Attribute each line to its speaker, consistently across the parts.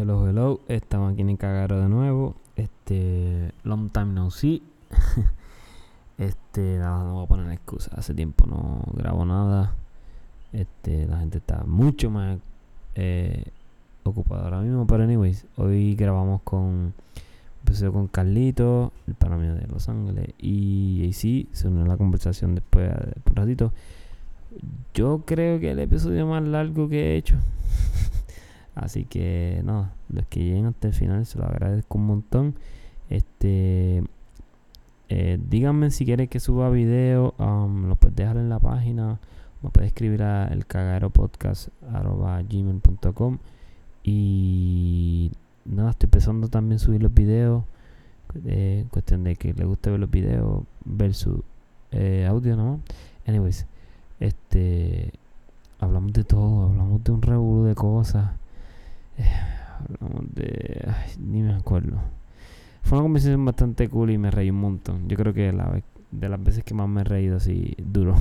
Speaker 1: hello, hello. Estamos aquí en Cagaro de nuevo. Este, long time no see. este, no voy a poner excusa. Hace tiempo no grabo nada. Este, la gente está mucho más eh, ocupada ahora mismo. Pero, anyways, hoy grabamos con. Empecé con Carlito, el pana mío de Los Ángeles. Y AC se unió la conversación después de un ratito. Yo creo que el episodio más largo que he hecho. Así que no, los que lleguen hasta el final se lo agradezco un montón. Este eh, díganme si quieren que suba video, um, lo puedes dejar en la página, me puedes escribir a el gmail.com y nada, estoy empezando también a subir los videos. Eh, cuestión de que le guste ver los videos versus eh, audio, ¿no? Anyways, este hablamos de todo, hablamos de un revuelo de cosas. De. Ni me acuerdo. Fue una conversación bastante cool y me reí un montón. Yo creo que la de las veces que más me he reído así duro.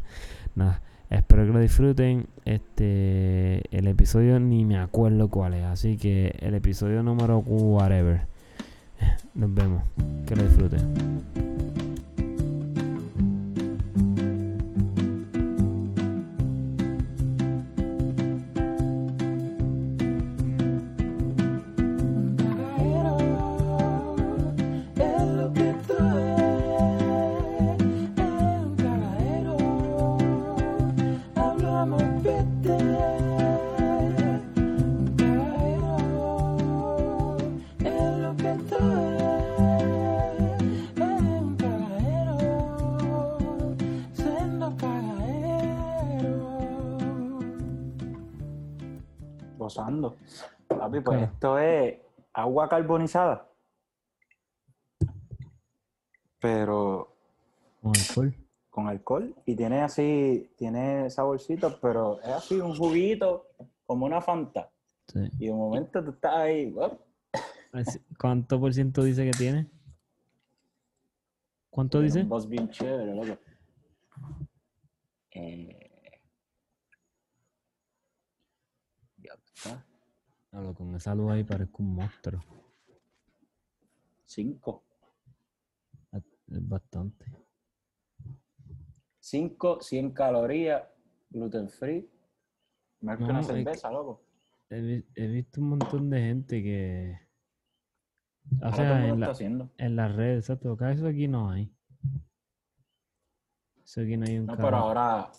Speaker 1: Nada. Espero que lo disfruten. Este. El episodio ni me acuerdo cuál es. Así que el episodio número whatever. Nos vemos. Que lo disfruten.
Speaker 2: Carbonizada. Pero
Speaker 1: Con alcohol.
Speaker 2: con alcohol. Y tiene así, tiene saborcito, pero es así un juguito, como una Fanta.
Speaker 1: Sí.
Speaker 2: Y de momento tú estás ahí,
Speaker 1: ¿Cuánto por ciento dice que tiene? ¿Cuánto dice?
Speaker 2: Un bien chévere, loco. Eh...
Speaker 1: Hablo con esa luz ahí parezco un monstruo.
Speaker 2: Cinco.
Speaker 1: Es bastante.
Speaker 2: 5, 100 calorías, gluten free. Más que
Speaker 1: No,
Speaker 2: una
Speaker 1: es que-
Speaker 2: cerveza, loco.
Speaker 1: He, he visto un montón de gente que. O
Speaker 2: Ahora
Speaker 1: sea, en,
Speaker 2: está
Speaker 1: la-
Speaker 2: haciendo.
Speaker 1: en las redes, exacto. Acá eso aquí no hay. Eso aquí no hay un
Speaker 2: No,
Speaker 1: carajo.
Speaker 2: pero ahora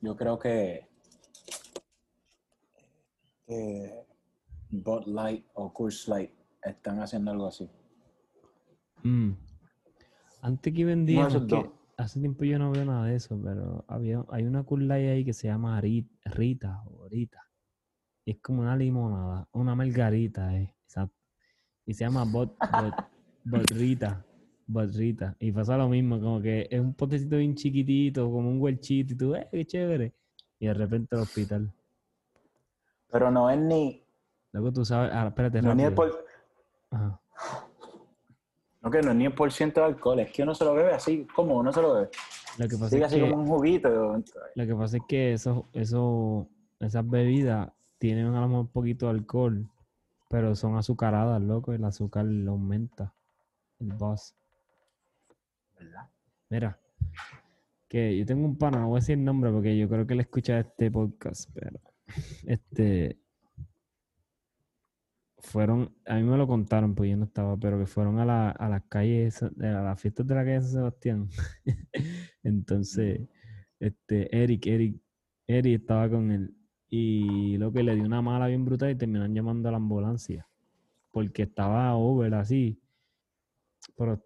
Speaker 2: yo creo que, Bud Light o Coors Light están haciendo algo así.
Speaker 1: Mm. Antes que vendían, que hace tiempo yo no veo nada de eso, pero había, hay una Cool Light ahí que se llama Ri- Rita o Rita. Y es como una limonada, una margarita, eh, exacto. Y se llama Bot, Bot, Bot Rita, Bot Rita. Y pasa lo mismo, como que es un potecito bien chiquitito, como un huelchito, y tú, eh, qué chévere. Y de repente al hospital.
Speaker 2: Pero no es ni,
Speaker 1: Luego tú sabes, ah, espérate,
Speaker 2: no ni por,
Speaker 1: Ajá.
Speaker 2: no, que no es ni el por ciento de alcohol, es que uno se lo bebe así, como uno se lo bebe.
Speaker 1: Lo que pasa
Speaker 2: Sigue
Speaker 1: es
Speaker 2: así
Speaker 1: que...
Speaker 2: como un juguito.
Speaker 1: Lo que pasa es que eso, eso, esas bebidas tienen a lo mejor un poquito de alcohol, pero son azucaradas, loco, y el azúcar le aumenta el buzz.
Speaker 2: ¿verdad?
Speaker 1: Mira, que yo tengo un pana, no voy a decir el nombre porque yo creo que él escucha este podcast, pero este fueron, a mí me lo contaron, pues yo no estaba, pero que fueron a la, a las calles, a las fiestas de la calle San Sebastián. Entonces, este, Eric, Eric, Eric estaba con él y lo que le dio una mala bien brutal y terminaron llamando a la ambulancia porque estaba over así. Pero,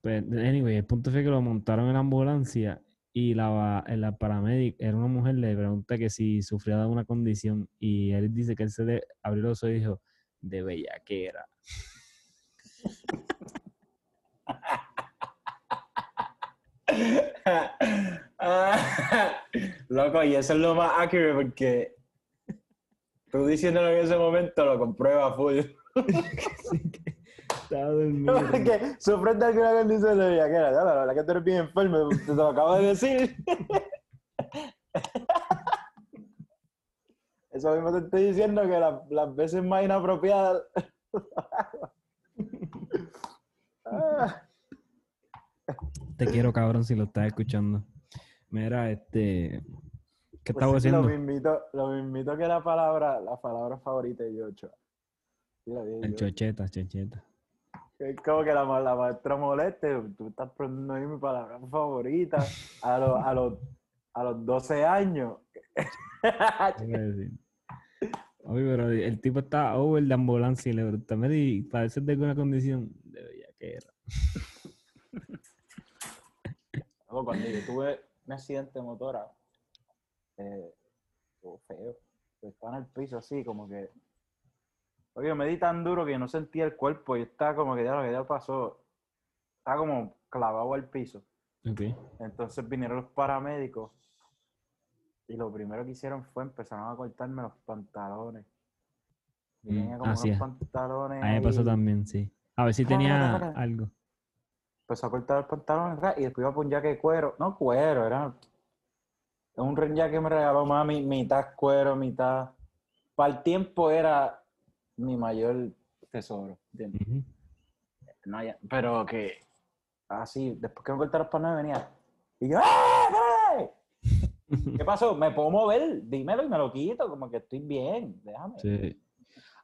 Speaker 1: pues, anyway, el punto fue que lo montaron en la ambulancia y la, la paramédic era una mujer, le pregunta que si sufría de alguna condición y él dice que él se le abrió los ojos y dijo, de bellaquera.
Speaker 2: Loco, y eso es lo más accurate porque tú diciéndolo en ese momento lo comprueba full. Porque sufres de alguna condición de viaquera. Ya, la verdad que tú eres bien enfermo, te lo acabo de decir. Eso mismo te estoy diciendo que la- las veces más inapropiadas. Ah,
Speaker 1: Te quiero, cabrón, si lo estás escuchando. Mira, este. ¿Qué
Speaker 2: pues
Speaker 1: estaba
Speaker 2: sí, Lo
Speaker 1: haciendo?
Speaker 2: mismito, lo mismito que la palabra, la palabra favorita de Yocho. La dije
Speaker 1: El
Speaker 2: yo.
Speaker 1: chocheta, chocheta.
Speaker 2: Es como que la, la maestra moleste, tú estás poniendo ahí mi palabra favorita a los, a los, a los 12 años.
Speaker 1: ¿Qué decir? Oye, pero el tipo está over de ambulancia y le pregunta, "Mira, ¿y padeces de alguna condición? De bellaquera.
Speaker 2: Luego, cuando yo tuve un accidente de motora, eh, estuvo feo. Estaba en el piso así, como que. Oye, me di tan duro que no sentía el cuerpo y estaba como que ya lo que ya pasó. Estaba como clavado al piso.
Speaker 1: Ok.
Speaker 2: Entonces vinieron los paramédicos y lo primero que hicieron fue empezaron a cortarme los pantalones. Yo
Speaker 1: Mm,
Speaker 2: tenía como unos
Speaker 1: es.
Speaker 2: pantalones.
Speaker 1: A mí me pasó también, sí. A ver si
Speaker 2: Para,
Speaker 1: tenía algo.
Speaker 2: empezó a cortar pantalón acá y después iba por un jaque de cuero. No cuero, era un ren que me regaló mami, mitad cuero, mitad. Para el tiempo era mi mayor tesoro. ¿entiendes?
Speaker 1: Ujú.
Speaker 2: No, ya- pero que así, después que me cortaron los pantalones venía. Y yo, ¡eh! ¿Qué pasó? ¿Me puedo mover? Dímelo y me lo quito, como que estoy bien, déjame.
Speaker 1: Sí.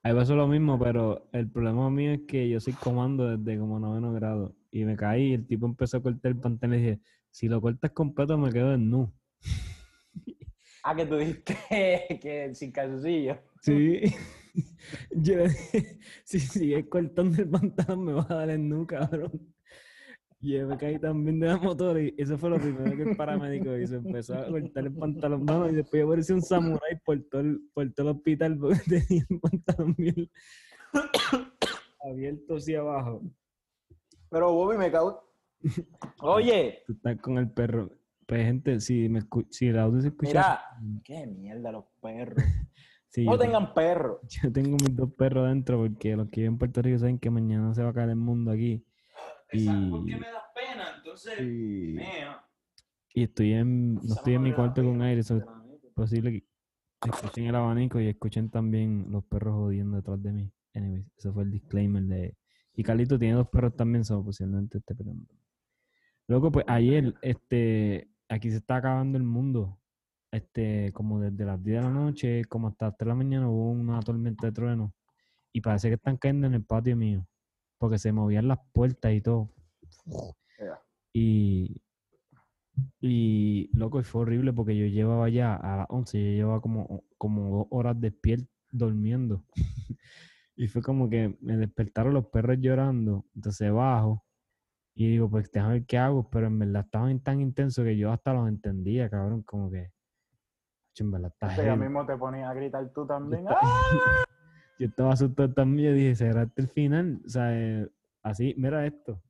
Speaker 1: Ahí pasó lo mismo, pero el problema mío es que yo soy comando desde como noveno grado. Y me caí y el tipo empezó a cortar el pantalón y dije, si lo cortas completo me quedo desnudo.
Speaker 2: Ah, que tú dijiste que sin calzoncillo.
Speaker 1: Sí. Yo le dije, si sigues cortando el pantalón me vas a dar en nu, cabrón. Y yo me caí también de la motora y eso fue lo primero que el paramédico hizo. Empezó a cortar el pantalón, mano, y después yo parecía un samurái por todo el, por todo el hospital porque tenía el pantalón bien abierto hacia abajo.
Speaker 2: Pero Bobby me cago. Oye,
Speaker 1: Tú estás con el perro. Pues gente, si, me si el audio se escucha...
Speaker 2: mira, qué mierda los perros.
Speaker 1: Sí,
Speaker 2: No tengan perros.
Speaker 1: yo tengo mis dos perros dentro porque los que viven en Puerto Rico saben que mañana se va a caer el mundo aquí.
Speaker 2: Exacto, porque
Speaker 1: Y-
Speaker 2: me da pena, entonces.
Speaker 1: Y,
Speaker 2: mea.
Speaker 1: y estoy en, no estoy en mi cuarto con aire, es posible que escuchen el abanico y escuchen también los perros jodiendo detrás de mí. Anyways, eso fue el disclaimer de... Y Carlito tiene dos perros también, so posiblemente esté peleando. Luego, pues ayer, este, aquí se está acabando el mundo. Este, como desde las 10 de la noche, como hasta las 3 de la mañana hubo una tormenta de trueno. Y parece que están cayendo en el patio mío. Porque se movían las puertas y todo. Y, y loco, y fue horrible porque yo llevaba ya a las 11, yo llevaba como, como dos horas despierto, durmiendo. y fue como que me despertaron los perros llorando. Entonces bajo y digo, pues déjame ver qué hago. Pero en verdad estaban tan intensos que yo hasta los entendía, cabrón. Como que, "Acho, en verdad está
Speaker 2: ya
Speaker 1: heavy".
Speaker 2: mismo te ponías a gritar tú también. ¡Ah!
Speaker 1: Yo estaba asustado también. Yo dije, ¿será este el final? O sea, eh, así, mira esto.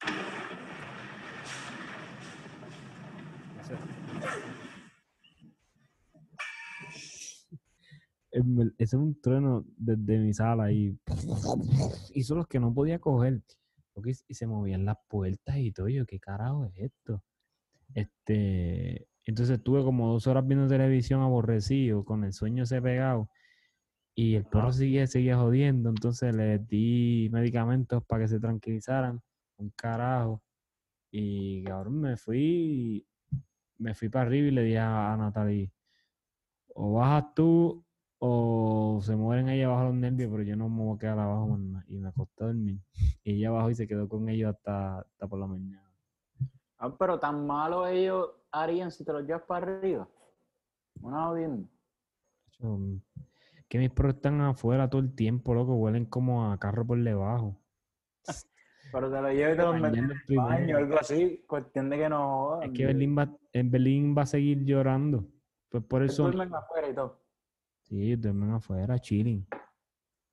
Speaker 1: Ese- es un trueno desde mi sala y hizo los que no podía coger. Y se movían las puertas y todo. Yo, ¿qué carajo es esto? Este, entonces estuve como dos horas viendo televisión aborrecido, con el sueño ese pegado. Y el perro seguía, seguía jodiendo. Entonces le di medicamentos para que se tranquilizaran. Un carajo. Y cabrón, me fui, me fui para arriba y le dije a, Natalie, o bajas tú o se mueren ella bajo los nervios, pero yo no me voy a quedar abajo más nada". Y me acosté a dormir. Y ella bajó y se quedó con ellos hasta, hasta por la mañana.
Speaker 2: Ah, pero tan malo ellos harían si te los llevas para arriba. Una jodienda.
Speaker 1: Mm, que mis perros están afuera todo el tiempo, loco, huelen como a carro por debajo.
Speaker 2: Pero te lo llevas y te metes
Speaker 1: Bañando
Speaker 2: en el baño, algo así. Cuestión de que no.
Speaker 1: Es que Berlín va, en Berlín va a seguir llorando. Pues por
Speaker 2: Que
Speaker 1: eso.
Speaker 2: duermen afuera y todo.
Speaker 1: Sí, duermen afuera, chilling.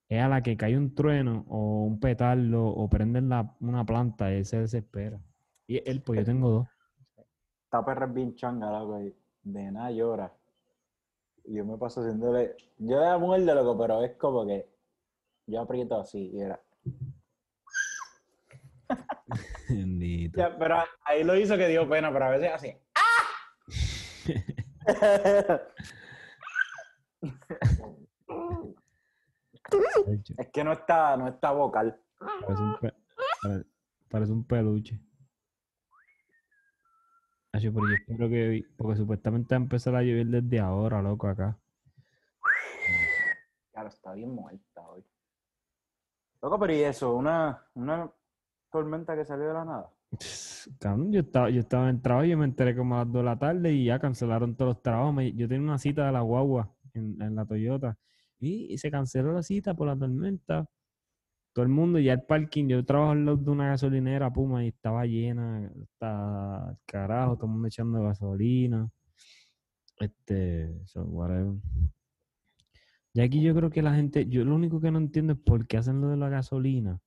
Speaker 1: Es a la que cae un trueno o un petardo o prenden la, una planta, él se desespera. Y él, pues yo tengo dos.
Speaker 2: Esta perra es bien changa, loco. De nada llora. Yo me paso haciéndole. Yo le muerde, loco, pero es como que. Yo aprieto así y era.
Speaker 1: Bendito.
Speaker 2: Ya, pero ahí lo hizo que dio pena, pero a veces así. ¡Ah! Es que no está, no está vocal.
Speaker 1: Parece un, pe- pare- parece un peluche. Hacho, pero yo espero que. Porque supuestamente va a empezar a llover desde ahora, loco, acá.
Speaker 2: Claro, está bien muerta hoy. Loco, pero ¿y eso? ¿Una, una tormenta que salió de la nada?
Speaker 1: Yo estaba, yo estaba en el trabajo y yo me enteré como a las 2 de la tarde y ya cancelaron todos los trabajos. Yo tenía una cita de la guagua en, en la Toyota y se canceló la cita por la tormenta. Todo el mundo, ya el parking, yo trabajo al lado de una gasolinera, Puma, y estaba llena, hasta carajo, todo el mundo echando gasolina. Este, so, whatever. Y aquí yo creo que la gente, yo lo único que no entiendo es por qué hacen lo de la gasolina.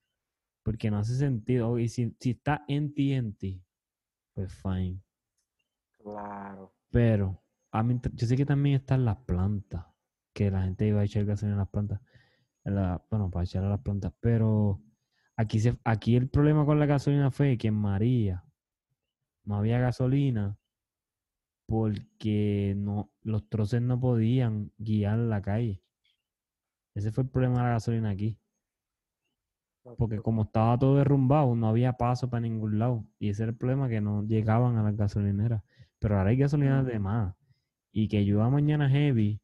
Speaker 1: Porque no hace sentido. Y si, si está en TNT, pues fine.
Speaker 2: Claro.
Speaker 1: Pero a mí, yo sé que también están las plantas. Que la gente iba a echar gasolina en las plantas. La- bueno, para echar a las plantas. Pero aquí, se, aquí el problema con la gasolina fue que en María no había gasolina porque no, los troces no podían guiar la calle. Ese fue el problema de la gasolina aquí. Porque como estaba todo derrumbado, no había paso para ningún lado. Y ese era el problema, que no llegaban a las gasolineras. Pero ahora hay gasolineras de más. Y que llueva mañana heavy.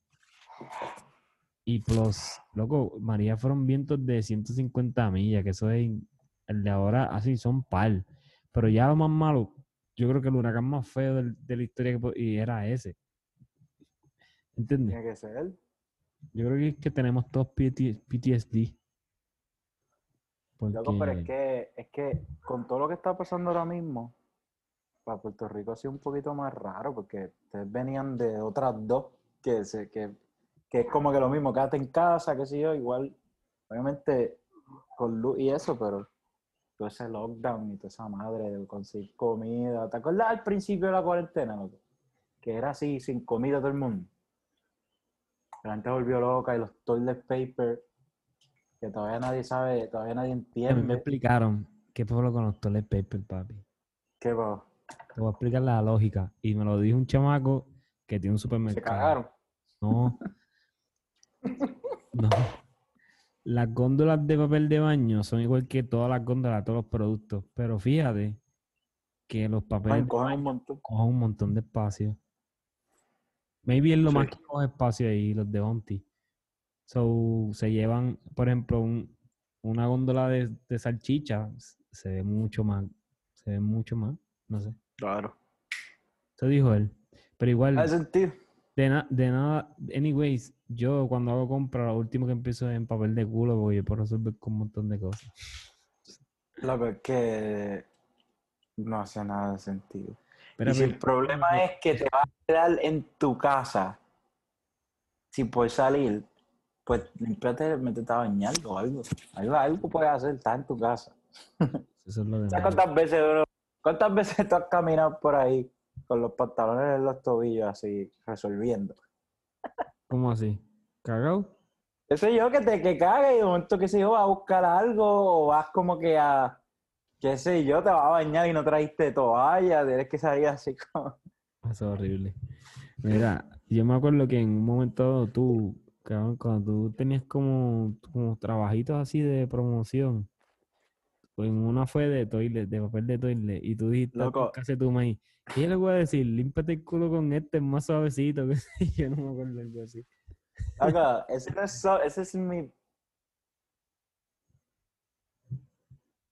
Speaker 1: Y plus, loco, María fueron vientos de 150 millas, que eso es, el de ahora así son par. Pero ya lo más malo, yo creo que el huracán más feo del- de la historia que y era ese. ¿Entiendes?
Speaker 2: Tiene que ser.
Speaker 1: Yo creo que es que tenemos todos PT PTSD.
Speaker 2: Loco, pero es
Speaker 1: Porque-
Speaker 2: que, es que con todo lo que está pasando ahora mismo, para Puerto Rico ha sido un poquito más raro, porque ustedes venían de otras dos que, se, que, que es como que lo mismo, quédate en casa, qué sé yo, igual, obviamente con luz y eso, pero todo ese lockdown y toda esa madre de conseguir comida. ¿Te acuerdas al principio de la cuarentena, loco? Que era así, sin comida todo el mundo. La gente volvió loca y los toilet paper, que todavía nadie sabe, todavía nadie
Speaker 1: mí me
Speaker 2: entiende.
Speaker 1: explicaron qué fue lo con los toilet paper, papi.
Speaker 2: ¿Qué va?
Speaker 1: Te voy a explicar la lógica. Y me lo dijo un chamaco que tiene un
Speaker 2: Se
Speaker 1: supermercado.
Speaker 2: cagaron.
Speaker 1: No. No. Las góndolas de papel de baño son igual que todas las góndolas, todos los productos. Pero fíjate que los papeles
Speaker 2: cogen un montón.
Speaker 1: cogen un montón de espacio. Maybe es lo más que coge espacio ahí, los de Onti. So, se llevan, por ejemplo, un- una góndola de, de salchicha, se ve mucho más, se ve mucho más, no sé.
Speaker 2: Claro.
Speaker 1: Eso dijo él. Pero igual,
Speaker 2: Hace sentido.
Speaker 1: De, na- de nada, anyways, yo cuando hago compra, lo último que empiezo es en papel de culo, porque yo puedo resolver con un montón de cosas.
Speaker 2: Lo que es que no hace nada de sentido.
Speaker 1: Pero
Speaker 2: y si el problema es que te vas a quedar en tu casa sin poder salir, pues limpiate, métete a bañar o algo. Algo, algo puedes hacer, estás en tu casa.
Speaker 1: eso es lo de
Speaker 2: ¿Sabes cuántas veces, uno- cuántas veces tú has caminado por ahí con los pantalones en los tobillos así, resolviendo?
Speaker 1: ¿Cómo así? ¿Cagao?
Speaker 2: Eso yo que te que cague y de momento que sé yo vas a buscar algo o vas como que a qué sé yo, te vas a bañar y no trajiste toalla, tienes que salir así como
Speaker 1: Eso es horrible. Mira, yo me acuerdo que en un momento tú, cabrón, cuando tú tenías como, como trabajitos así de promoción, en una fue de toilet, de papel de toilet, y tú dijiste,
Speaker 2: Loco.
Speaker 1: ¿qué hace tu maíz? ¿Qué le voy a decir? Límpate el culo con este, es más suavecito. que yo, no me acuerdo algo así.
Speaker 2: Loco, ese, no es so- ese es mi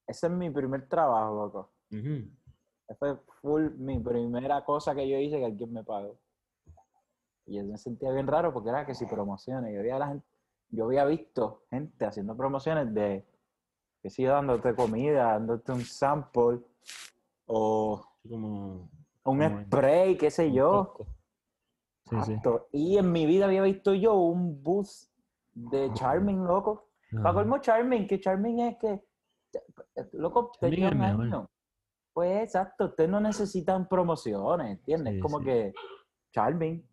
Speaker 2: ese es mi primer trabajo, loco. Esa fue full mi primera cosa que yo hice que alguien me pagó. Y yo me sentía bien raro porque era que si promociones. Yo había, la gente, yo había visto gente haciendo promociones de, que si yo dándote comida, dándote un sample o
Speaker 1: Como
Speaker 2: un
Speaker 1: Como
Speaker 2: spray, qué sé
Speaker 1: un
Speaker 2: yo.
Speaker 1: Sí, sí.
Speaker 2: Y en mi vida había visto yo un booth de Charming, loco. Para colmo Charming, que Charming es que, loco, te
Speaker 1: Charming es
Speaker 2: llevan
Speaker 1: mejor.
Speaker 2: años. Pues exacto, ustedes no necesitan promociones, ¿entiendes?
Speaker 1: Sí,
Speaker 2: Como que Charming,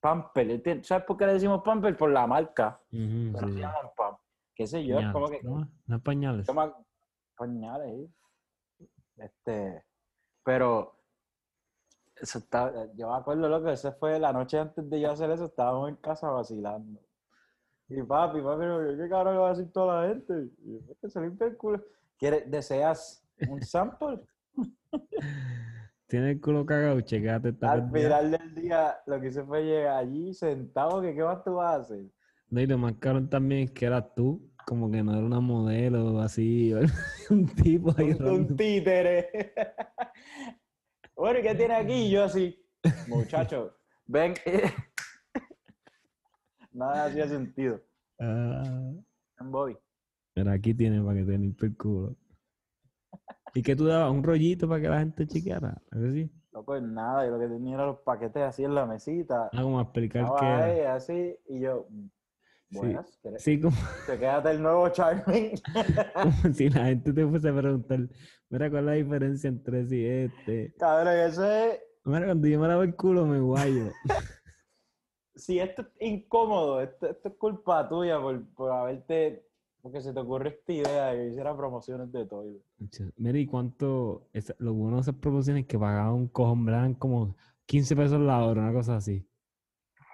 Speaker 2: Pamper, ¿entiendes? ¿sabes por qué le decimos Pamper? Por la marca.
Speaker 1: Ujú,
Speaker 2: Pero
Speaker 1: sí,
Speaker 2: se llaman Pamper. Qué sé yo, es como que
Speaker 1: Pañales, ¿no? No es pañales.
Speaker 2: toma pañales. Este, pero Eso está, yo me acuerdo, loco, esa fue la noche antes de yo hacer eso, estábamos en casa vacilando. Y papi, papi, ¿qué cabrón le va a decir toda la gente? Y yo, "Es que se limpia el culo. ¿Quieres, ¿Deseas un sample?
Speaker 1: Tiene el culo cagado, checate
Speaker 2: Al final del día, lo que hice fue llegar allí sentado, que qué más tú vas a hacer?
Speaker 1: No, y lo más cabrón también es que eras tú, como que no era una modelo así, un tipo ahí
Speaker 2: Un, un títere. bueno, ¿y qué tiene aquí? Y yo así, muchacho, ven. Nada hacía sentido.
Speaker 1: Ah,
Speaker 2: Voy.
Speaker 1: pero aquí tiene para que te limpie el culo. ¿Y qué tú dabas? ¿Un rollito para que la gente chequeara? ¿Algo así?
Speaker 2: Loco, nada, yo lo que tenía eran los paquetes así en la mesita.
Speaker 1: Ah, como a explicar qué
Speaker 2: ahí, así, y yo,
Speaker 1: Sí.
Speaker 2: buenas, ¿quieres-
Speaker 1: Sí, como,
Speaker 2: te quédate el nuevo Charming.
Speaker 1: como si la gente te fuese a preguntar, mira, ¿cuál es la diferencia entre ese y este?
Speaker 2: Cabrón, eso es,
Speaker 1: Mira, cuando yo me lavo el culo me guayo.
Speaker 2: si esto es incómodo, esto, esto es culpa tuya por, por haberte, porque se te ocurre esta idea de que hiciera promociones de todo.
Speaker 1: Mira, ¿y cuánto? esa- lo bueno de esas promociones es que pagaba un cojón. Eran como 15 pesos la hora, una cosa así.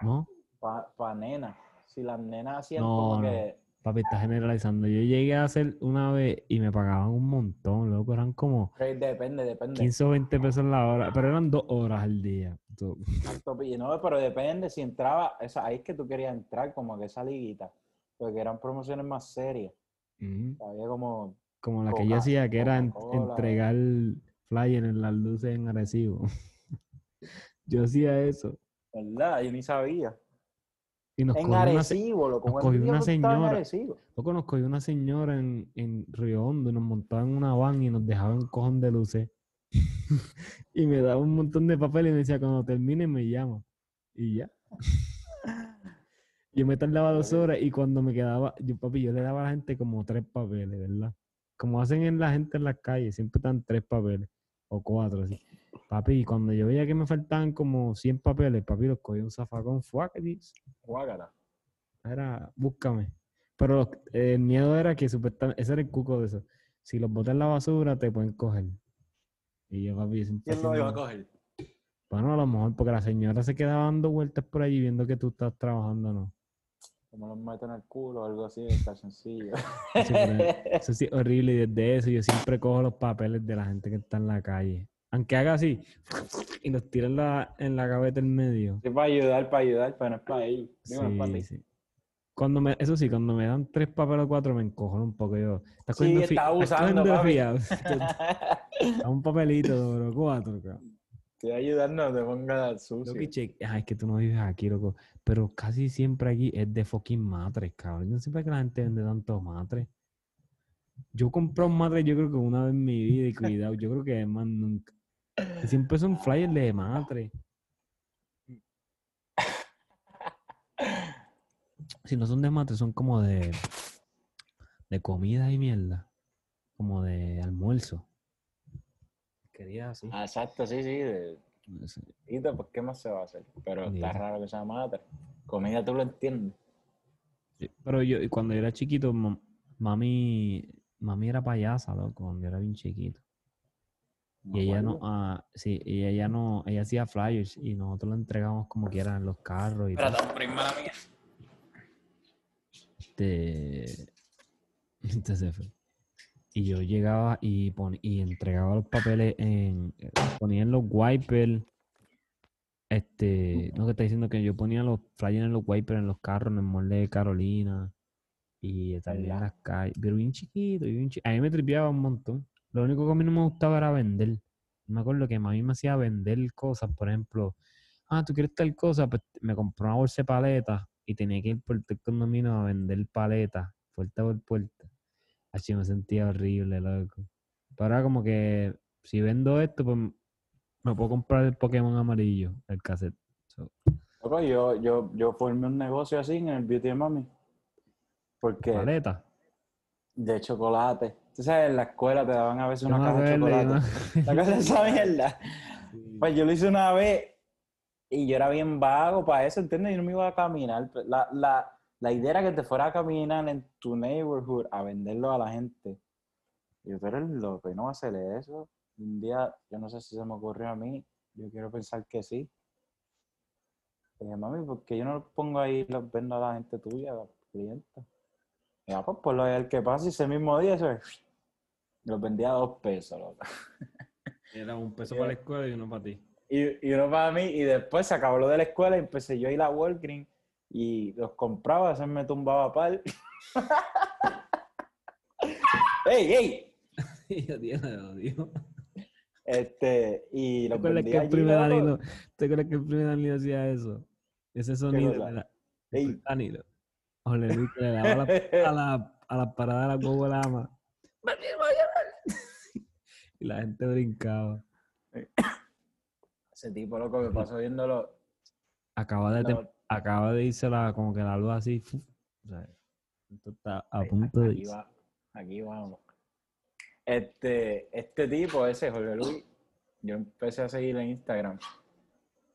Speaker 1: ¿No?
Speaker 2: Para pa nena. Si las nenas hacían
Speaker 1: No,
Speaker 2: como
Speaker 1: no.
Speaker 2: que,
Speaker 1: Papi, está generalizando. Yo llegué a hacer una vez y me pagaban un montón, loco. Eran como
Speaker 2: depende, depende.
Speaker 1: 15 o 20 pesos la hora, pero eran dos horas al día.
Speaker 2: Exacto, No, pero depende si entraba, esa, ahí es que tú querías entrar como que esa liguita, porque eran promociones más serias.
Speaker 1: mm,
Speaker 2: Había como,
Speaker 1: como la que yo hacía, que era en- entregar flyer en las luces en Arecibo. yo hacía eso.
Speaker 2: ¿verdad? Yo ni sabía.
Speaker 1: Y nos
Speaker 2: En
Speaker 1: cogió una, se-
Speaker 2: Arecibo, loco.
Speaker 1: nos
Speaker 2: ¿cuánto
Speaker 1: cogió una
Speaker 2: tiempo tú estabas en
Speaker 1: señora. Loco, nos cogió una señora en, en Río Hondo y nos montaba en una van y nos dejaba un cojón de luces. y me daba un montón de papel y me decía, cuando termine me llama. Y ya. yo me tardaba dos horas y cuando me quedaba, yo papi, yo le daba a la gente como tres papeles, ¿verdad? Como hacen en la gente en las calles, siempre están tres papeles o cuatro, así. Papi, cuando yo veía que me faltaban como 100 papeles, papi, los cogía un zafacón, fuaquetis,
Speaker 2: Guácala.
Speaker 1: era, búscame. Pero los- el miedo era que supuestamente, ese era el cuco de eso. Si los botas en la basura, te pueden coger. Y yo, papi, siempre
Speaker 2: ¿Quién lo iba a coger?
Speaker 1: Bueno, a lo mejor porque la señora se quedaba dando vueltas por allí viendo que tú estás trabajando, ¿no?
Speaker 2: Como los meto en el culo o algo así.
Speaker 1: Sí, pero Eso sí, horrible. Y desde eso yo siempre cojo los papeles de la gente que está en la calle. Aunque haga así y los tira en la, en la gaveta en medio.
Speaker 2: Sí, para ayudar, para ayudar, es para ellos. Digo, no es para
Speaker 1: Sí, sí. Cuando me, eso sí, cuando me dan tres papeles o cuatro me encojono un poco yo. Estás
Speaker 2: Sí,
Speaker 1: cogiendo
Speaker 2: está abusando.
Speaker 1: A un papelito, bro, cuatro, cabrón.
Speaker 2: Estoy ayudando, no te pongas sucio.
Speaker 1: Ay, es que tú no vives aquí, loco. Pero casi siempre aquí es de fucking matres, cabrón. Yo no para qué la gente vende tantos matres. Yo compré un matre, yo creo que una vez en mi vida y cuidado, yo creo que más nunca. Y siempre son flyers de matre. Si no son de matre, son como de, de comida y mierda. Como de almuerzo. Quería así.
Speaker 2: Ah, exacto, sí, sí. De... Y pues, ¿qué más se va a hacer? Pero está raro que sea madre. Comida tú lo entiendes.
Speaker 1: Sí, Pero yo, cuando yo era chiquito, mam- mami, mami era payasa, loco, cuando yo era bien chiquito. Y ella no, ah, sí, y ella no, ella hacía flyers y nosotros lo entregamos como quieran en los carros y
Speaker 2: mala mía.
Speaker 1: Este, este se fue. Y yo llegaba y, pon- y entregaba los papeles en, eh, ponía en los wipers, este, no que está diciendo que yo ponía los flyers en los wipers en los carros, en el molde de Carolina y también en las calles, pero bien chiquito, y bien chi- A mí me tripeaba un montón. Lo único que a mí no me gustaba era vender. Me acuerdo que a mí me hacía vender cosas, por ejemplo, ah, tú quieres tal cosa, pues me compré una bolsa de paletas y tenía que ir por el condominio a vender paletas, puerta por puerta. Así me sentía horrible, loco. Pero ahora como que si vendo esto, pues me puedo comprar el Pokémon amarillo, el cassette. So,
Speaker 2: yo, yo, yo formé un negocio así en el Beauty Mami. Porque
Speaker 1: paleta.
Speaker 2: de chocolate. Tú sabes, en la escuela te daban a veces una caja de chocolate. ¿Te acuerdas de esa mierda? Pues yo lo hice una vez y yo era bien vago para eso, ¿entiendes? Yo no me iba a caminar. La, la, la idea era que te fuera a caminar en tu neighborhood a venderlo a la gente. Y yo, tú eres loco y no vas a hacer eso. Un día, yo no sé si se me ocurrió a mí, Yo quiero pensar que sí. Le dije, mami, ¿por qué yo no los pongo ahí y los vendo a la gente tuya, a los clientes? Y ah, pues por lo el que pasa ese mismo día los vendía a dos pesos, loco.
Speaker 1: Era un peso para la escuela y uno para ti.
Speaker 2: Y, y uno para mí, y después se acabó lo de la escuela y empecé yo a ir a Walgreens y los compraba, se me tumbaba par. ¡Ey, ey!
Speaker 1: Yo tío.
Speaker 2: Este, y
Speaker 1: ¿Te
Speaker 2: los
Speaker 1: acuerdas que el primer. Danilo, ¿te acuerdas que el primer Danilo hacía eso? Ese sonido era
Speaker 2: Ey.
Speaker 1: Danilo. Ole, Luis, que le daba la- a la, a la parada de la guagua la ama. Y la gente brincaba.
Speaker 2: Ese tipo, loco, me pasó viéndolo.
Speaker 1: Acaba de,
Speaker 2: No,
Speaker 1: acaba de irse la, como que la luz así. o sea, esto está a punto de
Speaker 2: aquí
Speaker 1: irse.
Speaker 2: va, aquí vamos. Este, este tipo, ese Jorge Luis, yo empecé a seguirlo en Instagram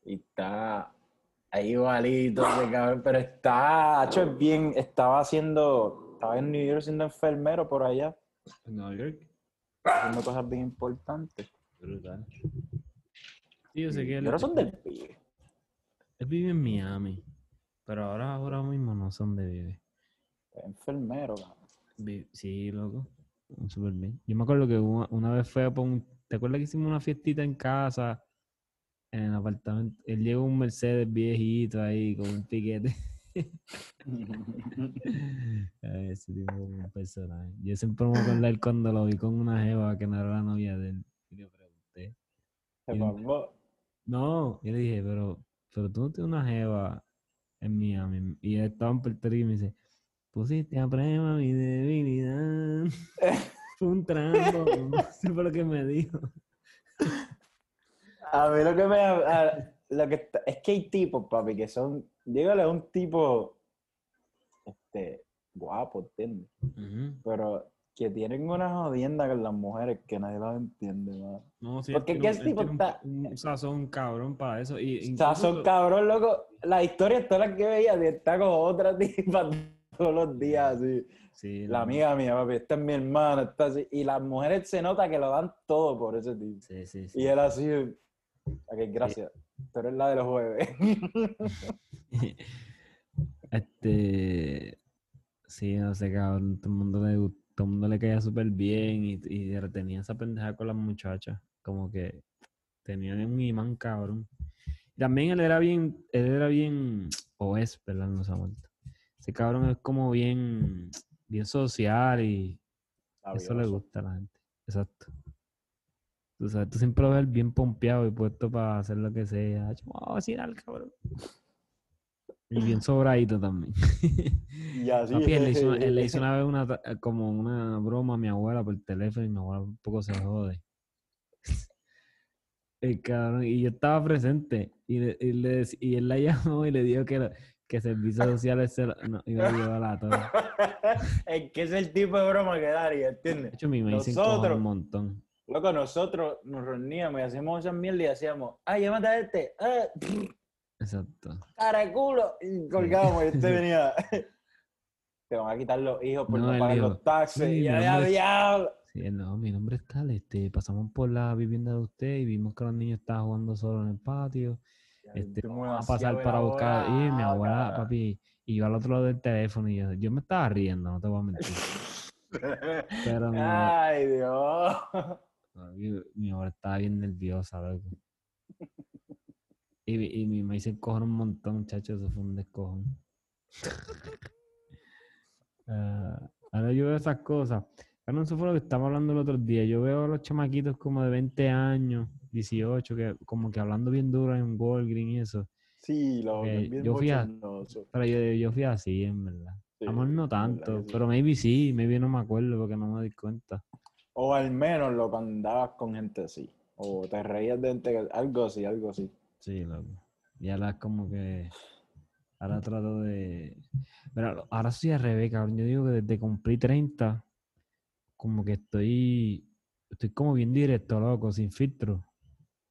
Speaker 2: y está ahí igualito, ese cabrón, pero está, hecho es bien, estaba haciendo, estaba en New York siendo enfermero por allá,
Speaker 1: En Nueva York.
Speaker 2: haciendo cosas bien importantes.
Speaker 1: Brutal. Sí, yo sé que él,
Speaker 2: ahora son del pibe.
Speaker 1: él vive en Miami. Pero ahora, ahora mismo no son de vive.
Speaker 2: Es enfermero, cabrón.
Speaker 1: Sí, loco. Súper bien. Yo me acuerdo que una, una vez fue por un... ¿Te acuerdas que hicimos una fiestita en casa? En el apartamento. Él llegó un Mercedes viejito ahí con un piquete. Ese tipo es un personaje. Yo siempre me acuerdo de él cuando lo vi con una jeva que no era la novia de él. Y le pregunté.
Speaker 2: Se
Speaker 1: Y-. No, yo le dije, pero, pero tú no tienes una jeva en Miami. Y él estaba en Puerto Rico y me dice, pusiste a prueba mi debilidad. Fue un trampo. No sé por lo que me dijo.
Speaker 2: A mí lo que me. a- lo que está- es que hay tipos, papi, que son. Dígale a un tipo. Este. Guapo, ¿entiendes? Pero que tienen una jodienda con las mujeres que nadie las entiende, man.
Speaker 1: No, sí,
Speaker 2: Porque ¿qué tipo
Speaker 1: tiene un-
Speaker 2: está-
Speaker 1: Un, sazón cabrón para eso. Y,
Speaker 2: O sea,
Speaker 1: incluso-
Speaker 2: son cabrón, loco. La historia, todas las que veía, está con otra tipa todos los días, así.
Speaker 1: Sí,
Speaker 2: La
Speaker 1: no,
Speaker 2: amiga mía, papi, esta es mi hermana, está así. Y las mujeres se nota que lo dan todo por ese tipo.
Speaker 1: Sí, sí, sí.
Speaker 2: Y él así. Ok, gracias. Tú eres la de los jueves.
Speaker 1: Este. Sí, no sé, cabrón. Todo el mundo le, todo el mundo le caía súper bien y, y tenía esa pendeja con las muchachas. Como que tenía un imán, cabrón. También él era bien, él era bien, o es, ¿verdad? No se ha muerto. Ese cabrón es como bien, bien social y eso le gusta a la gente. Exacto. Tú sabes, tú siempre lo ves bien pompeado y puesto para hacer lo que sea. Vamos a vacilar, cabrón. Y bien sobradito también.
Speaker 2: Y así.
Speaker 1: Papi, él le hizo, él le hizo una vez una, ta- como una broma a mi abuela por teléfono y mi abuela un poco se jode. El cabrón, y yo estaba presente y, le- y, le y él la llamó y le dijo que, lo- que servicios sociales se lo- no, iba a llevar a todo.
Speaker 2: es que es el tipo de broma que Dari,
Speaker 1: De
Speaker 2: ¿entiendes?
Speaker 1: hecho, mi me dicen
Speaker 2: Nosotros-
Speaker 1: un montón.
Speaker 2: Loco, nosotros nos reuníamos y hacíamos esas mierdas y hacíamos, ay, llámate a este, ah,
Speaker 1: Exacto.
Speaker 2: cara de culo, y colgábamos y este venía. Te van a quitar los hijos por
Speaker 1: No,
Speaker 2: no, pagar los taxes.
Speaker 1: "Sí,
Speaker 2: y ya, diablo.
Speaker 1: Sí, no, mi nombre es tal, este, pasamos por la vivienda de usted y vimos que los niños estaban jugando solo en el patio. Este, vamos a pasar para buscar. Y mi abuela,
Speaker 2: cara.
Speaker 1: papi, iba al otro lado del teléfono y yo, yo me estaba riendo, no te voy a mentir. Pero
Speaker 2: Ay, Dios.
Speaker 1: Mi, abuela estaba bien nerviosa, loco. Y, y mi se cojon un montón, muchachos, eso fue un descojón. Ah, ahora yo veo esas cosas. Claro, eso fue lo que estamos hablando el otro día. Yo veo a los chamaquitos como de 20 años, 18, que como que hablando bien duro en Walgreens y eso.
Speaker 2: Sí, lo bien
Speaker 1: yo fui a-
Speaker 2: bochornoso.
Speaker 1: Pero yo, yo fui así, en verdad.
Speaker 2: Sí,
Speaker 1: Amor no
Speaker 2: verdad
Speaker 1: tanto,
Speaker 2: sí.
Speaker 1: pero maybe sí, maybe no me acuerdo porque no me di cuenta.
Speaker 2: O al menos lo andabas con gente así. O te reías de gente, algo así, algo así.
Speaker 1: Sí, loco. Y ahora es como que. Ahora trato de. Pero ahora soy al revés, cabrón. Yo digo que desde cumplí 30, como que estoy. Estoy como bien directo, loco, sin filtro.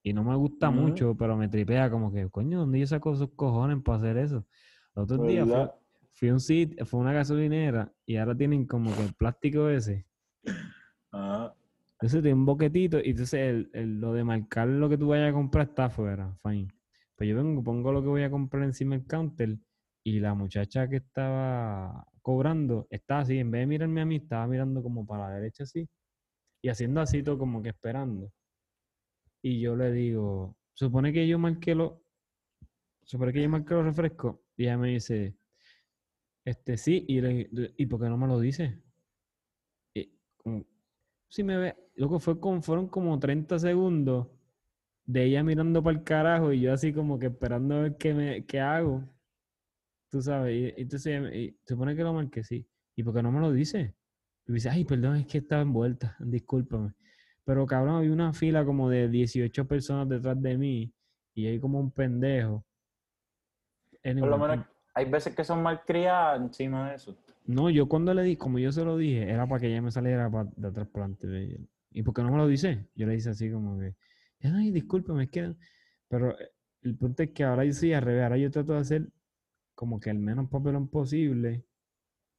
Speaker 1: Y no me gusta mucho, pero me tripea como que, coño, ¿dónde yo saco esos cojones para hacer eso? Los otros días fui, fui a un sitio, fue una gasolinera y ahora tienen como que el plástico ese.
Speaker 2: Ajá.
Speaker 1: Entonces tiene un boquetito y entonces el, el- lo de marcar lo que tú vayas a comprar está afuera, fine. Pues yo vengo, pongo lo que voy a comprar encima del counter y la muchacha que estaba cobrando está así, en vez de mirarme a mí, estaba mirando como para la derecha así y haciendo así todo como que esperando. Y yo le digo, supone que yo marqué lo, supone que yo marqué los refrescos y ella me dice, este sí, y, le, ¿y por qué no me lo dice? Y como, si me ve, lo que fue como, fueron como 30 segundos de ella mirando para el carajo y yo así como que esperando a ver qué, me, qué hago. Tú sabes, y, y entonces y supone que lo marqué, sí. ¿Y por qué no me lo dice? Y me dice, ay, perdón, es que estaba envuelta, discúlpame. Pero cabrón, había una fila como de 18 personas detrás de mí y ahí como un pendejo.
Speaker 2: Por lo menos hay veces que son malcriadas encima de eso.
Speaker 1: No, yo cuando le di, como yo se lo dije, era para que ella me saliera de atrás para. ¿Y por qué no me lo dice? Yo le hice así como que, ay, discúlpame, es que... Pero eh, el punto es que ahora yo sí al revés, ahora yo trato de hacer como que el menos papelón posible.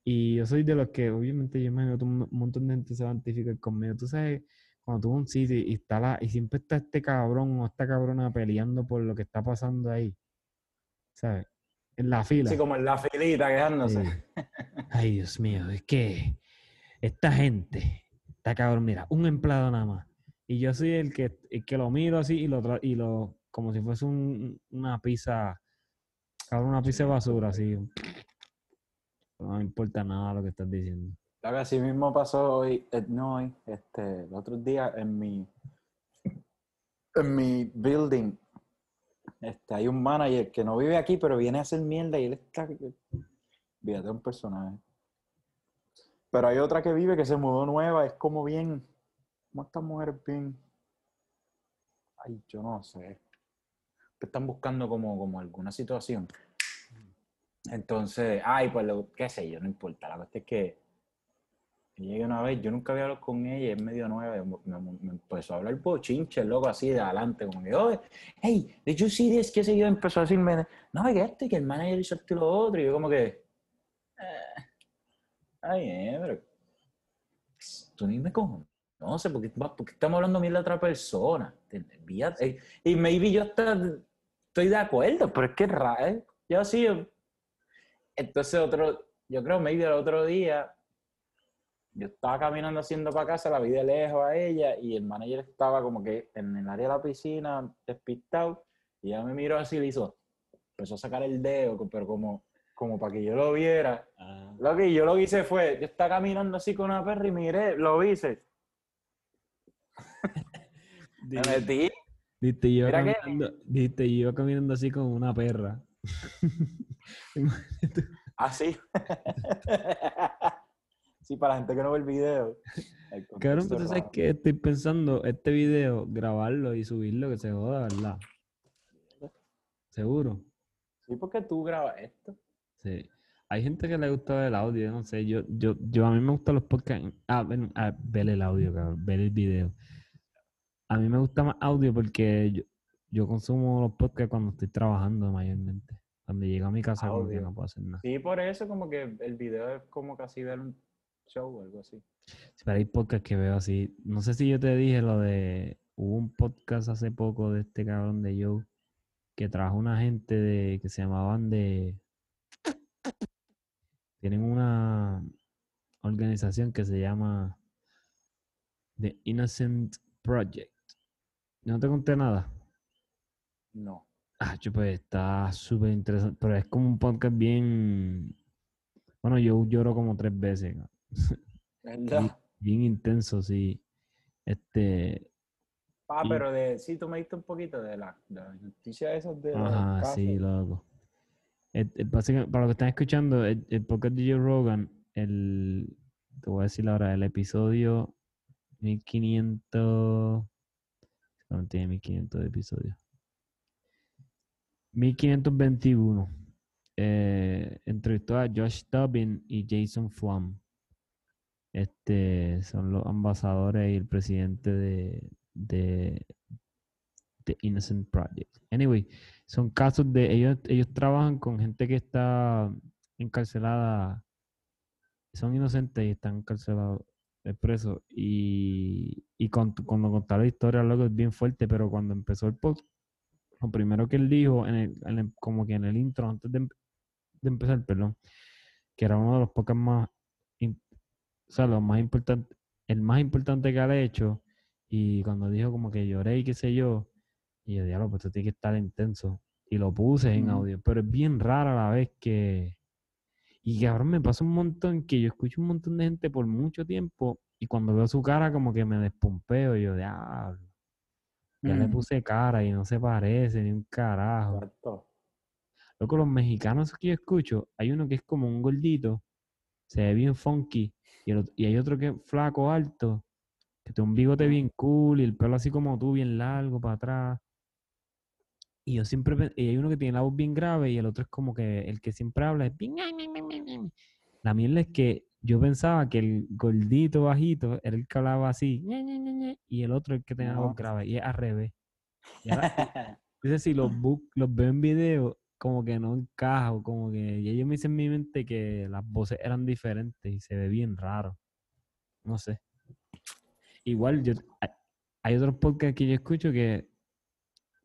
Speaker 1: Y yo soy de los que, obviamente, yo imagino que un montón de gente se va a identificar conmigo. Tú sabes, cuando tú un sitio y, está la, y siempre está este cabrón o esta cabrona peleando por lo que está pasando ahí. ¿Sabes? En la fila.
Speaker 2: Así como en la filita quejándose.
Speaker 1: Sí. Ay, Dios mío, es que esta gente está cabrón. Mira, un empleado nada más. Y yo soy el que, el que lo miro así y lo, y lo como si fuese un- una pizza, cabrón, una pizza de basura, así. No me importa nada lo que estás diciendo.
Speaker 2: Lo que así mismo pasó hoy, eh, no hoy, este, el otro día en mi, en mi building, este, hay un manager que no vive aquí, pero viene a hacer mierda y él está, fíjate, un personaje. Pero hay otra que vive que se mudó nueva, es como bien, como esta mujer bien, ay, yo no sé, están buscando como, como alguna situación. Entonces, ay, pues lo, qué sé yo, no importa. La cuestión es que llegué una vez, yo nunca había hablado con ella, es medio nueva, y me, me- empezó a hablar bochinche, loco, así de adelante, como que, oye, hey, did you see this? ¿Qué sé yo? Empezó a decirme, no, que este, que el manager hizo esto y lo otro, y yo como que, eh, ay, eh, pero tú ni me conoces, porque, porque estamos hablando mil de otra persona, olvídate. Y maybe yo hasta estoy de acuerdo, pero es que es raro, yo sí, yo- entonces otro, yo creo maybe el otro día, yo estaba caminando haciendo para casa, la vi de lejos a ella y el manager estaba como que en el área de la piscina, despistado, y ella me miró así y le hizo, empezó a sacar el dedo, pero como, como para que yo lo viera. Lo que yo lo que hice fue, yo estaba caminando así con una perra y miré, lo hice, me metí,
Speaker 1: Diste yo,
Speaker 2: Mira que-
Speaker 1: caminando, diste yo caminando así como una perra.
Speaker 2: así. sí, para la gente que no ve el video. contexto
Speaker 1: pero
Speaker 2: es
Speaker 1: que estoy pensando este video, grabarlo y subirlo, que se joda, ¿verdad? Seguro.
Speaker 2: Sí, porque tú grabas esto.
Speaker 1: Sí. Hay gente que le gusta el audio, no sé, yo, yo, yo a mí me gustan los podcasts, ah, bueno, ah, ver el audio, cabrón, ver el video. A mí me gusta más audio porque yo, yo consumo los podcasts cuando estoy trabajando mayormente. Cuando llego a mi casa como que
Speaker 2: Audio.
Speaker 1: no puedo hacer nada.
Speaker 2: Sí, por eso como que el video es como casi ver un show o algo así.
Speaker 1: Sí, Pero hay podcasts que veo así. No sé si yo te dije lo de. Hubo un podcast hace poco de este cabrón de Joe que trajo una gente de que se llamaban de. Tienen una organización que se llama The Innocent Project. No te conté nada.
Speaker 2: No.
Speaker 1: Ah, pues está súper interesante. Pero es como un podcast bien. Bueno, yo lloro como tres veces. cabrón. Bien intenso, sí. Este.
Speaker 2: Ah,
Speaker 1: y-
Speaker 2: pero de, sí, tú me diste un poquito de la, de la noticia esas de casos.
Speaker 1: sí, loco. El- para los que están escuchando, el, el podcast de Joe Rogan, el, te voy a decir ahora, el episodio 1500, no tiene 1500 episodios. 1521. Eh, entrevistó a Josh Dobbin y Jason Flum. Este son los ambasadores y el presidente de, de, de Innocent Project. Anyway, son casos de ellos, ellos trabajan con gente que está encarcelada, son inocentes y están encarcelados expreso. Y, y con- cuando contaba la historia, loco, es bien fuerte, pero cuando empezó el podcast, lo primero que él dijo, en el, en el- como que en el intro, antes de, em- de empezar, perdón, que era uno de los podcasts más, o sea, los más importantes, el más importante que ha hecho, y cuando dijo como que lloré y qué sé yo, y yo, diablo, pues esto tiene que estar intenso. Y lo puse en audio, pero es bien raro a la vez que... Y ahora me pasa un montón que yo escucho un montón de gente por mucho tiempo y cuando veo su cara como que me despompeo y yo, diablo, ya le
Speaker 2: Mm.
Speaker 1: puse cara y no se parece ni un carajo.
Speaker 2: Exacto.
Speaker 1: Loco, los mexicanos que yo escucho, hay uno que es como un gordito, se ve bien funky, y, el ot- y hay otro que es flaco, alto, que tiene un bigote bien cool y el pelo así como tú, bien largo para atrás. Y yo siempre, y hay uno que tiene la voz bien grave y el otro es como que el que siempre habla es bien... La mierda es que yo pensaba que el gordito bajito era el que hablaba así, y el otro el que tenía la voz grave, y es al revés. Entonces, si los, los veo en video, como que no encajo, como que ya yo me hice en mi mente que las voces eran diferentes y se ve bien raro. No sé. Igual, yo, hay, hay otros podcasts que yo escucho que,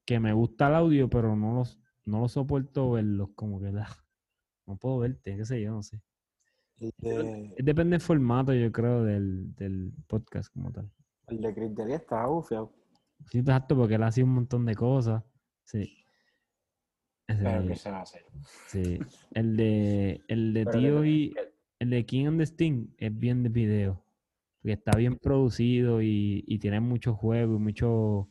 Speaker 1: que me gusta el audio, pero no los, no los soporto verlos, como que no puedo verte, qué sé yo, no sé.
Speaker 2: De,
Speaker 1: Depende del formato, yo creo, del, del podcast como tal.
Speaker 2: el de Chris D'Elia estaba bufiado.
Speaker 1: Sí, exacto, porque él hacía un montón de cosas. Sí.
Speaker 2: Pero que se va a hacer.
Speaker 1: Sí, el de, el de Tío y el de King and the Sting es bien de video. Porque está bien producido y, y tiene mucho juego y mucho,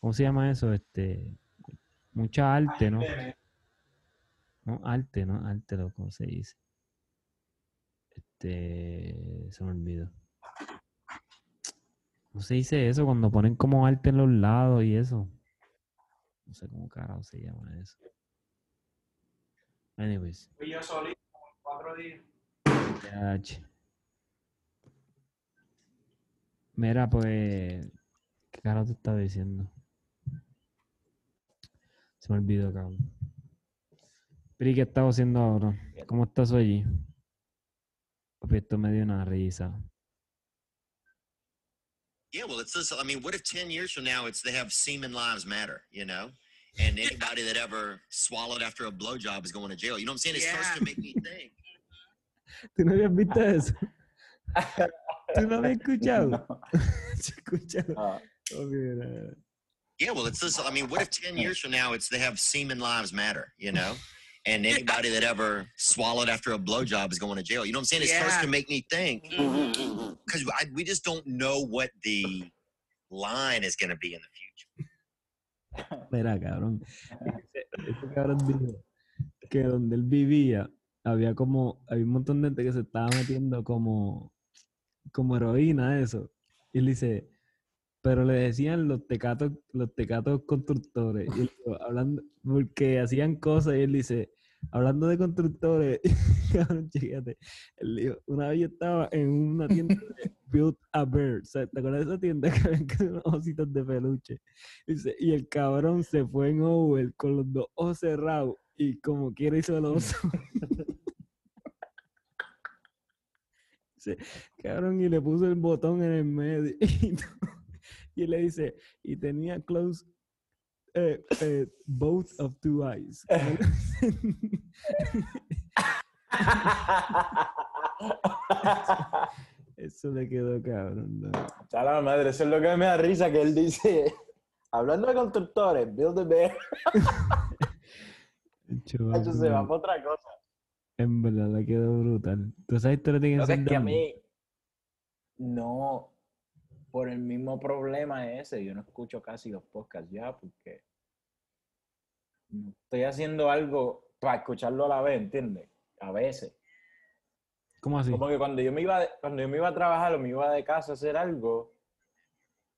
Speaker 1: ¿cómo se llama eso? Este, mucha arte, ¿no? No, arte, ¿no? Arte, lo ¿cómo se dice? Este, se me olvidó. ¿Cómo se dice eso? Cuando ponen como arte en los lados y eso. No sé cómo carajo se llama eso. Anyways.
Speaker 3: Fui yo solito cuatro días.
Speaker 1: Ya. Mira, pues. ¿Qué carajo te estaba diciendo? Se me olvidó, cabrón. Pri, ¿qué estás haciendo ahora? ¿Cómo estás allí? Papi, esto me dio una risa.
Speaker 4: Yeah, well, it's this. I mean, what if 10 years from now it's they have semen lives matter, you know? And anybody that ever swallowed after a blowjob is going to jail. You know what I'm saying? It starts to make me think.
Speaker 1: ¿Tú no habías visto eso? ¿Tú no habías escuchado?
Speaker 2: No.
Speaker 1: ¿Se escucha?
Speaker 2: Ah.
Speaker 4: Yeah, well, it's this. I mean, what if 10 years from now it's they have semen lives matter, you know? And anybody that ever swallowed after a blowjob is going to jail. You know what I'm saying? It starts to make me think because we just don't know what the line is going to be in the future.
Speaker 1: Mira, cabrón. Ese, cabrón dijo que donde él vivía había como, había un montón de gente que se estaba metiendo como, como heroína, eso. Y él dice, pero le decían los tecatos, los tecatos constructores. Y él dijo, hablando, porque hacían cosas y él dice, hablando de constructores, cabrón, chécate. Una vez yo estaba en una tienda de Build a Bear. ¿Te acuerdas de esa tienda que había con unos ositos de peluche? Y el cabrón se fue en over con los dos ojos cerrados y como quiera hizo el oso. Cabrón, y le puso el botón en el medio. Y, le dice, y tenía close eh, eh, both of two eyes. Eso le quedó cabrón. ¿no?
Speaker 2: Chala madre, eso es lo que me da risa que él dice. Hablando de constructores, Build a Bear,
Speaker 1: Chaval,
Speaker 2: eso se va por otra cosa.
Speaker 1: En verdad le quedó brutal. Tú sabes historia tiene
Speaker 2: Lo
Speaker 1: que
Speaker 2: que
Speaker 1: ser
Speaker 2: es que a mí, no, por el mismo problema ese, yo no escucho casi los podcasts ya porque no estoy haciendo algo para escucharlo a la vez, ¿entiendes? A veces.
Speaker 1: ¿Cómo así?
Speaker 2: Como que cuando yo me iba, cuando yo me iba a trabajar o me iba de casa a hacer algo,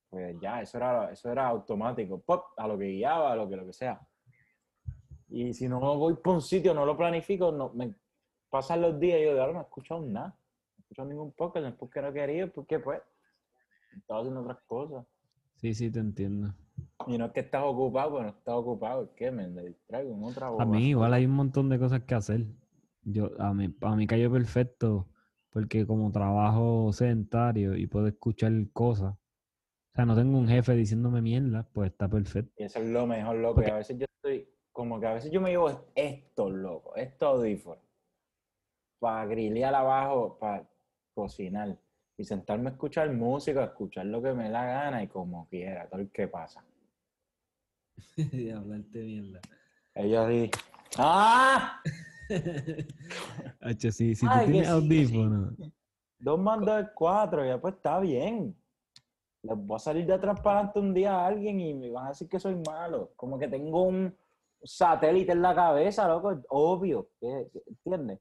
Speaker 2: pues ya, eso era, eso era automático. Pop, a lo que guiaba, a lo que, lo que sea. Y si no voy por un sitio, no lo planifico, no, me pasan los días y yo de ahora no he escuchado nada. No he escuchado ningún podcast, no es porque no quería, porque pues estaba haciendo otras cosas.
Speaker 1: Sí, sí, te entiendo.
Speaker 2: Y no es que estás ocupado, pues no estás ocupado, es que me distraigo en otra
Speaker 1: A
Speaker 2: boba.
Speaker 1: mí igual hay un montón de cosas que hacer. Yo, a mí, a mí cayó perfecto porque como trabajo sedentario y puedo escuchar cosas, o sea, no tengo un jefe diciéndome mierda, pues está perfecto.
Speaker 2: Y eso es lo mejor, loco. Y a veces yo estoy, como que a veces yo me llevo esto, loco, estos audífonos, para grillear abajo, para cocinar. Y sentarme a escuchar música, a escuchar lo que me da gana y como quiera, todo el que pasa.
Speaker 1: de hablarte mierda.
Speaker 2: Ellos di, ¡ah!
Speaker 1: Hacho, sí, si tú
Speaker 2: Ay,
Speaker 1: tienes
Speaker 2: sí,
Speaker 1: audífonos,
Speaker 2: Dos mandos de cuatro, ya pues está bien. Les voy a salir de atrás para adelante un día a alguien y me van a decir que soy malo. Como que tengo un satélite en la cabeza, loco. Obvio, ¿qué- qué- ¿entiendes?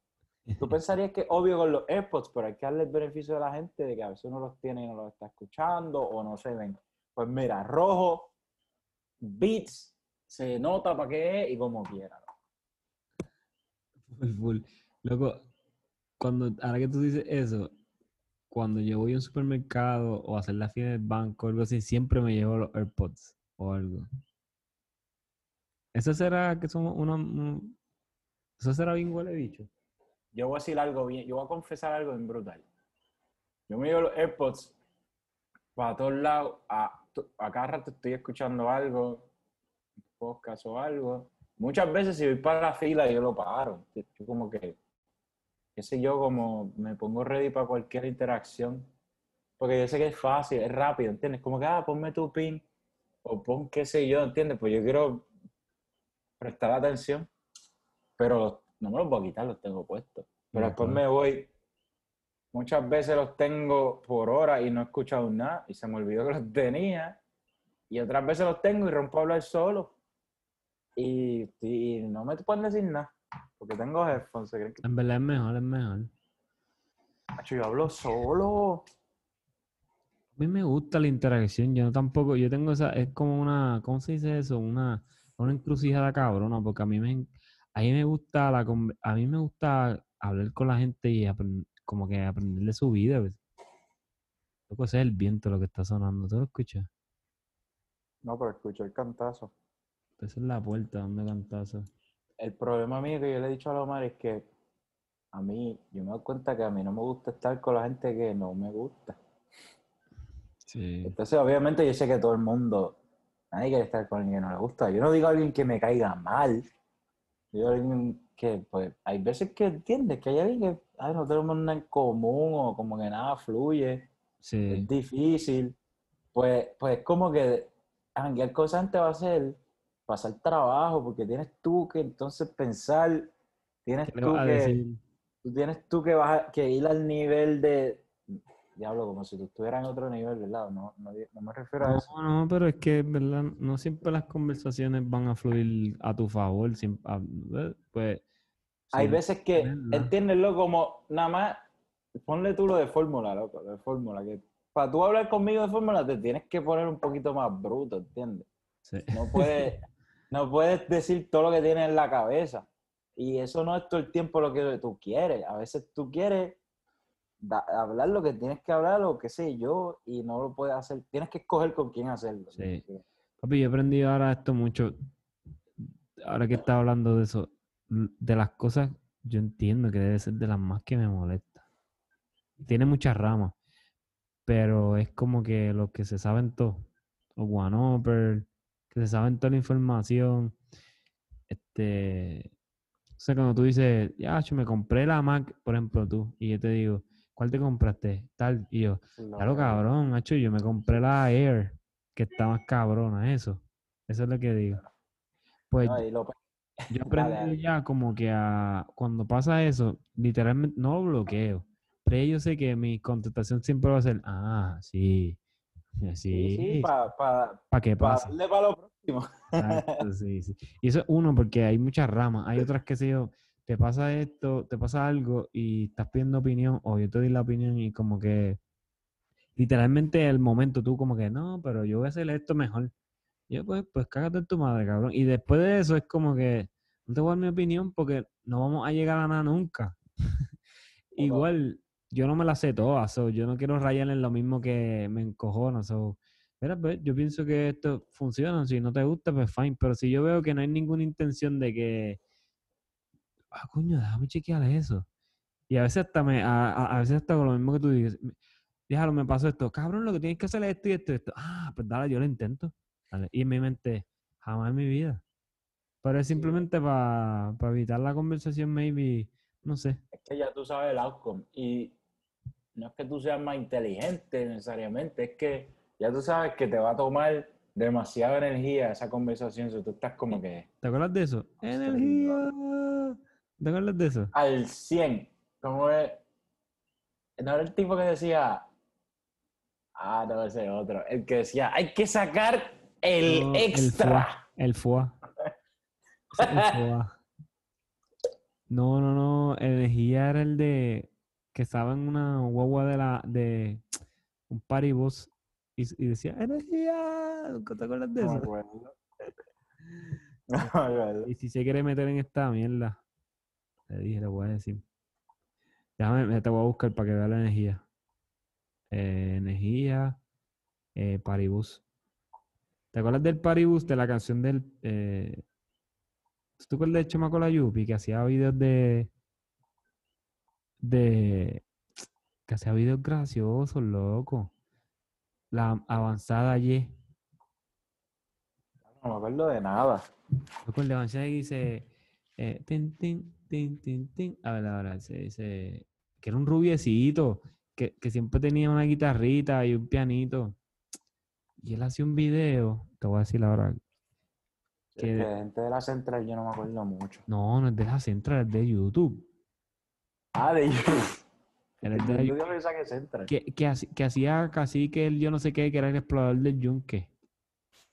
Speaker 2: Tú pensarías que obvio con los AirPods, pero hay que darle el beneficio a la gente de que a veces uno los tiene y no los está escuchando o no se ven. Pues mira, rojo, beats, se nota para qué es y como quiera.
Speaker 1: full, full. Loco, cuando, ahora que tú dices eso, cuando yo voy a un supermercado o a hacer la fila del banco o algo así, siempre me llevo los AirPods o algo. ¿Eso será que somos una... un- ¿Eso será bien huele bicho?
Speaker 2: Yo voy a decir algo bien, yo voy a confesar algo bien brutal. Yo me llevo los AirPods para todos lados, a, a cada rato estoy escuchando algo, podcast o algo. Muchas veces si voy para la fila yo lo paro. Yo como que, qué sé yo, como me pongo ready para cualquier interacción. Porque yo sé que es fácil, es rápido, ¿entiendes? Como que, ah, ponme tu pin o pon qué sé yo, ¿entiendes? Pues yo quiero prestar atención, pero no me los voy a quitar, los tengo puestos. Pero después me voy, muchas veces los tengo por hora y no he escuchado nada y se me olvidó que los tenía. Y otras veces los tengo y rompo a hablar solo. Y, y no me pueden decir nada, porque tengo headphones. ¿se creen que
Speaker 1: En verdad es mejor, es mejor.
Speaker 2: Macho, yo hablo solo?
Speaker 1: A mí me gusta la interacción, yo no tampoco, yo tengo esa, es como una, ¿cómo se dice eso? Una, una encrucijada cabrona, porque a mí me, a mí me gusta la, a mí me gusta hablar con la gente y como que aprender de su vida, ¿ves? Loco, ese es el viento lo que está sonando, ¿tú lo escuchas?
Speaker 2: No, pero escucho el cantazo.
Speaker 1: Esa es la puerta donde cantazo.
Speaker 2: El problema mío que yo le he dicho a la Omar es que a mí, yo me doy cuenta que a mí no me gusta estar con la gente que no me gusta.
Speaker 1: Sí.
Speaker 2: Entonces, obviamente, yo sé que todo el mundo, nadie quiere estar con alguien que no le gusta. Yo no digo a alguien que me caiga mal. Yo alguien que, pues, hay veces que entiendes que hay alguien que, ay, no tenemos nada en común o como que nada fluye,
Speaker 1: Sí.
Speaker 2: es difícil. Pues, pues es como que janguear con esa gente va a ser pasar trabajo, porque tienes tú que entonces pensar, tienes
Speaker 1: ¿Qué le
Speaker 2: tú que
Speaker 1: decir?
Speaker 2: tú tienes tú que, a- que ir al nivel de. Diablo, como si tú estuvieras en otro nivel, ¿verdad? No, no, no me refiero a eso.
Speaker 1: No, no, pero es que, ¿verdad? No siempre las conversaciones van a fluir a tu favor. siempre, a- pues,
Speaker 2: Hay veces que, entiéndelo como nada más, ponle tú lo de fórmula, loco, lo de fórmula, que para tú hablar conmigo de fórmula te tienes que poner un poquito más bruto, ¿entiendes?
Speaker 1: sí.
Speaker 2: No puedes, no puedes decir todo lo que tienes en la cabeza. Y eso no es todo el tiempo lo que tú quieres. A veces tú quieres da- hablar lo que tienes que hablar o qué sé yo, y no lo puedes hacer. Tienes que escoger con quién hacerlo.
Speaker 1: Sí. Papi, yo he aprendido ahora esto mucho. Ahora que estaba hablando de eso, l- de las cosas, yo entiendo que debe ser de las más que me molesta. Tiene muchas ramas, pero es como que los que se saben todo, o one upper, que se saben toda la información. Este, o sea, cuando tú dices, ya, yo me compré la Mac, por ejemplo, tú, y yo te digo, ¿cuál te compraste? Tal, y yo, Claro, cabrón, macho, yo me compré la Air, que está más cabrona, eso. Eso es lo que digo. Pues
Speaker 2: No, lo-
Speaker 1: yo
Speaker 2: dale.
Speaker 1: ya como que a, cuando pasa eso, literalmente no lo bloqueo. Pero yo sé que mi contestación siempre va a ser, ah, sí,
Speaker 2: sí,
Speaker 1: sí,
Speaker 2: sí, para pa,
Speaker 1: ¿para qué
Speaker 2: pa
Speaker 1: pasa?
Speaker 2: darle para lo próximo.
Speaker 1: Exacto, sí, sí. Y eso es uno, porque hay muchas ramas. Hay otras que sé yo, te pasa esto, te pasa algo y estás pidiendo opinión, o yo te doy la opinión y como que literalmente el momento tú como que, no, pero yo voy a hacer esto mejor. Y yo, pues, pues cágate en tu madre, cabrón. Y después de eso es como que, no te voy a dar mi opinión porque no vamos a llegar a nada nunca. Igual, yo no me la sé todas, so, yo no quiero rayar en lo mismo que me encojona, so, Mira, pues, yo pienso que esto funciona. Si no te gusta, pues fine. Pero si yo veo que no hay ninguna intención de que. Ah, coño, déjame chequear eso. Y a veces hasta me, a, a- a veces hasta con lo mismo que tú dices, déjalo, me pasó esto, cabrón, lo que tienes que hacer es esto y esto y esto. Ah, pues dale, yo lo intento. Dale. Y en mi mente, jamás en mi vida. Pero es simplemente para evitar la conversación, maybe, no sé.
Speaker 2: Es que ya tú sabes el outcome. Y no es que tú seas más inteligente necesariamente, es que ya tú sabes que te va a tomar demasiada energía esa conversación. Si tú estás como que
Speaker 1: ¿Te acuerdas de eso? Energía. ¿Te acuerdas de eso?
Speaker 2: al 100. Como es. No era el tipo que decía. Ah, no, ese es otro. El que decía, hay que sacar el
Speaker 1: No, el
Speaker 2: extra.
Speaker 1: El es el FOA. No, no, no. Energía era el de que estaba en una guagua de la de un party bus y, y decía energía. ¿Nunca ¿Te acuerdas de eso?
Speaker 2: No.
Speaker 1: Y si se quiere meter en esta mierda, le dije, le voy a decir. Déjame, te voy a buscar para que vea la energía. Eh, energía, eh, Paribus. ¿Te acuerdas del Paribus, de la canción del... Eh, ¿tú ¿Te acuerdas del Chamaco La Yupi que hacía videos de... de... que hacía videos graciosos, loco? La avanzada Y.
Speaker 2: No me acuerdo de nada.
Speaker 1: El de avanzada Y dice... Eh, tin, tin, tin, tin, tin. A ver, ahora se dice... Que era un rubiecito, que, que siempre tenía una guitarrita y un pianito. Y él hacía un video, te voy a decir ahora, Que-
Speaker 2: que de la central yo no me acuerdo mucho.
Speaker 1: no, no es de la central, es de YouTube.
Speaker 2: Ah, de YouTube.
Speaker 1: Él es de la
Speaker 2: Yo
Speaker 1: Yu-
Speaker 2: pensaba que central.
Speaker 1: que, que hacía casi que él, yo no sé qué, que era el explorador del yunque.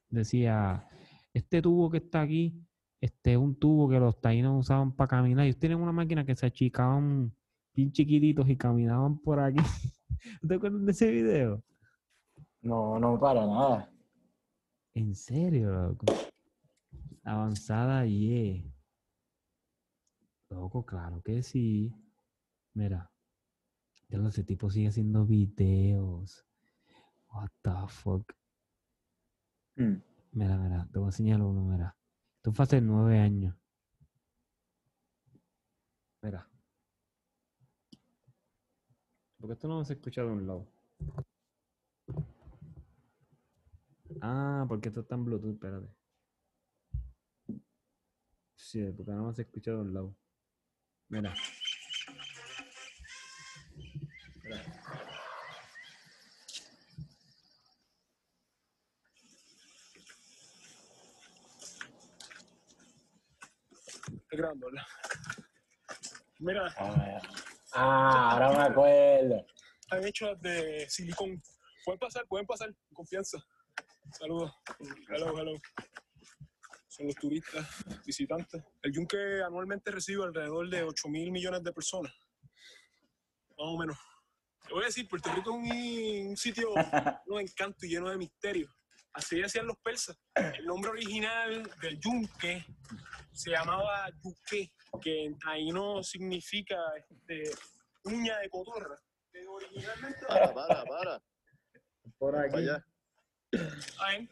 Speaker 1: Decía, este tubo que está aquí, este es un tubo que los taínos usaban para caminar. Ellos tienen una máquina que se achicaban bien chiquititos y caminaban por aquí. ¿No ¿Te acuerdas de ese video?
Speaker 2: No, no para nada.
Speaker 1: En serio, loco. Avanzada y Loco, claro que sí. Mira. Ya lo ese tipo sigue haciendo videos. What the fuck.
Speaker 2: Mm.
Speaker 1: Mira, mira, te voy a enseñar uno, mira. Fue hace nueve años. Mira. Porque esto no se escucha de un lado. Ah, porque esto está en Bluetooth, espérate. Sí, porque no se escucha de un lado. Mira. Mira,
Speaker 2: Ah, ah, ahora me acuerdo.
Speaker 5: han hecho de silicón. Pueden pasar, pueden pasar, confianza. Saludos. Hello, hello. Son los turistas, visitantes. El yunque anualmente recibe alrededor de 8 mil millones de personas. Más o menos. Te voy a decir, Puerto Rico es un, un sitio lleno de encanto y lleno de misterio. Así decían los persas. El nombre original del yunque se llamaba yuque, que en taíno significa este, uña de cotorra. Que originalmente
Speaker 4: Para, para, para.
Speaker 2: Por
Speaker 4: Para allá.
Speaker 5: Ay,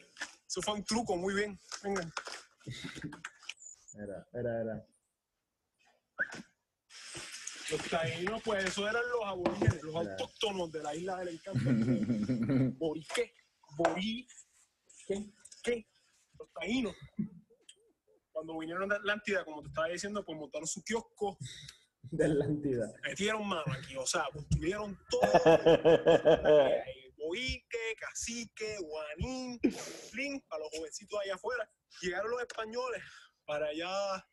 Speaker 5: eso fue un truco, muy bien. Vengan.
Speaker 2: Era, era, era.
Speaker 5: Los taínos, pues eso eran los aborígenes, los autóctonos de la isla del encanto. ¿Borí qué? ¿Borí qué? ¿Qué? Los taínos. Cuando vinieron de Atlántida, como te estaba diciendo, pues montaron su kiosco,
Speaker 2: De entidad.
Speaker 5: metieron mano aquí, o sea, construyeron todo. Boique, Cacique, Guanín, Flin, para los jovencitos allá afuera. Llegaron los españoles para allá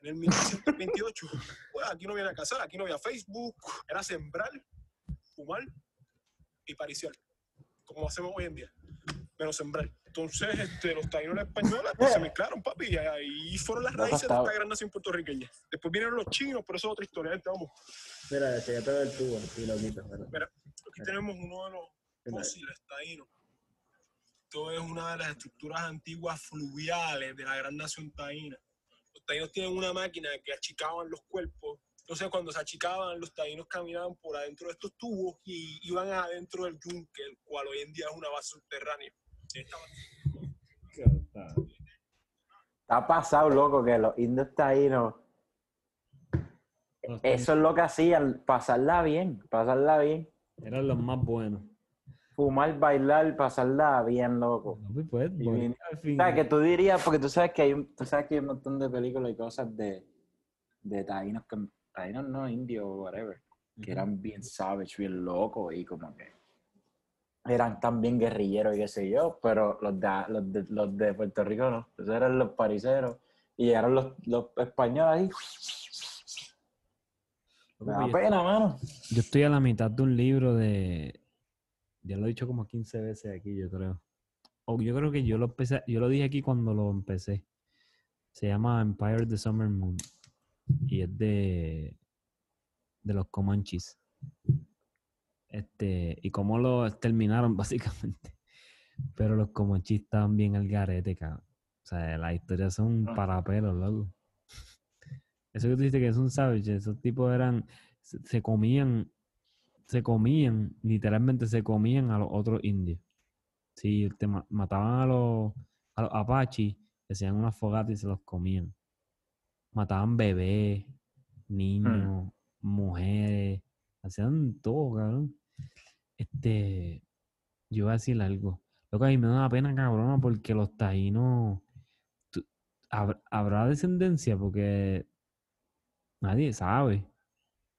Speaker 5: en el 1928. Pues aquí no había casar, aquí no había Facebook, era sembrar, fumar y pariciar, como hacemos hoy en día, pero sembrar. Entonces, este, los taínos españoles pues, se mezclaron, papi, y ahí fueron las raíces de esta gran nación puertorriqueña. Después vinieron los chinos, pero eso es otra historia, gente, vamos.
Speaker 2: Mira, ese ya te ve el tubo y lo ¿verdad?
Speaker 5: Mira, aquí tenemos uno de los fósiles taínos. Esto es una de las estructuras antiguas fluviales de la gran nación taína. Los taínos tienen una máquina que achicaban los cuerpos. Entonces, cuando se achicaban, los taínos caminaban por adentro de estos tubos y iban adentro del yunque, el cual hoy en día es una base subterránea.
Speaker 2: Está pasado, loco, que los indios taínos Eso es lo que hacían, pasarla bien, pasarla bien.
Speaker 1: Eran los más buenos.
Speaker 2: Fumar, bailar, pasarla bien, loco.
Speaker 1: No, pues,
Speaker 2: Y
Speaker 1: morir
Speaker 2: bien. sea, que tú dirías, porque tú sabes que hay un, tú sabes que hay un montón de películas y cosas de, de taínos, que, taínos no, indios o whatever, que eran bien savage, bien locos y como que eran también guerrilleros y qué sé yo, pero los de, los de, los de Puerto Rico no, esos eran los pariseros y llegaron los, los españoles ahí. Me da pena, mano.
Speaker 1: Yo estoy a la mitad de un libro de. Ya lo he dicho como 15 veces aquí, yo creo. O yo creo que yo lo empecé, yo lo dije aquí cuando lo empecé. Se llama Empire of the Summer Moon. Y es de. de los Comanches. Este. Y cómo lo terminaron, básicamente. Pero los Comanches estaban bien al garete, cabrón. O sea, las historias son
Speaker 2: Ah.
Speaker 1: para pelos, loco. Eso que tú dices que es un savage, esos tipos eran, se, se comían, se comían, literalmente se comían a los otros indios. Sí, te ma- mataban a los, a los apaches, hacían una fogata y se los comían. Mataban bebés, niños, mujeres, hacían todo, cabrón. Este, yo voy a decir algo. Lo que a mí me da pena, cabrona, porque los taínos, tú- hab- habrá descendencia porque nadie sabe.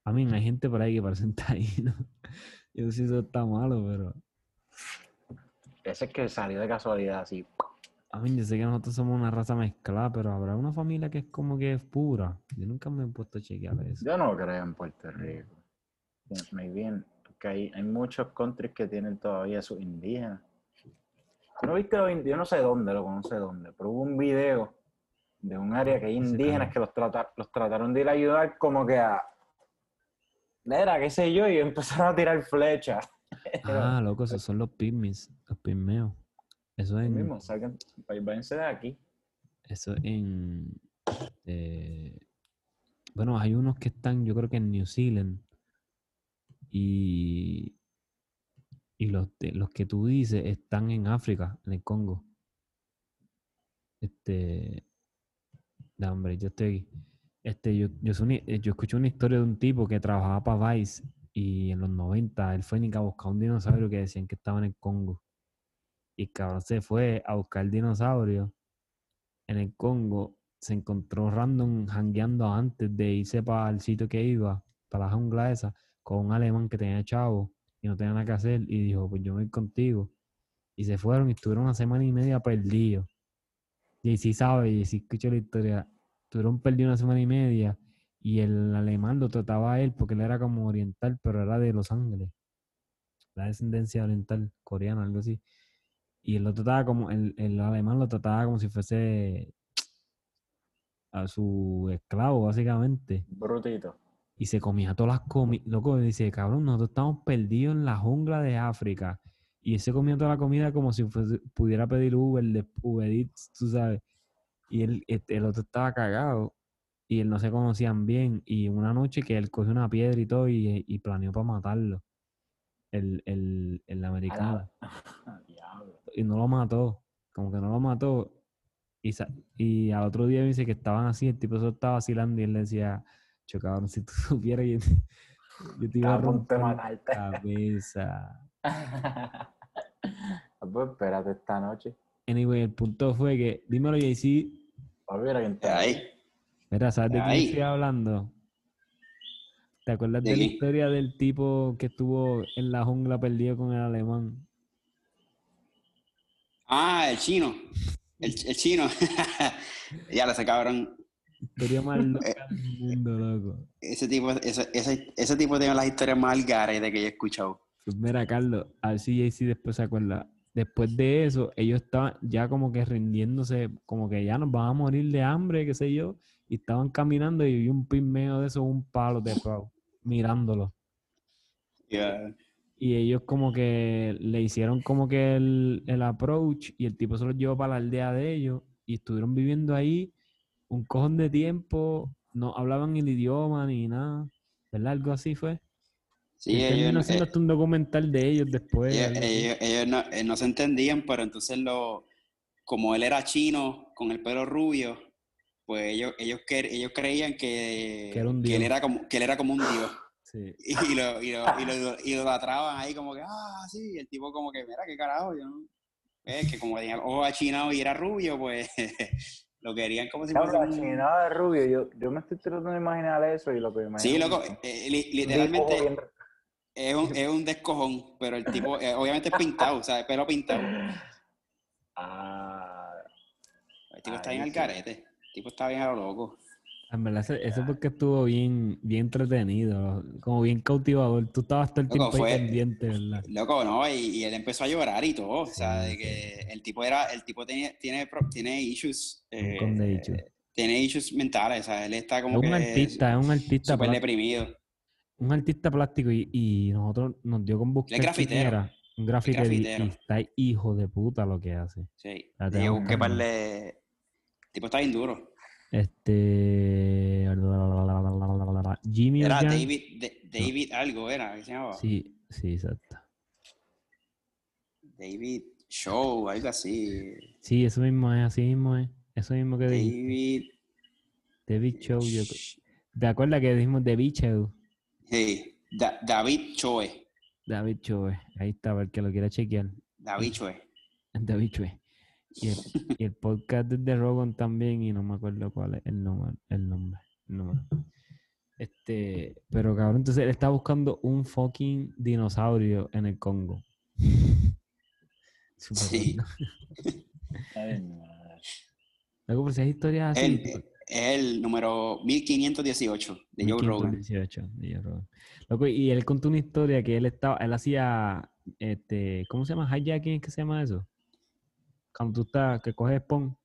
Speaker 1: A mí hay gente por ahí que parece taínos. Yo si eso está malo, pero
Speaker 2: Ese es que salió de casualidad así.
Speaker 1: a mí yo sé que nosotros somos una raza mezclada, pero habrá una familia que es como que es pura. Yo nunca me he puesto a chequear eso.
Speaker 2: Yo no creo en Puerto Rico. Muy bien, porque hay, hay muchos countries que tienen todavía sus indígenas. ¿Tú no viste los indi- Yo no sé dónde, lo no sé dónde, pero hubo un video de un área que hay indígenas que los, trata- los trataron de ir a ayudar como que a... Era, qué sé yo, y empezaron a tirar flechas.
Speaker 1: Ah, loco, esos son los pygmies, los pigmeos. Eso
Speaker 2: Ahí
Speaker 1: en,
Speaker 2: mismo, salgan, váyanse de aquí.
Speaker 1: eso en, eh, bueno, hay unos que están, yo creo que en New Zealand y, y los, los que tú dices están en África, en el Congo. Este, no, hombre, yo estoy aquí. Este, yo, eh, yo escuché una historia de un tipo que trabajaba para Vice y en los 90 él fue ni a buscar un dinosaurio que decían que estaba en el Congo. Y cabrón se fue a buscar el dinosaurio en el Congo. Se encontró random hangueando antes de irse para el sitio que iba, para la jungla esa, con un alemán que tenía chavo y no tenía nada que hacer. Y dijo, pues yo voy contigo. Y se fueron y estuvieron una semana y media perdidos. Y sí sabe, y sí escucho la historia. Estuvieron perdidos una semana y media. Y el alemán lo trataba a él porque él era como oriental, pero era de Los Ángeles. La descendencia oriental, coreana, algo así. Y él lo trataba como, el, el alemán lo trataba como si fuese a su esclavo, básicamente.
Speaker 2: Brutito.
Speaker 1: Y se comía todas las comidas. Loco, dice, cabrón, nosotros estamos perdidos en la jungla de África. Y él se comía toda la comida como si fuese- pudiera pedir Uber, de Uber Eats, tú sabes. Y él, el otro estaba cagado. Y él no se conocían bien. Y una noche que él cogió una piedra y todo y, y planeó para matarlo. El, el, el americano y no lo mató. Como que no lo mató. Y, y al otro día me dice que estaban así, el tipo solo estaba vacilando y él le decía, "Cho, cabrón, si tú supieras, yo, te- yo te iba a romper la cabeza.
Speaker 2: Ah, pues espérate esta noche.
Speaker 1: Anyway, el punto fue que, dímelo, JC,
Speaker 2: mira quién está
Speaker 6: Ahí.
Speaker 1: mira, ¿sabes de quién estoy hablando? ¿Te acuerdas
Speaker 6: ¿De
Speaker 1: de, la historia del tipo que estuvo en la jungla perdido con el alemán?
Speaker 6: Ah, el chino. El, el chino. ya lo sé, cabrón.
Speaker 1: Historia más loca del mundo, loco.
Speaker 6: Ese tipo, ese, ese, ese tipo tiene las historias más algares de que yo he escuchado.
Speaker 1: Pues mira, Carlos, a ver si JC después se acuerda. Después de eso, ellos estaban ya como que rindiéndose, como que ya nos vamos a morir de hambre, qué sé yo, y estaban caminando y vi un pigmeo de esos, un palo de pavo, mirándolo.
Speaker 6: Ya.
Speaker 1: Y ellos como que le hicieron como que el, el approach y el tipo se los llevó para la aldea de ellos y estuvieron viviendo ahí un cojón de tiempo, no hablaban el idioma ni nada, ¿verdad? Algo así fue.
Speaker 6: Sí,
Speaker 1: Él
Speaker 6: ellos, no-
Speaker 1: haciendo
Speaker 6: eh,
Speaker 1: hasta un documental de ellos después.
Speaker 6: ellos, ellos- ellos no, eh, no se entendían, pero entonces lo, como él era chino, con el pelo rubio, pues ellos, ellos, ellos creían que,
Speaker 1: Que era un
Speaker 6: que él era como, que él era como un dios.
Speaker 1: Sí.
Speaker 6: Y lo, y lo, y lo, idolatraban ahí como que, ah, sí, el tipo como que, mira, qué carajo, yo no... Es que como tenía ojos achinados y era rubio, pues lo querían como si fuera
Speaker 2: chinada de rubio. Yo, yo me estoy tratando de imaginar eso y lo que me imagino.
Speaker 6: Sí, loco, eh, li- literalmente
Speaker 2: bien-
Speaker 6: es un, es un descojón, pero el tipo, eh, obviamente es pintado, o sea, el pelo pintado.
Speaker 2: Ah,
Speaker 6: El tipo está bien al
Speaker 2: sí.
Speaker 6: carete, el tipo está bien a lo loco.
Speaker 1: En verdad, ese porque estuvo bien, bien entretenido, como bien cautivador. Tú estabas todo el
Speaker 6: Loco,
Speaker 1: tiempo ahí pendiente, ¿verdad?
Speaker 6: Loco, ¿no? Y, y él empezó a llorar y todo, o sea, de que el tipo era, el tipo tiene, tiene, tiene issues,
Speaker 1: Un
Speaker 6: eh,
Speaker 1: de issues.
Speaker 6: tiene issues mentales, o sea, él está
Speaker 1: Es
Speaker 6: como
Speaker 1: un
Speaker 6: que
Speaker 1: artista, es un artista,
Speaker 6: súper deprimido.
Speaker 1: un artista plástico y, y nosotros nos dio con buscar quién
Speaker 6: grafitero.
Speaker 1: era. Un grafitero y- y
Speaker 6: grafitero.
Speaker 1: está hijo de puta lo que hace.
Speaker 6: Sí, y yo busqué
Speaker 1: que
Speaker 6: par
Speaker 1: ver.
Speaker 6: de... El tipo está bien duro.
Speaker 1: Este. Jimmy
Speaker 6: Era. David, de- David algo, era, ¿qué se llamaba?
Speaker 1: Sí, sí, exacto.
Speaker 6: David Show, algo así.
Speaker 1: Sí, eso mismo es, así mismo es. Eso mismo que dijiste.
Speaker 6: David...
Speaker 1: David Show. yo-
Speaker 6: Sh-
Speaker 1: ¿Te acuerdas que dijimos David Show?
Speaker 6: Sí, Da- David Choe.
Speaker 1: David Show, eh. ahí está, para el que lo quiera chequear.
Speaker 6: David Choe.
Speaker 1: David Show. Y el, y el podcast de Rogan también, y no me acuerdo cuál es el nombre. El nombre. el número. Este, pero cabrón, entonces él está buscando un fucking dinosaurio en el Congo.
Speaker 6: Sí.
Speaker 1: Loco, pues si hay historias así.
Speaker 6: Eh, es el número 1518 de Joe Rogan.
Speaker 1: 1518, de Joe Rogan. Loco, y él contó una historia que él estaba, él hacía, este, ¿cómo se llama? Hijacking, ¿qué se llama eso? Cuando tú estás, que coges spawn.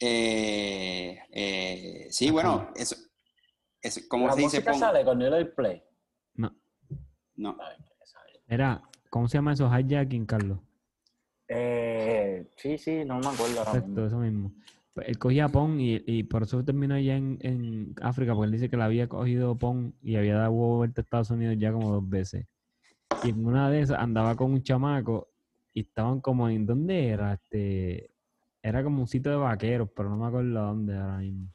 Speaker 6: Eh, eh, sí,
Speaker 1: Ajá.
Speaker 6: bueno, eso, eso ¿cómo
Speaker 2: La
Speaker 6: se dice? Pon?
Speaker 2: sale cuando yo le doy play.
Speaker 1: No,
Speaker 6: No,
Speaker 2: sabe.
Speaker 1: era, ¿cómo se llama eso? Hijacking, Carlos.
Speaker 2: Eh, sí, sí, no me acuerdo ahora
Speaker 1: Exacto,
Speaker 2: mismo.
Speaker 1: eso mismo. Pues él cogía Pong y, y por eso terminó allá en, en África, porque él dice que le había cogido Pong y había dado vuelta a Estados Unidos ya como dos veces. Y en una de esas andaba con un chamaco y estaban como en, ¿dónde era? Este, era como un sitio de vaqueros, pero no me acuerdo dónde ahora mismo.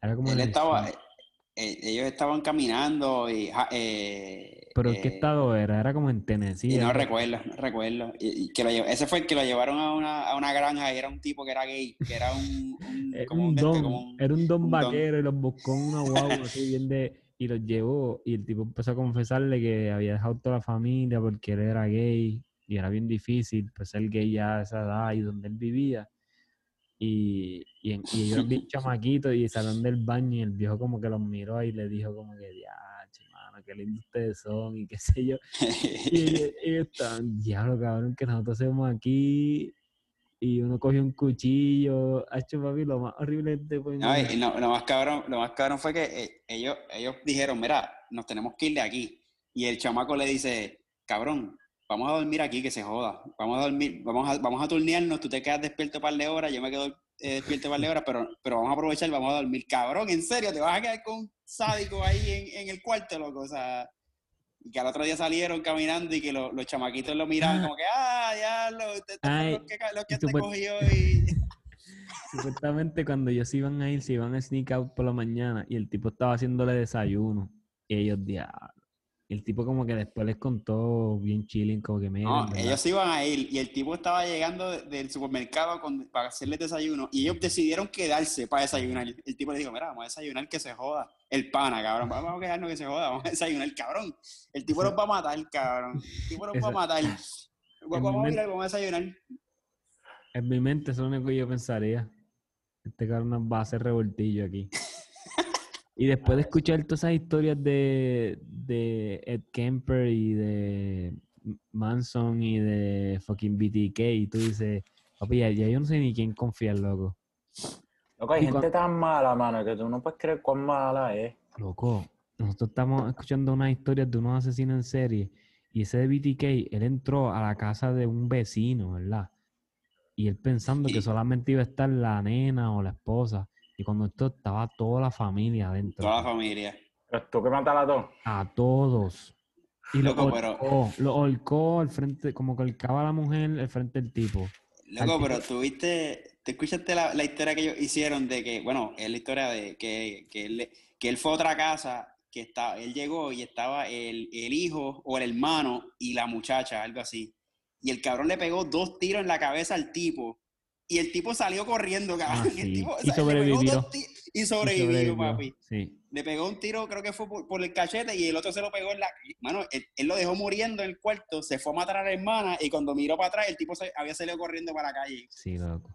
Speaker 1: Era como
Speaker 6: él
Speaker 1: el
Speaker 6: estaba,
Speaker 1: sur.
Speaker 6: eh, ellos estaban caminando y... eh,
Speaker 1: Pero ¿en qué
Speaker 6: eh,
Speaker 1: estado era? Era como en Tennessee.
Speaker 6: Y no recuerdo, no recuerdo. Y, y que lo lle- ese fue el que lo llevaron a una, a una granja y era un tipo que era gay, que era un... un- como
Speaker 1: un
Speaker 6: este,
Speaker 1: don,
Speaker 6: como un-
Speaker 1: era un don
Speaker 6: un don.
Speaker 1: vaquero y los buscó en una guagua así bien de, y los llevó y el tipo empezó a confesarle que había dejado toda la familia porque él era gay y era bien difícil pues ser gay ya a esa edad y donde él vivía y, y, y ellos bien chamaquitos y salieron del baño y el viejo como que los miró y le dijo como que diache mano qué lindos ustedes son y qué sé yo y ellos, estaban, diablo, cabrón, que nosotros hacemos aquí. Y uno cogió un cuchillo. Ha hecho papi lo más horrible de
Speaker 6: No, y no, lo, más cabrón, lo más cabrón fue que eh, ellos, ellos dijeron, mira, nos tenemos que ir de aquí. Y el chamaco le dice, cabrón, vamos a dormir aquí, que se joda. Vamos a dormir, vamos a, vamos a turnearnos, tú te quedas despierto un par de horas, yo me quedo eh, despierto un par de horas, pero, pero vamos a aprovechar y vamos a dormir. Cabrón, en serio, te vas a quedar con un sádico ahí en, en el cuarto, loco. O sea, y que al otro día salieron caminando y que lo- los chamaquitos lo miraban
Speaker 1: Ah.
Speaker 6: como que, ah, ya, lo,
Speaker 1: Ay,
Speaker 6: los que, te cogió y...
Speaker 1: Supuestamente cuando ellos se iban a ir, se iban a sneak out por la mañana y el tipo estaba haciéndole desayuno. Y ellos, diablo. Y el tipo como que después les contó bien chilling, como que me
Speaker 6: No, ellos se iban a ir y el tipo estaba llegando de- del supermercado con- para hacerles desayuno y ellos decidieron quedarse para desayunar. El tipo le dijo, mira, vamos a desayunar que se joda. El pana, cabrón, vamos a quedarnos que se joda, vamos a desayunar, cabrón. El tipo nos va a matar, cabrón. El tipo nos va a matar. Vamos a mirar, vamos a desayunar.
Speaker 1: En mi mente eso es lo único que yo pensaría. Este cabrón va a hacer revoltillo aquí. Y después de escuchar todas esas historias de, de Ed Kemper y de Manson y de fucking BTK, y tú dices, papi, ya, ya yo no sé ni quién confiar, loco.
Speaker 2: Loco, hay
Speaker 1: Y
Speaker 2: gente tan mala, mano, que tú no puedes creer cuán mala es.
Speaker 1: Loco, nosotros estamos escuchando unas historias de unos asesinos en serie y ese de BTK, él entró a la casa de un vecino, ¿verdad? Y él pensando que solamente iba a estar la nena o la esposa. Y cuando esto estaba toda la familia adentro.
Speaker 6: Toda la familia.
Speaker 2: Tú que matas a todos.
Speaker 1: A todos. Y lo
Speaker 6: pero-
Speaker 1: holcó, lo holcó al frente, como que holcaba a la mujer al frente del tipo.
Speaker 6: Loco, pero tuviste, ¿te escuchaste la, la historia que ellos hicieron de que, bueno, es la historia de que, que, él, que él fue a otra casa, que está, él llegó y estaba el, el hijo o el hermano y la muchacha, algo así. Y el cabrón le pegó dos tiros en la cabeza al tipo. Y el tipo salió corriendo, cabrón.
Speaker 1: Ah,
Speaker 6: Y el
Speaker 1: sí.
Speaker 6: tipo,
Speaker 1: Y
Speaker 6: o sea, le pegó
Speaker 1: sobrevivió.
Speaker 6: y sobrevivió, papi.
Speaker 1: Sí.
Speaker 6: Le pegó un tiro, creo que fue por, por el cachete, y el otro se lo pegó en la. Mano, él, él lo dejó muriendo en el cuarto, se fue a matar a la hermana, y cuando miró para atrás, el tipo se, había salido corriendo para la calle.
Speaker 1: Sí, loco.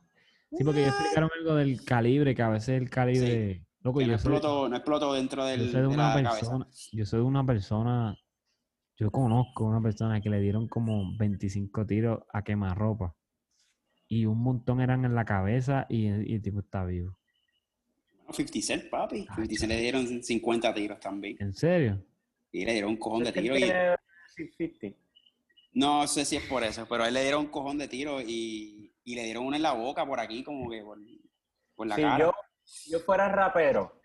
Speaker 1: Sí, porque ellos explicaron algo del calibre, que a veces el calibre. Loco,
Speaker 6: Que no
Speaker 1: yo soy,
Speaker 6: explotó, no explotó dentro
Speaker 1: yo
Speaker 6: del,
Speaker 1: soy de una persona.
Speaker 6: cabeza.
Speaker 1: Yo soy de una persona. Yo conozco una persona que le dieron como 25 tiros a quemarropa. Y un montón eran en la cabeza y, y el tipo está vivo.
Speaker 6: 50 Cent, papi.
Speaker 1: Ah,
Speaker 6: 50 Cent le dieron 50 tiros también.
Speaker 1: ¿En serio?
Speaker 6: Y le dieron un cojón de tiros. Y,
Speaker 2: tiene 50.
Speaker 6: no sé si es por eso, pero a él le dieron un cojón de tiros y, y le dieron uno en la boca por aquí, como que por, por la
Speaker 2: Si
Speaker 6: cara.
Speaker 2: yo, yo fuera rapero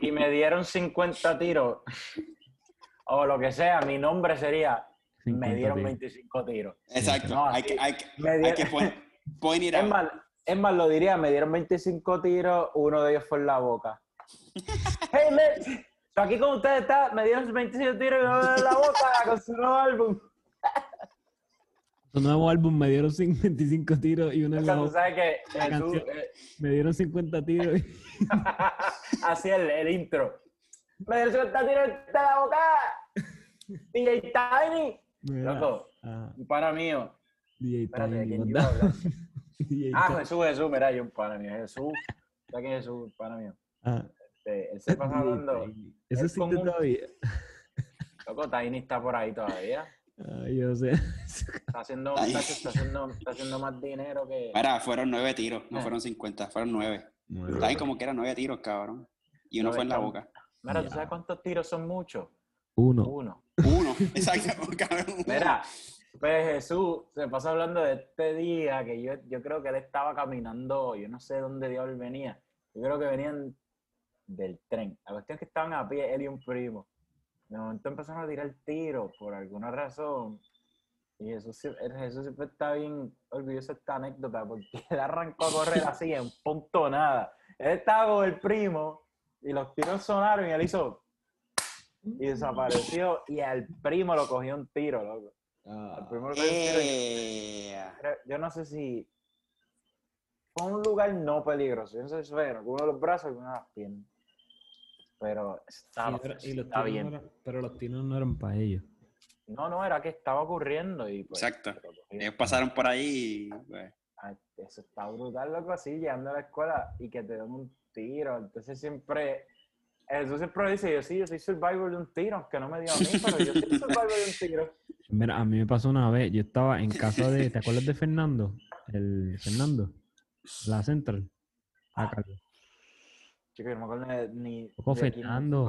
Speaker 2: y me dieron 50 tiros o lo que sea, mi nombre sería
Speaker 1: 50
Speaker 2: me dieron
Speaker 1: tiros.
Speaker 2: 25 tiros.
Speaker 6: Exacto.
Speaker 2: No,
Speaker 6: hay,
Speaker 2: así-
Speaker 6: que, hay, que,
Speaker 2: me
Speaker 6: hay
Speaker 2: dieron-
Speaker 6: que point, point it
Speaker 2: Es
Speaker 6: out.
Speaker 2: más, es más, lo diría, me dieron 25 tiros, uno de ellos fue en la boca. hey, man, aquí con ustedes está, me dieron 25 tiros y uno en la boca con su nuevo álbum.
Speaker 1: Su nuevo álbum me dieron 25 tiros y uno
Speaker 2: O
Speaker 1: en
Speaker 2: sea,
Speaker 1: la
Speaker 2: tú
Speaker 1: boca.
Speaker 2: sabes que
Speaker 1: La
Speaker 2: Jesús,
Speaker 1: canción.
Speaker 2: eh,
Speaker 1: Me dieron 50 tiros. y-
Speaker 2: así el, el intro. Me dieron 50 tiros en la boca. DJ Tiny. Loco,
Speaker 1: ah,
Speaker 2: un pana mío.
Speaker 1: DJ
Speaker 2: Espérate, ¿de quién yo Ah. Jesús, Jesús, mira, yo un pana mío. Jesús. ¿Sabes quién es Jesús? Un pana mío.
Speaker 1: Ah,
Speaker 2: Este, él se pasa hablando.
Speaker 1: Eso
Speaker 2: es
Speaker 1: existe
Speaker 2: como un-
Speaker 1: todavía.
Speaker 2: Loco, Tiny está por ahí todavía.
Speaker 1: Ay, yo sé.
Speaker 2: Está haciendo, está, está haciendo, está haciendo más dinero que.
Speaker 6: Mira, fueron nueve tiros, no
Speaker 2: Ah.
Speaker 6: fueron 50, fueron nueve. Ahí como que eran nueve tiros, cabrón. Y uno
Speaker 2: No,
Speaker 6: fue en la boca.
Speaker 2: Mira, ¿tú sabes cuántos tiros son muchos?
Speaker 1: Uno.
Speaker 2: Uno.
Speaker 6: Uno, exacto, cabrón.
Speaker 2: Mira, pues Jesús se pasa hablando de este día que yo, yo creo que él estaba caminando, yo no sé dónde Dios venía. Yo creo que venían del tren. La cuestión es que estaban a pie, él y un primo. De momento empezaron a tirar tiros por alguna razón. Y Jesús, Jesús siempre está bien orgulloso de esta anécdota porque él arrancó a correr así en punto nada. Él estaba con el primo y los tiros sonaron y él hizo y desapareció y al primo lo cogió un tiro, loco. Al primo lo cogió un tiro y-
Speaker 6: Eh,
Speaker 2: creo- yo no sé si fue un lugar no peligroso. Yo no sé si fue alguno de los brazos o alguna de las piernas. Pero estaba,
Speaker 1: Y los
Speaker 2: está
Speaker 1: tiros
Speaker 2: bien.
Speaker 1: no eran- pero los tiros no eran para ellos.
Speaker 2: No, no, era que estaba ocurriendo y pues.
Speaker 6: Exacto. ellos pasaron por ahí y, pues,
Speaker 2: Ay, Eso está brutal, loco, así, llegando a la escuela y que te den un tiro. Entonces siempre, eso siempre dice, yo sí, yo soy survivor de un tiro, aunque no me dio a mí, pero yo soy survivor de un tiro.
Speaker 1: Mira, a mí me pasó una vez. Yo estaba en casa de. ¿Te acuerdas de Fernando? El Fernando. La Central. Ah, Carlos.
Speaker 2: Chico, yo no me acuerdo de- ni.
Speaker 1: Poco
Speaker 2: de quién
Speaker 1: Fernando.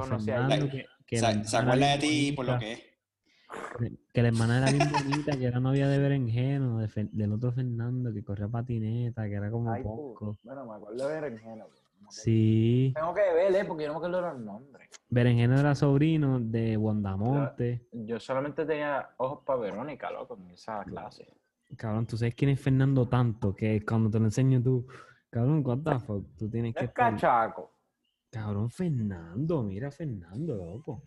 Speaker 1: Que, que
Speaker 6: se,
Speaker 1: la
Speaker 6: se
Speaker 1: hermana
Speaker 6: acuerda
Speaker 1: era
Speaker 6: de ti
Speaker 1: bien
Speaker 6: por lo
Speaker 1: bonita,
Speaker 6: que es.
Speaker 1: Que la hermana era bien bonita, que era novia de berenjeno, de Fer- del otro Fernando, que corría patineta, que era como
Speaker 2: Ay,
Speaker 1: poco.
Speaker 2: Bueno, me acuerdo de berenjena. pero no me acuerdo.
Speaker 1: Sí.
Speaker 2: Tengo que verle porque yo no me acuerdo los nombres.
Speaker 1: Berenjeno era sobrino de Wandamonte.
Speaker 2: Yo solamente tenía ojos para Verónica, loco, en esa clase.
Speaker 1: Cabrón, tú sabes quién es Fernando tanto que cuando te lo enseño tú, cabrón, what the fuck, tú tienes que
Speaker 2: Es
Speaker 1: estar...
Speaker 2: cachaco.
Speaker 1: Cabrón, Fernando, mira Fernando, loco.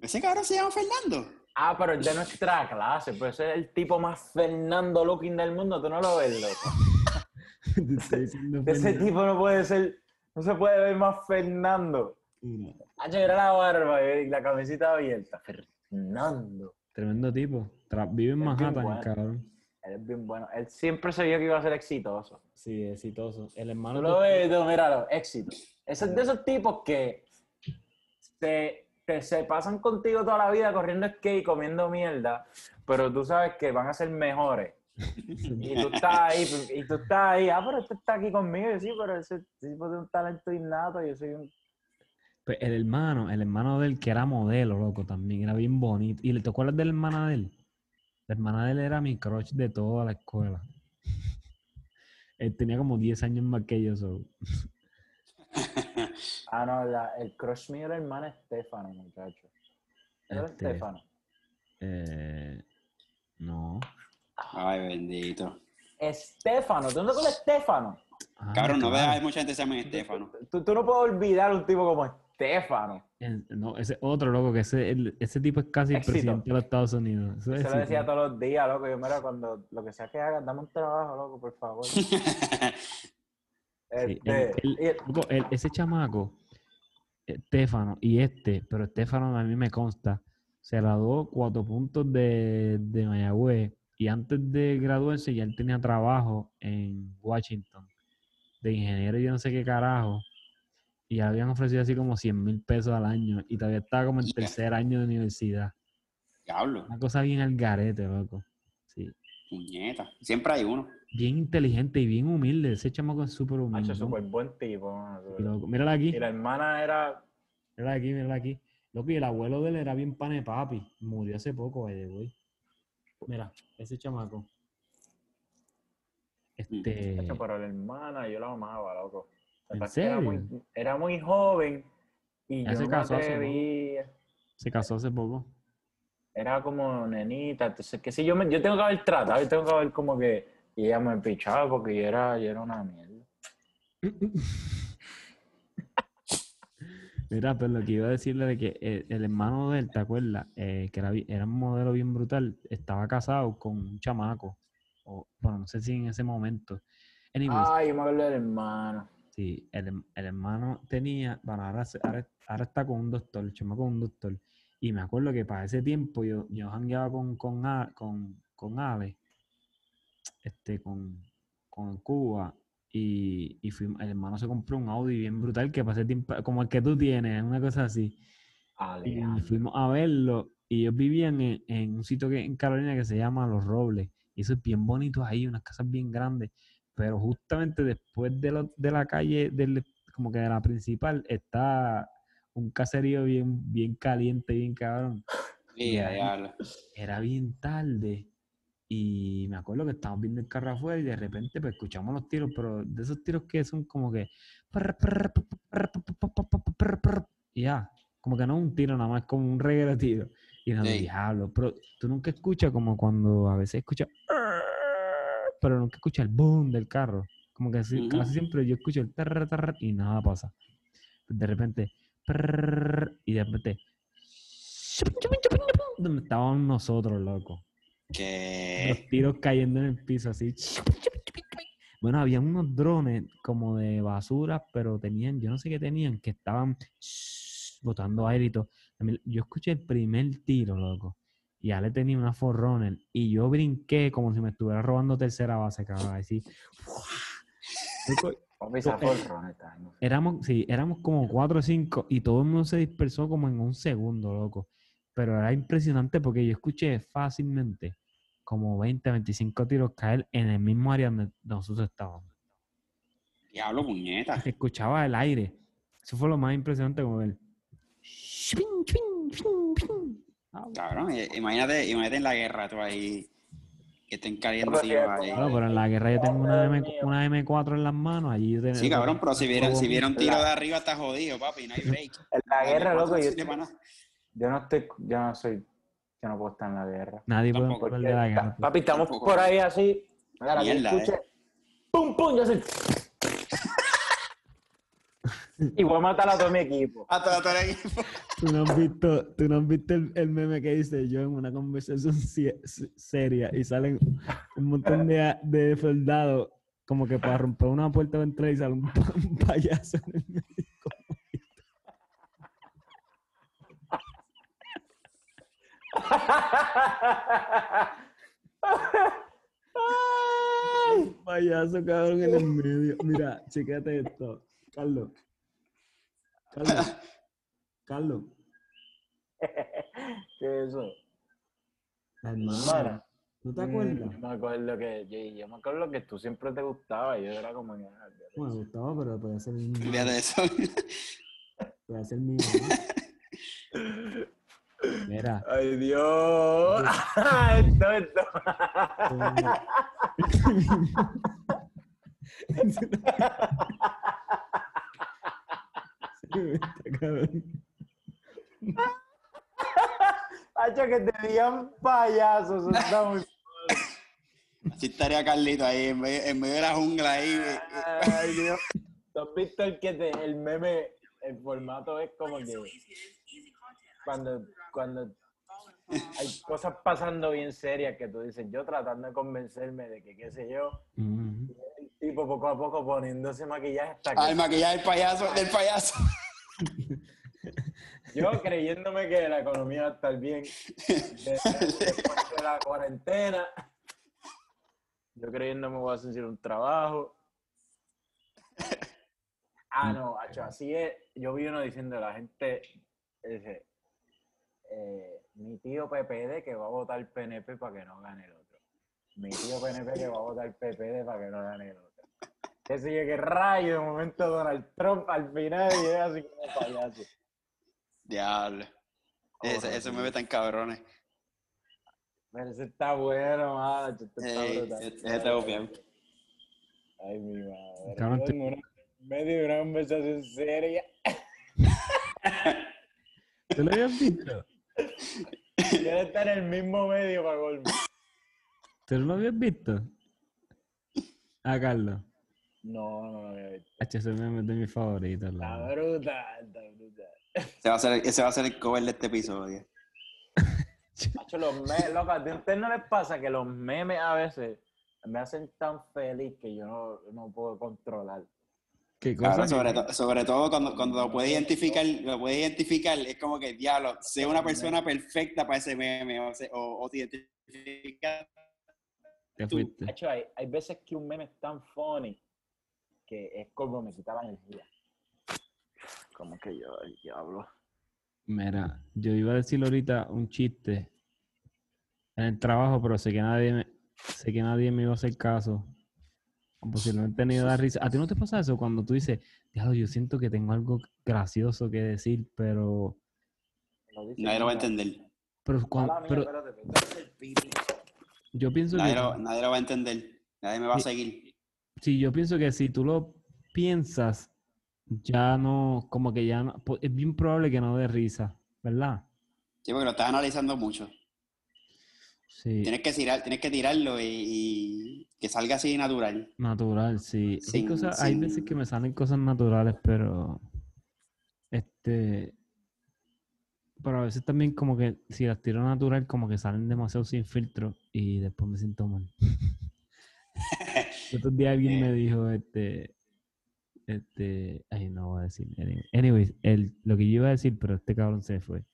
Speaker 6: Ese cabrón se llama Fernando.
Speaker 2: Ah, pero es de nuestra clase, pues ese es el tipo más Fernando looking del mundo, tú no lo ves, loco. Ese tipo no puede ser, no se puede ver más Fernando. Ah, era la barba y la camiseta abierta. Fernando.
Speaker 1: Tremendo tipo. Tra- vive en Manhattan,
Speaker 2: bueno.
Speaker 1: cabrón.
Speaker 2: Él es bien bueno. Él siempre se vio que iba a ser exitoso.
Speaker 1: Sí, exitoso. El hermano
Speaker 2: Tú lo ves, tú, míralo, éxito. Es de esos tipos que te, te- se pasan contigo toda la vida corriendo skate, comiendo mierda, pero tú sabes que van a ser mejores. Y tú estás ahí, y tú estás ahí, ah, pero este está aquí conmigo, y sí, pero ese tipo tiene un talento innato, yo soy un...
Speaker 1: Pues el hermano, el hermano de él que era modelo, loco, también era bien bonito. ¿Y te acuerdas de la hermana de él? La hermana de él era mi crush de toda la escuela. él tenía como 10 años más que yo. so.
Speaker 2: Ah, no, la- el crush mío era el hermano Estefano, muchacho. ¿Era
Speaker 1: Este,
Speaker 2: Estefano?
Speaker 1: Eh, no.
Speaker 6: Ay, bendito.
Speaker 2: Estefano. ¿Tú no con Estefano?
Speaker 1: Ah,
Speaker 6: Cabrón, no veas, hay mucha gente que se llama Estefano.
Speaker 2: Tú, tú no puedes olvidar un tipo como Estefano.
Speaker 1: El- no, ese otro loco, que ese, el- ese tipo es casi el presidente de los Estados Unidos. Eso es
Speaker 2: Se lo decía todos los días, loco. Yo, mira, cuando lo que sea que hagas, dame un trabajo, loco, por favor.
Speaker 1: Sí,
Speaker 2: Este,
Speaker 1: el- el-
Speaker 2: y-
Speaker 1: loco, el- ese chamaco, Estefano, y este, pero Estefano a mí me consta, se graduó cuatro puntos de, de Mayagüez y antes de graduarse ya él tenía trabajo en Washington de ingeniero y yo no sé qué carajo. Y le habían ofrecido así como 100 mil pesos al año y todavía estaba como en tercer año de universidad.
Speaker 6: Diablo,
Speaker 1: Una cosa bien al garete, loco. Sí.
Speaker 6: puñeta. Siempre hay uno.
Speaker 1: Bien inteligente y bien humilde. Ese chamaco es súper humilde.
Speaker 2: Macho, súper buen tipo.
Speaker 1: loco, Mírala aquí.
Speaker 2: Y la hermana era.
Speaker 1: Mírala aquí, mírala aquí. Loco, y el abuelo de él era bien pane papi. Murió hace poco, way. Mira, ese chamaco. Este.
Speaker 2: Pero la hermana yo la amaba, loco.
Speaker 1: ¿En
Speaker 2: Era muy, era muy joven y
Speaker 1: Ya
Speaker 2: yo
Speaker 1: se casó hace poco.
Speaker 2: atrevía.
Speaker 1: Se casó hace poco.
Speaker 2: Era como nenita. Entonces, que si yo, me, yo tengo que haber tratado, yo tengo que haber como que. Y ella me pichaba porque yo era, yo era una mierda.
Speaker 1: Mira, pero lo que iba a decirle de que eh, el hermano de él, ¿te acuerdas? Eh, que era, era un modelo bien brutal. Estaba casado con un chamaco. O, bueno, no sé si en ese momento. Anyways,
Speaker 2: Ay, yo me acuerdo del hermano.
Speaker 1: Sí, el, el hermano tenía, bueno, ahora, ahora, ahora está con un doctor, el chamaco con un doctor. Y me acuerdo que para ese tiempo yo, yo jangueaba con, con, con, con Ale, este, con, con Cuba, y, y fuimos- el hermano se compró un Audi bien brutal que ese tiempo, como el que tú tienes, una cosa así. Y fuimos a verlo, y ellos vivían en, en un sitio que, en Carolina que se llama Los Robles. Y eso es bien bonito ahí, unas casas bien grandes. Pero justamente después de, lo- de la calle, del, como que de la principal, está un caserío bien, bien caliente, bien cabrón. Y ahí-. Era bien tarde. Y me acuerdo que estábamos viendo el carro afuera y de repente pues escuchamos los tiros, pero de esos tiros que son como que... Y ya, como que no un tiro nada más, como un reguero de tiro. Y no,
Speaker 6: Sí.
Speaker 1: diablo, pero tú nunca escuchas como cuando a veces escuchas... Pero nunca escuchas el boom del carro. Como que así- casi siempre yo escucho el tarra, tarra, y nada pasa. De repente... Y de repente... Donde estábamos nosotros, loco los
Speaker 6: Que.
Speaker 1: tiros cayendo en el piso así. Bueno, había unos drones como de basura, pero tenían, yo no sé qué tenían, que estaban botando aire y todo. Yo escuché el primer tiro, loco. Y Ale tenía una Forerunner y yo brinqué como si me estuviera robando tercera base, cabrón. Así.
Speaker 2: Año.
Speaker 1: Éramos, sí, éramos como cuatro o cinco y todo el mundo se dispersó como en un segundo, loco. Pero era impresionante porque yo escuché fácilmente como 20, 25 tiros caer en el mismo área donde nosotros estábamos.
Speaker 6: Diablo, puñeta.
Speaker 1: Se escuchaba el aire. Eso fue lo más impresionante como ver. Ah,
Speaker 6: Cabrón, eh, imagínate, imagínate en la guerra tú ahí. Que estén cayendo
Speaker 2: sí,
Speaker 6: ahí.
Speaker 1: Claro, pero en la guerra yo tengo una, M, una M4 en las manos. Allí yo tenía-
Speaker 6: Sí, cabrón, pero si vieron, si vieron tiro de arriba está jodido, papi, no hay break.
Speaker 2: En la guerra, loco, yo. Yo no estoy, yo no soy, yo no puedo estar en la guerra.
Speaker 1: Nadie puede hablar de la guerra. pues.
Speaker 2: Papi, estamos
Speaker 6: Tampoco.
Speaker 2: por ahí así.
Speaker 6: Mierda, eh.
Speaker 2: escuché. Pum, pum, yo así. y voy a matar a todo mi equipo.
Speaker 6: A todo, a todo el equipo.
Speaker 1: ¿Tú no has visto, tú no has visto el, el meme que dice yo en una conversación seria y salen un montón de, de soldados como que para romper una puerta de entrada y sale un, un payaso en el medio? Un payaso cabrón en el medio. Mira, chécate esto. Carlos. Carlos. Carlos.
Speaker 2: ¿Qué es eso?
Speaker 1: La hermana. ¿No te
Speaker 2: Mm,
Speaker 1: acuerdas?
Speaker 2: Yo me acuerdo que, yo, yo me acuerdo que tú siempre te gustaba y yo era como... ah,
Speaker 1: No me gustaba, pero puede ser mi
Speaker 6: Fíjate eso.
Speaker 1: Puede ser mi Mira.
Speaker 2: ¡Ay, Dios! esto, esto. Hacho, que te digan payasos, eso está muy...
Speaker 6: Sí estaría Carlito ahí en medio, en medio de la jungla ahí.
Speaker 2: Ay, Dios. ¿Tú has visto el que te, el meme, el formato es como que cuando, cuando hay cosas pasando bien serias que tú dices, yo tratando de convencerme de que qué sé yo, el tipo poco a poco poniéndose maquillaje hasta que
Speaker 6: Ah, el maquillaje del payaso, del payaso.
Speaker 2: yo creyéndome que la economía va a estar bien de- después de la cuarentena, yo creyéndome voy a hacer un trabajo. Ah, no, hacho, así es. Yo vi uno diciendo la gente, dice, eh, mi tío PPD que va a votar PNP para que no gane el otro. Mi tío PNP que va a votar PPD para que no gane el otro. Que sigue que rayo, de momento Donald Trump al final y es así como payaso.
Speaker 6: Diablo. Ese, eso me ve tan cabrones.
Speaker 2: Pero ese está bueno, macho. Este está
Speaker 6: Ey,
Speaker 2: brutal.
Speaker 6: ese está bufiado.
Speaker 2: Ay, mi madre.
Speaker 1: Cabrón, te-
Speaker 2: en una- en medio de una conversación seria.
Speaker 1: ¿Tú lo habías visto?
Speaker 2: Quiere estar en el mismo medio para colmo.
Speaker 1: ¿Tú no lo habías visto? Ah, Carlos.
Speaker 2: No, no lo había visto.
Speaker 1: H, ese meme es de mis favoritos. la
Speaker 2: Está
Speaker 1: verdad.
Speaker 2: brutal, está brutal.
Speaker 6: Ese va, a ser, ese va a ser el cover de este episodio.
Speaker 2: Macho, los memes, loco, ¿a ustedes no les pasa que los memes a veces me hacen tan feliz que yo no, no puedo controlar?
Speaker 6: Sobre, to- sobre todo cuando, cuando lo puedes identificar, lo puedes identificar, es como que, diablo, sé una persona perfecta para ese meme, o, se- o, o te identificas tú.
Speaker 1: fuiste.
Speaker 2: Macho, hay, hay veces que un meme es tan funny que es como me quita la energía. Como que yo, el diablo.
Speaker 1: Mira, yo iba a decir ahorita un chiste en el trabajo, pero sé que nadie me, sé que nadie me iba a hacer caso. Posiblemente ni iba a dar risa. ¿A ti no te pasa eso cuando tú dices, diablo, yo siento que tengo algo gracioso que decir, pero...
Speaker 6: Nadie lo va a entender.
Speaker 1: Pero, cuando, pero yo pienso
Speaker 6: Nadie
Speaker 1: que...
Speaker 6: lo, nadie lo va a entender. Nadie me va a seguir.
Speaker 1: Sí, yo pienso que si tú lo piensas, ya no, como que ya no, es bien probable que no dé risa, ¿verdad?
Speaker 6: Sí, porque lo estás analizando mucho.
Speaker 1: Sí,
Speaker 6: Tienes que, tirar, tienes que tirarlo y, y que salga así natural.
Speaker 1: natural, sí. hay
Speaker 6: Sin-
Speaker 1: cosas, hay veces que me salen cosas naturales, pero este, pero a veces también como que si las tiro natural, como que salen demasiado sin filtro y después me siento mal. Otro día alguien me dijo, este, este, ay, no voy a decir. anyway. Anyways, el, lo que yo iba a decir, pero este cabrón se fue.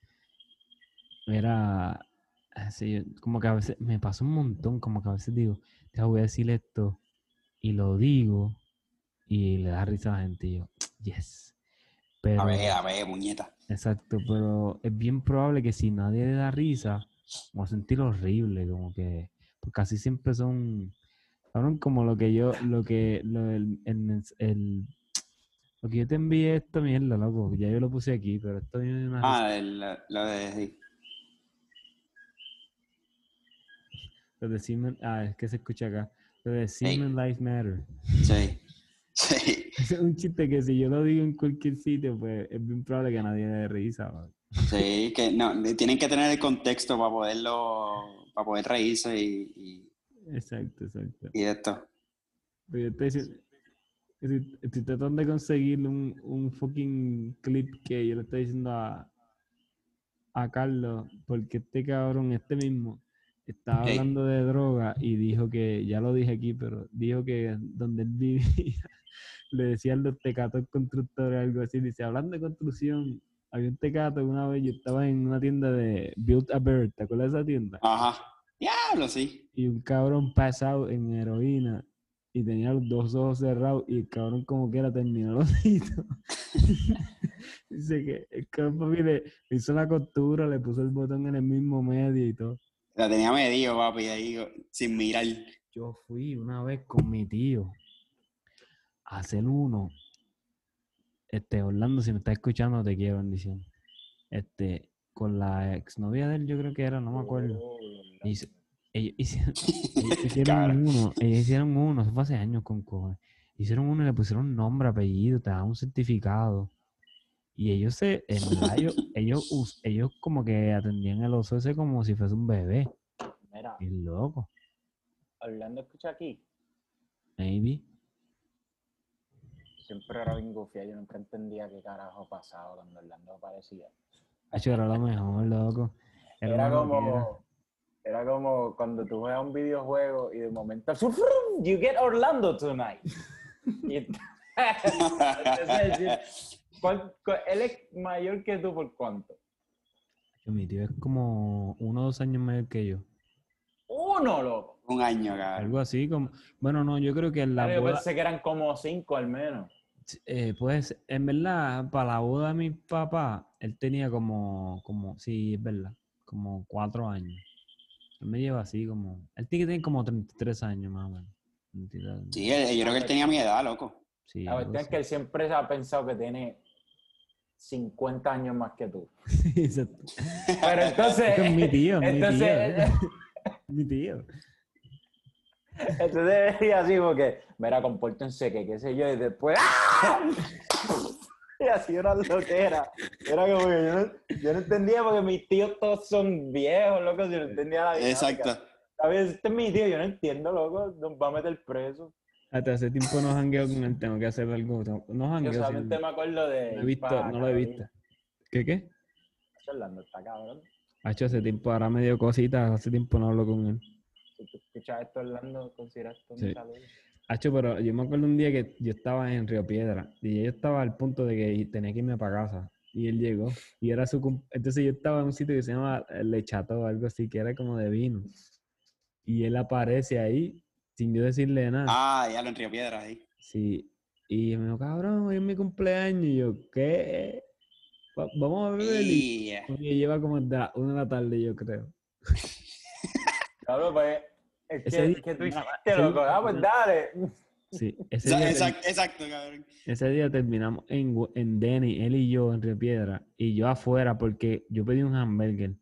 Speaker 1: Era, así, como que a veces me pasa un montón, como que a veces digo, ya voy a decir esto y lo digo y le da risa a la gente y yo, yes. Pero,
Speaker 6: A ver, a ver, muñeta.
Speaker 1: exacto, pero es bien probable que si nadie le da risa, vamos a sentir horrible, como que, porque casi siempre son, cabrón, como lo que yo, lo que, lo, el, el, el- lo que yo te envié esta mierda, loco, ya yo lo puse aquí, pero esto viene una.
Speaker 6: Ah, el- lo de... sí.
Speaker 1: Lo de Siemens, ah, es que se escucha acá. Lo de Siemens Life Matter.
Speaker 6: Sí. Sí.
Speaker 1: Es un chiste que si yo lo digo en cualquier sitio, pues es bien probable que nadie le risa. man.
Speaker 6: Sí, que no, tienen que tener el contexto para poderlo, para poder reírse y, y,
Speaker 1: Exacto, exacto.
Speaker 6: y esto.
Speaker 1: Pero yo estoy, diciendo- estoy, estoy tratando de conseguir un, un fucking clip que yo le estoy diciendo a, a Carlos, porque este cabrón, este mismo, estaba hablando de droga y dijo que, ya lo dije aquí, pero dijo que donde él vivía, le decían los tecatos constructores, algo así. Dice, hablando de construcción, había un tecato una vez, yo estaba en una tienda de Build a Bear, ¿te acuerdas de esa tienda?
Speaker 6: Ajá. Diablo, sí.
Speaker 1: y un cabrón pasado en heroína y tenía los dos ojos cerrados y el cabrón como que era terminó los ojitos. Dice que el cabrón le hizo la costura, le puso el botón en el mismo medio y todo.
Speaker 6: La tenía medio, papi, ahí sin mirar.
Speaker 1: Yo fui una vez con mi tío a hacer uno. Este, Orlando, si me estás escuchando, te quiero, bendición. Este, con la exnovia de él, yo creo que era, no me acuerdo. Y hice- ellos hicieron, ellos hicieron
Speaker 6: Cabrón.
Speaker 1: uno, ellos hicieron uno, eso fue hace años con cojones. Hicieron uno y le pusieron nombre, apellido, te daban un certificado. Y ellos se, en verdad, ellos, ellos, ellos como que atendían el oso ese como si fuese un bebé.
Speaker 2: Mira,
Speaker 1: Y loco.
Speaker 2: Orlando escucha aquí.
Speaker 1: Maybe.
Speaker 2: Siempre era bien gufia, yo nunca entendía qué carajo pasaba cuando Orlando aparecía.
Speaker 1: Hacho, era lo mejor, loco.
Speaker 2: Era
Speaker 1: loquera.
Speaker 2: como, era como cuando tú juegas un videojuego y de momento, you get Orlando tonight. Y entonces, ¿cuál- cuál- él es mayor que tú por cuánto?
Speaker 1: Hacho, Mi tío es como uno o dos años mayor que yo.
Speaker 2: Uno, loco.
Speaker 6: Un año, cabrón.
Speaker 1: Algo así como. Bueno, no, yo creo que en la
Speaker 2: Yo
Speaker 1: boda.
Speaker 2: pensé que eran como cinco al menos.
Speaker 1: Eh, pues, en verdad, para la boda de mi papá, él tenía como, como, sí, es verdad, como cuatro años. Él me lleva así como, él tiene que tener como 33 años más o menos. 33,
Speaker 6: Sí, él- yo creo que él tenía mi edad, loco.
Speaker 1: sí,
Speaker 2: La verdad es que él siempre ha pensado que tiene 50 años más que tú. Pero entonces.
Speaker 1: Es mi tío, es mi
Speaker 2: entonces,
Speaker 1: tío. Mi tío.
Speaker 2: Entonces decía así porque, mira, compórtense, que qué sé yo, y después ¡ah! Y así era lo que era. Era como que yo no, yo no entendía porque mis tíos todos son viejos, loco, yo no entendía la dinámica.
Speaker 6: Exacto.
Speaker 2: A ver, este es mi tío, yo no entiendo, loco, nos va a meter preso.
Speaker 1: Hasta hace tiempo no jangueo con él, tengo que hacer algo. No
Speaker 2: Yo
Speaker 1: jangueo. sí,
Speaker 2: solamente me acuerdo de...
Speaker 1: no he visto,
Speaker 2: pa,
Speaker 1: no lo he visto. ¿Qué qué?
Speaker 2: Orlando está cabrón.
Speaker 1: Ha hecho hace tiempo, ahora me dio cositas, hace tiempo no hablo con él.
Speaker 2: Si tú escuchas esto, Orlando, considera esto un saludo.
Speaker 1: Hacho, pero yo me acuerdo un día que yo estaba en Río Piedra y yo estaba al punto de que tenía que irme para casa. Y él llegó y era su cum- Entonces yo estaba en un sitio que se llama Le Chateau o algo así, que era como de vino. Y él aparece ahí sin yo decirle nada.
Speaker 6: Ah, ya lo en Río Piedra, ahí.
Speaker 1: Sí. Y me dijo, cabrón, hoy es mi cumpleaños. Y yo, ¿qué? Va- vamos a beber.
Speaker 6: Yeah.
Speaker 1: y lleva como de la una de la tarde, yo creo.
Speaker 2: Cabrón, pues, es
Speaker 1: Ese
Speaker 2: que,
Speaker 1: día-
Speaker 2: que tú hiciste, loco. Ah, pues dale.
Speaker 1: Sí, ese día
Speaker 6: Exacto, exacto, cabrón.
Speaker 1: Ese día terminamos en, en Denny, él y yo en Río Piedra, y yo afuera porque yo pedí un hamburger.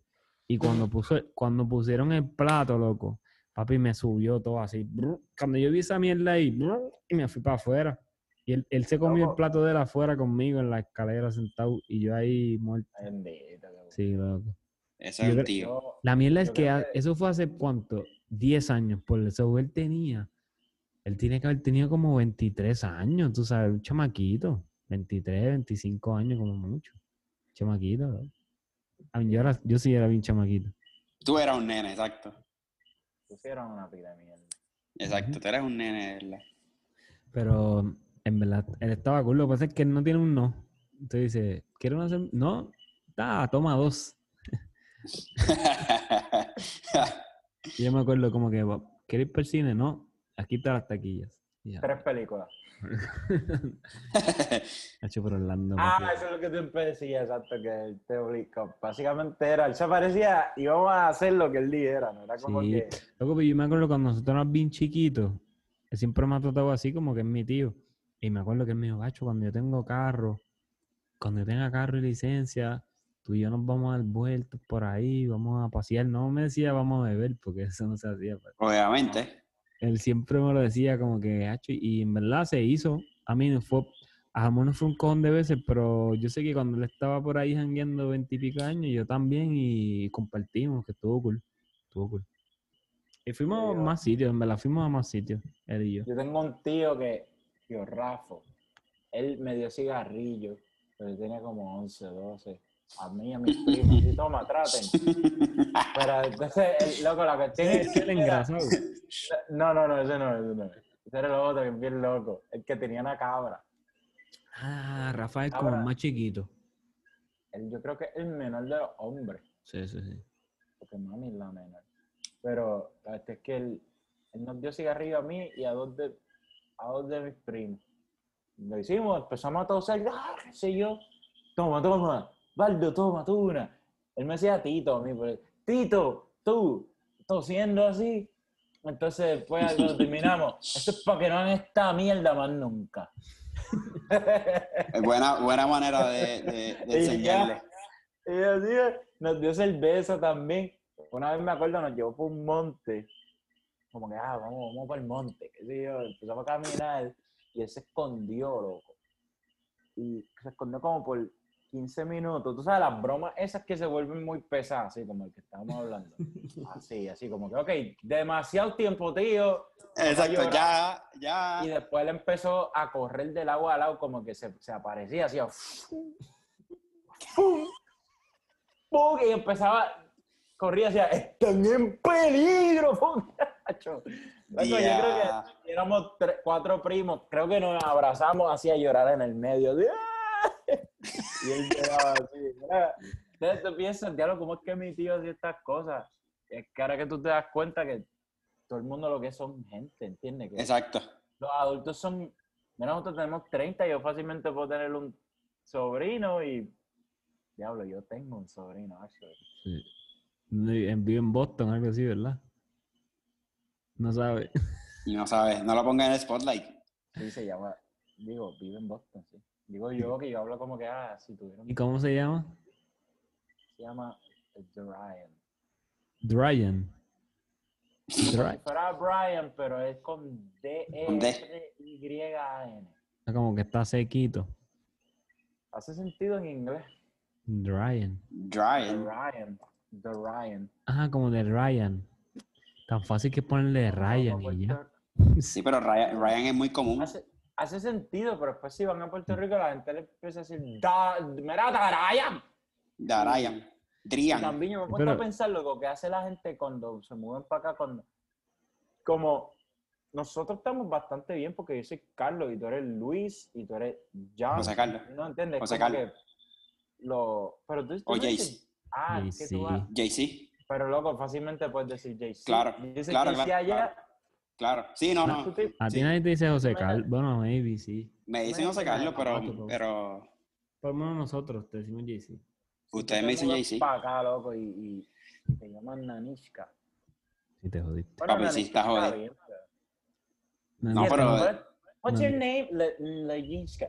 Speaker 1: Y cuando, puso, cuando pusieron el plato, loco, papi me subió todo así. brr. Cuando yo vi esa mierda ahí, brr, y me fui para afuera. Y él, él se comió el plato de él afuera conmigo en la escalera sentado, y yo ahí muerto.
Speaker 2: Bendito.
Speaker 1: Sí, loco.
Speaker 6: Ese
Speaker 1: Yo
Speaker 6: es un tío.
Speaker 1: La mierda es que eso fue hace cuánto, 10 años, por eso él tenía, él tiene que haber tenido como 23 años, tú sabes, un chamaquito, 23, 25 años como mucho, chamaquito. ¿no? A mí, yo, era, yo sí era bien chamaquito.
Speaker 6: Tú eras un nene, exacto.
Speaker 2: Pusieron una pila de mierda.
Speaker 6: Exacto, tú eres un nene, verdad.
Speaker 1: Pero en verdad, él estaba cool, lo que pasa es que él no tiene un no. Entonces dice, ¿quieres una cerve- No, está, toma dos. Y yo me acuerdo como que, ¿quieres ir para el cine? No, aquí están las taquillas.
Speaker 2: Tres películas.
Speaker 1: Por Orlando.
Speaker 2: Ah,
Speaker 1: papi.
Speaker 2: eso es lo que tú siempre decías, exacto, que él te obligó. Básicamente era, él se parecía, íbamos a hacer lo que él dijera, ¿no? Era como
Speaker 1: Sí.
Speaker 2: que,
Speaker 1: Loco, pero yo me acuerdo cuando nosotros éramos bien chiquitos, él siempre me ha tratado así como que es mi tío. Y me acuerdo que él me dijo, gacho, cuando yo tengo carro, cuando yo tenga carro y licencia, tú y yo nos vamos a dar vueltas por ahí, vamos a pasear. No me decía vamos a beber, porque eso no se hacía. pues.
Speaker 6: Obviamente.
Speaker 1: Él siempre me lo decía como que, y en verdad se hizo. A mí no fue, a Jamón no fue un cojón de veces, pero yo sé que cuando él estaba por ahí jangueando veintipico años, yo también, y compartimos, que estuvo cool. Estuvo cool. Y fuimos a más sitios, en verdad, fuimos a más sitios, él y yo.
Speaker 2: yo tengo un tío que, tío Rafo, él me dio cigarrillo, pero yo tenía como 11, 12. A mí, a mis primos, y toma, traten. Pero entonces, el, loco, la cuestión es
Speaker 1: engrasado.
Speaker 2: No, no, no, ese no, ese no. Ese era el otro, que es bien loco. El que tenía una cabra.
Speaker 1: Ah, Rafa es como el más chiquito.
Speaker 2: Él, yo creo que es el menor de los hombres.
Speaker 1: Sí, sí, sí.
Speaker 2: porque mami es la menor. Pero la verdad es que él, él nos dio cigarrillo a mí y a dos de, a dos de mis primos. Lo hicimos, empezamos a toser, ¡ah, qué sé yo! Toma, toma, Baldo, toma tú una. Él me decía Tito a mí, pero, Tito, tú, tosiendo así. Entonces después cuando terminamos, esto es para que no hagan esta mierda más nunca.
Speaker 6: Es buena, buena manera de, de- de
Speaker 2: Y ya.
Speaker 6: enseñarle.
Speaker 2: Y así nos dio cerveza también. Una vez me acuerdo, nos llevó por un monte. Como que, ah, vamos, vamos para el monte. qué sé yo. Empezamos a caminar y él se escondió, loco. Y se escondió como por 15 minutos. Tú sabes, las bromas esas que se vuelven muy pesadas, así como el que estábamos hablando. Así, así como que, ok, demasiado tiempo, tío.
Speaker 6: Exacto, ya, ya.
Speaker 2: Y después él empezó a correr del agua al lado, como que se, se aparecía. ¡fum! ¡pum! Y empezaba, corría, hacía, están en peligro, muchacho. Loco, Yo creo que éramos cuatro primos, creo que nos abrazamos, hacía llorar en el medio. así, ¡ah! Y él lloraba así. Entonces tú piensas, diablo, ¿cómo es que mi tío hacía estas cosas? Es que ahora que tú te das cuenta que todo el mundo lo que es son gente, ¿entiendes? Que
Speaker 6: Exacto.
Speaker 2: los adultos son, mira, nosotros tenemos 30, yo fácilmente puedo tener un sobrino y, diablo, yo tengo un sobrino, actually.
Speaker 1: Sí. Vive en Boston, algo así, ¿verdad? No sabe.
Speaker 6: Y no sabes, no lo pongas en el spotlight.
Speaker 2: Sí, se llama, digo, vive en Boston, sí. Digo yo que yo hablo como que, ah, si tuvieron,
Speaker 1: ¿Y cómo se llama?
Speaker 2: se llama Brian.
Speaker 1: Dryan.
Speaker 2: Si
Speaker 1: Dry-
Speaker 2: fuera Brian, pero es con D-E-R-Y-A-N.
Speaker 1: Como que está sequito.
Speaker 2: Hace sentido en inglés.
Speaker 1: Dryan.
Speaker 6: Drying.
Speaker 2: Ryan. The Ryan.
Speaker 1: Ajá, como de Ryan. Tan fácil que ponerle Ryan y ya.
Speaker 6: Sí, pero Ryan, Ryan es muy común.
Speaker 2: Hace, hace sentido, pero después si van a Puerto Rico la gente le empieza a decir, da, mira, Ryan. Y
Speaker 6: Drian.
Speaker 2: también yo me a pensar lo que hace la gente cuando se mueven para acá, cuando, como nosotros estamos bastante bien porque yo soy Carlos y tú eres Luis y tú eres John.
Speaker 6: José Carlos.
Speaker 2: ¿No entiendes?
Speaker 6: José
Speaker 2: Como
Speaker 6: Carlos.
Speaker 2: que lo, pero tú, tú
Speaker 6: O
Speaker 2: no dices, ah, que
Speaker 1: JC.
Speaker 2: tú vas-
Speaker 6: JC.
Speaker 2: pero loco, fácilmente puedes decir JC.
Speaker 6: Claro, claro,
Speaker 2: JC
Speaker 6: claro,
Speaker 2: allá,
Speaker 6: Claro. Sí, no, no.
Speaker 1: A ti
Speaker 6: Sí.
Speaker 1: nadie te dice José. Carlos. Bueno, maybe sí.
Speaker 6: Me dicen José Carlos, pero,
Speaker 1: Otro,
Speaker 6: pero
Speaker 1: Por lo menos nosotros te decimos JC.
Speaker 6: ustedes me dicen JC.
Speaker 2: Para acá, loco, y, y- te llaman Nanishka.
Speaker 1: Sí, te jodiste.
Speaker 2: Bueno,
Speaker 6: Papi, sí,
Speaker 2: Nanishka
Speaker 6: está jodido. No, pero-
Speaker 2: What's your name? Lejinska.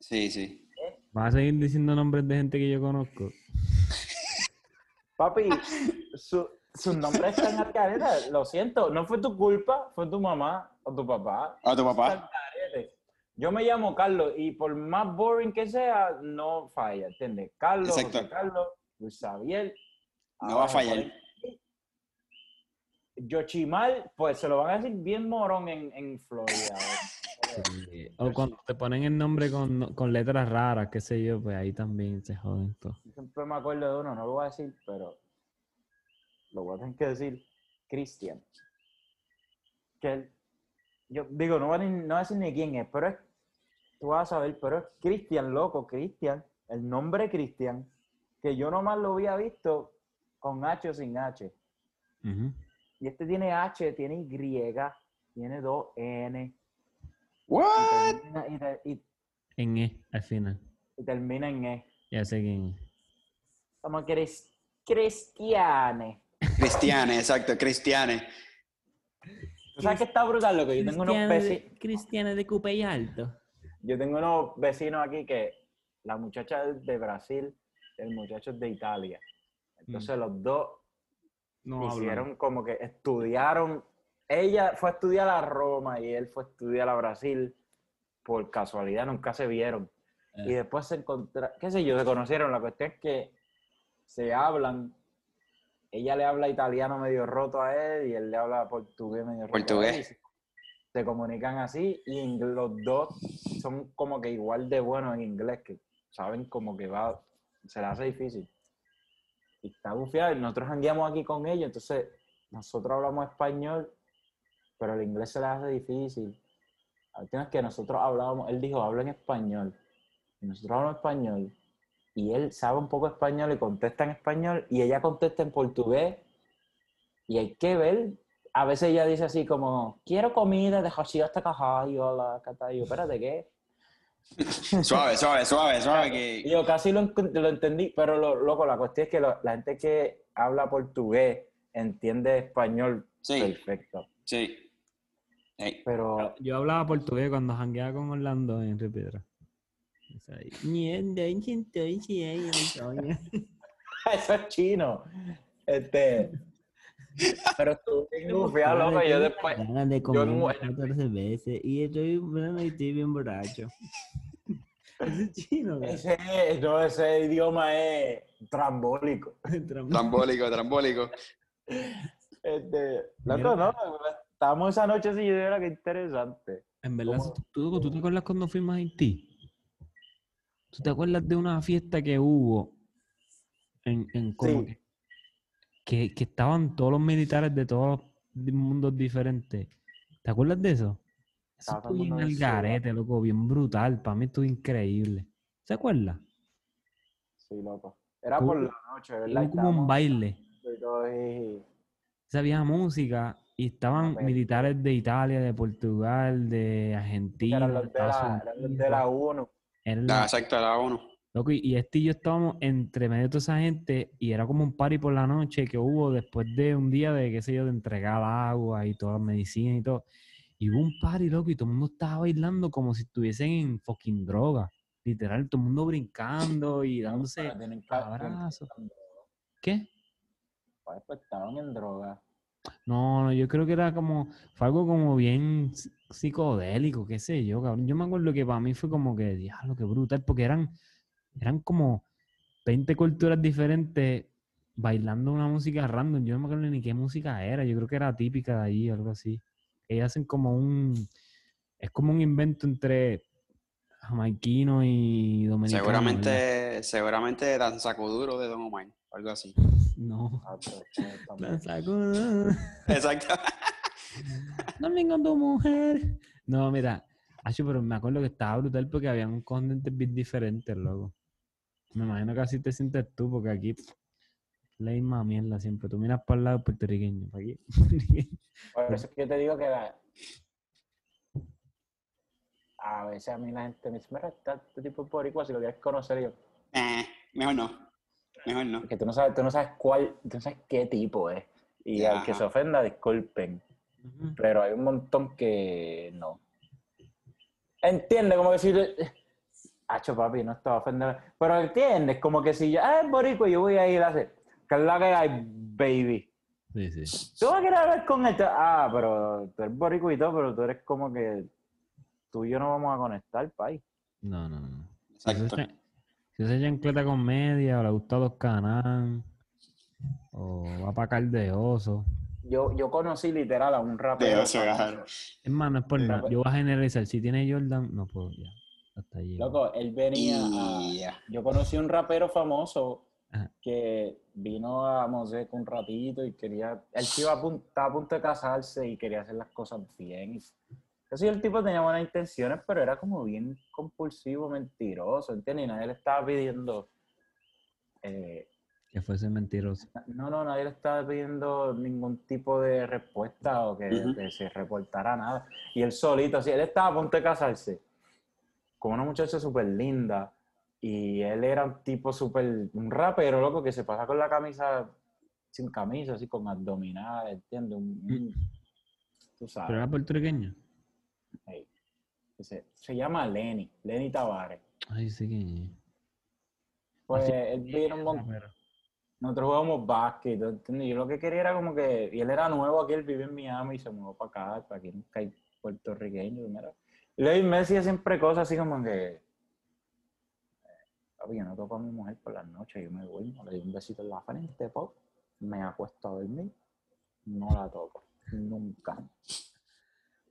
Speaker 6: Sí, sí.
Speaker 1: ¿Vas a seguir diciendo nombres de gente que yo conozco?
Speaker 2: Papi, su, sus nombres están al careta. Lo siento, no fue tu culpa, fue tu mamá o tu papá.
Speaker 6: ¿A tu
Speaker 2: Está
Speaker 6: papá?
Speaker 2: Yo me llamo Carlos y por más boring que sea, no falla, ¿entiendes? Carlos,
Speaker 6: Exacto.
Speaker 2: José Carlos, Luis Xavier.
Speaker 6: No va a fallar.
Speaker 2: ahí, Yochimal, pues se lo van a decir bien morón en, en Florida.
Speaker 1: Sí. O cuando te ponen el nombre con, con letras raras, qué sé yo, pues ahí también se joden todo.
Speaker 2: Siempre me acuerdo de uno, no lo voy a decir, pero lo voy a tener que decir, Cristian. Que él, yo digo, no voy, a, ni- no voy a decir ni quién es, pero es, tú vas a saber, pero es Cristian, loco, Cristian, el nombre Cristian, que yo nomás lo había visto con H o sin H. Y este tiene H, tiene Y, tiene dos N, y
Speaker 6: What?
Speaker 2: termina, y te- y-
Speaker 1: En E, al final.
Speaker 2: y termina en E.
Speaker 1: Ya sé quién es.
Speaker 2: Como que eres cristiane.
Speaker 6: Cristiane, exacto, Cristiane.
Speaker 2: ¿Tú sabes que está brutal lo que yo tengo unos vecinos?
Speaker 1: Cristiana de Cupe y Alto.
Speaker 2: Yo tengo unos vecinos aquí que la muchacha es de Brasil, el muchacho es de Italia. Entonces los dos
Speaker 1: No
Speaker 2: hicieron como que estudiaron. Ella fue a estudiar a Roma y él fue a estudiar a Brasil. Por casualidad nunca se vieron. Y después se encontraron, qué sé yo, se conocieron. La cuestión es que se hablan. Ella le habla italiano medio roto a él y él le habla portugués medio roto a él.
Speaker 6: Portugués.
Speaker 2: se- comunican así y los dos son como que igual de buenos en inglés, que saben como que va, se le hace difícil. Y está bufiado y nosotros jangueamos aquí con ellos, entonces nosotros hablamos español, pero el inglés se le hace difícil. La última vez que nosotros hablábamos, él dijo, habla en español. Y nosotros hablamos español. Y él sabe un poco español y contesta en español. Y ella contesta en portugués. Y hay que ver. A veces ella dice así como, quiero comida de Hoshio hasta Cajayo, la Catayo. Espérate, ¿qué?
Speaker 6: Suave, suave, suave, suave. Que...
Speaker 2: yo casi lo, lo entendí, pero lo, loco, la cuestión es que lo- la gente que habla portugués entiende español
Speaker 6: Sí,
Speaker 2: perfecto.
Speaker 6: sí. Ey,
Speaker 2: Pero
Speaker 1: Yo hablaba portugués cuando jangueaba con Orlando en Río
Speaker 2: eso es chino. Este. Pero tú, bufiado, loco, yo después.
Speaker 1: Ganas de
Speaker 2: yo
Speaker 1: comer
Speaker 2: en-
Speaker 1: 14 veces y estoy, bueno, y estoy bien borracho. Ese es chino.
Speaker 2: Ese, no, ese idioma es trambólico.
Speaker 6: Trambólico, trambólico.
Speaker 2: Este, loco, no, estábamos esa noche así y yo era que interesante.
Speaker 1: En verdad. ¿tú, tú, tú te acuerdas cuando fuimos a Haití? ¿Tú te acuerdas de una fiesta que hubo en, en como
Speaker 2: Sí.
Speaker 1: que, que, que estaban todos los militares de todos los mundos diferentes? ¿Te acuerdas de eso? Eso
Speaker 2: Estaba
Speaker 1: estuvo
Speaker 2: el en sudor.
Speaker 1: garete, loco, bien brutal. Para mí estuvo increíble. ¿Se acuerdas?
Speaker 2: Sí, loco. Era por la noche, ¿verdad?
Speaker 1: Hubo como un baile.
Speaker 2: y
Speaker 1: Se había música y estaban militares de Italia, de Portugal, de Argentina,
Speaker 2: eran los de la, eran los de la 1.
Speaker 6: Ah,
Speaker 1: los-
Speaker 6: exacto, la ONU.
Speaker 1: Loco, y- y este y yo estábamos entre medio de toda esa gente y era como un party por la noche que hubo después de un día de, qué sé yo, de entregar agua y todas las medicinas y todo. Y hubo un party, loco, y todo el mundo estaba bailando como si estuviesen en fucking droga. Literal, todo el mundo brincando y dándose abrazos. ¿Qué?
Speaker 2: Pues estaban en droga.
Speaker 1: No, yo creo que era como, fue algo como bien psi- psicodélico, qué sé yo, cabrón. Yo me acuerdo que para mí fue como que, diablo, qué brutal, porque eran, eran como 20 culturas diferentes bailando una música random. Yo no me acuerdo ni qué música era, yo creo que era típica de allí, algo así. Ellos hacen como un, es como un invento entre jamaiquino y dominicano. ¿verdad?
Speaker 6: Seguramente, seguramente Danzacuduro de Don Omar, algo así.
Speaker 1: No.
Speaker 2: Ah,
Speaker 1: La saco-
Speaker 6: Exacto.
Speaker 1: Dormí con tu mujer. No, mira, Acho, pero me acuerdo que estaba brutal porque había un content bien diferentes, loco. Me imagino que así te sientes tú, porque aquí pff, la misma mierda siempre. Tú miras para el lado puertorriqueño, para aquí.
Speaker 2: Por eso es que yo te digo que la- a veces a mí la gente me dice, mira, está este tipo de boricua, si lo quieres conocer, yo,
Speaker 6: Eh, mejor no. Mejor no.
Speaker 2: que tú no sabes, tú no sabes cuál, tú no sabes qué tipo es. Y al que
Speaker 6: Ajá.
Speaker 2: se ofenda, disculpen. Pero hay un montón que no. Entiende, como que si... Hacho, papi, no estaba ofendiendo. Pero entiendes, como que si yo, ah, es boricua, yo voy a ir a hacer, que es la que hay, baby.
Speaker 1: Sí, sí.
Speaker 2: Tú vas a querer hablar con esto. Ah, pero tú eres boricua y todo, pero tú eres como que tú y yo no vamos a conectar, pay.
Speaker 1: No, no, no.
Speaker 6: Exacto.
Speaker 1: Si se chancleta con media, o le gusta los canán, o va para caldeoso.
Speaker 2: Yo, yo conocí literal a un
Speaker 6: De
Speaker 2: rapero.
Speaker 6: oso,
Speaker 2: famoso.
Speaker 6: claro.
Speaker 1: Es más, no es por nada. Yo voy a generalizar. Si tiene Jordan, no puedo ya. Hasta allí.
Speaker 2: Loco, él venía a... Yo conocí un rapero famoso
Speaker 1: Ajá.
Speaker 2: que vino a Moseco un ratito y quería... Él se iba a pun- estaba a punto de casarse y quería hacer las cosas bien. Así el tipo tenía buenas intenciones, pero era como bien compulsivo, mentiroso, ¿entiendes? Y nadie le estaba pidiendo... eh,
Speaker 1: Que fuese mentiroso.
Speaker 2: No, no, nadie le estaba pidiendo ningún tipo de respuesta o que, se reportara nada. Y él solito, así, él estaba a punto de casarse con una muchacha súper linda y él era un tipo súper, un rapero, loco, que se pasa con la camisa, sin camisa, así con abdominales, ¿entiendes? Un- un- tú
Speaker 1: Pero
Speaker 2: sabes.
Speaker 1: era puertorriqueño.
Speaker 2: Se, se llama Lenny, Lenny Tavares.
Speaker 1: Ay, sí que.
Speaker 2: Pues
Speaker 1: Así-
Speaker 2: él vino un montón. Nosotros jugamos básquet, ¿tú ¿entiendes? Yo lo que quería era como que, y él era nuevo aquí, él vive en Miami y se mudó para acá, para aquí nunca hay puertorriqueños, mira. Y luego me decía siempre cosas así como que, eh, papi, yo no toco a mi mujer por las noches, yo me duermo, le doy un besito en la frente, pop, me acuesto a dormir, no la toco, nunca.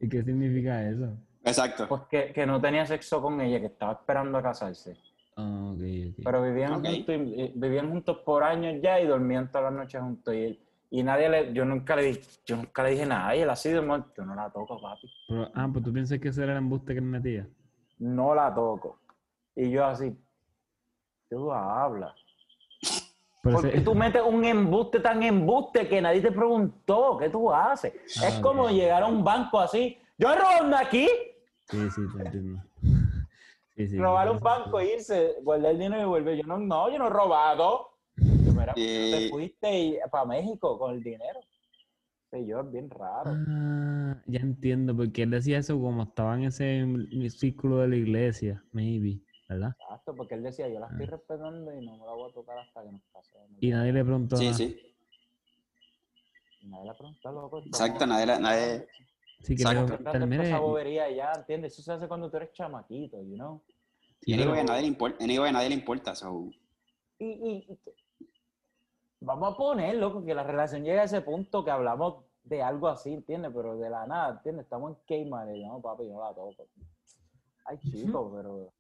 Speaker 1: ¿Y qué significa eso?
Speaker 6: Exacto.
Speaker 2: Pues que, que no tenía sexo con ella, que estaba esperando a casarse.
Speaker 1: Ah, ok, ok.
Speaker 2: Pero vivían, juntos, y- y- vivían juntos por años ya y dormían todas las noches juntos. Y, y nadie le, yo nunca le dije, yo nunca le dije nada. Y él así de muerto, yo no la toco, papi.
Speaker 1: Pero- ah, pues tú piensas que ese era el embuste que él metía.
Speaker 2: No la toco. Y yo así, ¿qué tú hablas?
Speaker 1: Pero
Speaker 2: Porque
Speaker 1: ese-
Speaker 2: tú metes un embuste tan embuste que nadie te preguntó, ¿qué tú haces?
Speaker 1: Ah,
Speaker 2: es como llegar a un banco así, yo robando aquí,
Speaker 1: Sí, sí, te entiendo. Sí, sí.
Speaker 2: robar un banco e irse, guardar el dinero y volver. Yo no, no, yo no he robado. Yo, mira,
Speaker 6: Y-
Speaker 2: te fuiste para México con el dinero. Sí, yo es bien raro.
Speaker 1: Ah, ya entiendo, porque él decía eso como estaba en ese círculo de la iglesia, maybe, ¿verdad?
Speaker 2: Exacto, porque él decía, yo la estoy
Speaker 1: Ah.
Speaker 2: respetando y no me la voy a tocar hasta que nos casemos.
Speaker 1: Y nadie le preguntó
Speaker 6: Sí,
Speaker 1: nada.
Speaker 6: sí.
Speaker 2: Y nadie le preguntó, loco.
Speaker 6: Exacto, nadie la- nadie-
Speaker 1: Sí, que
Speaker 6: Exacto.
Speaker 2: hacer esa bobería ya, ¿entiendes? Eso se hace cuando tú eres chamaquito, you know?
Speaker 6: Y
Speaker 1: pero-
Speaker 6: anyway, a nadie le importa, anyway, a nadie le importa, so,
Speaker 2: Y, y- y vamos a poner, loco, que la relación llega a ese punto que hablamos de algo así, ¿entiendes? Pero de la nada, ¿entiendes? Estamos en Kmart y no, papi, yo no la toco. Ay, chico, pero...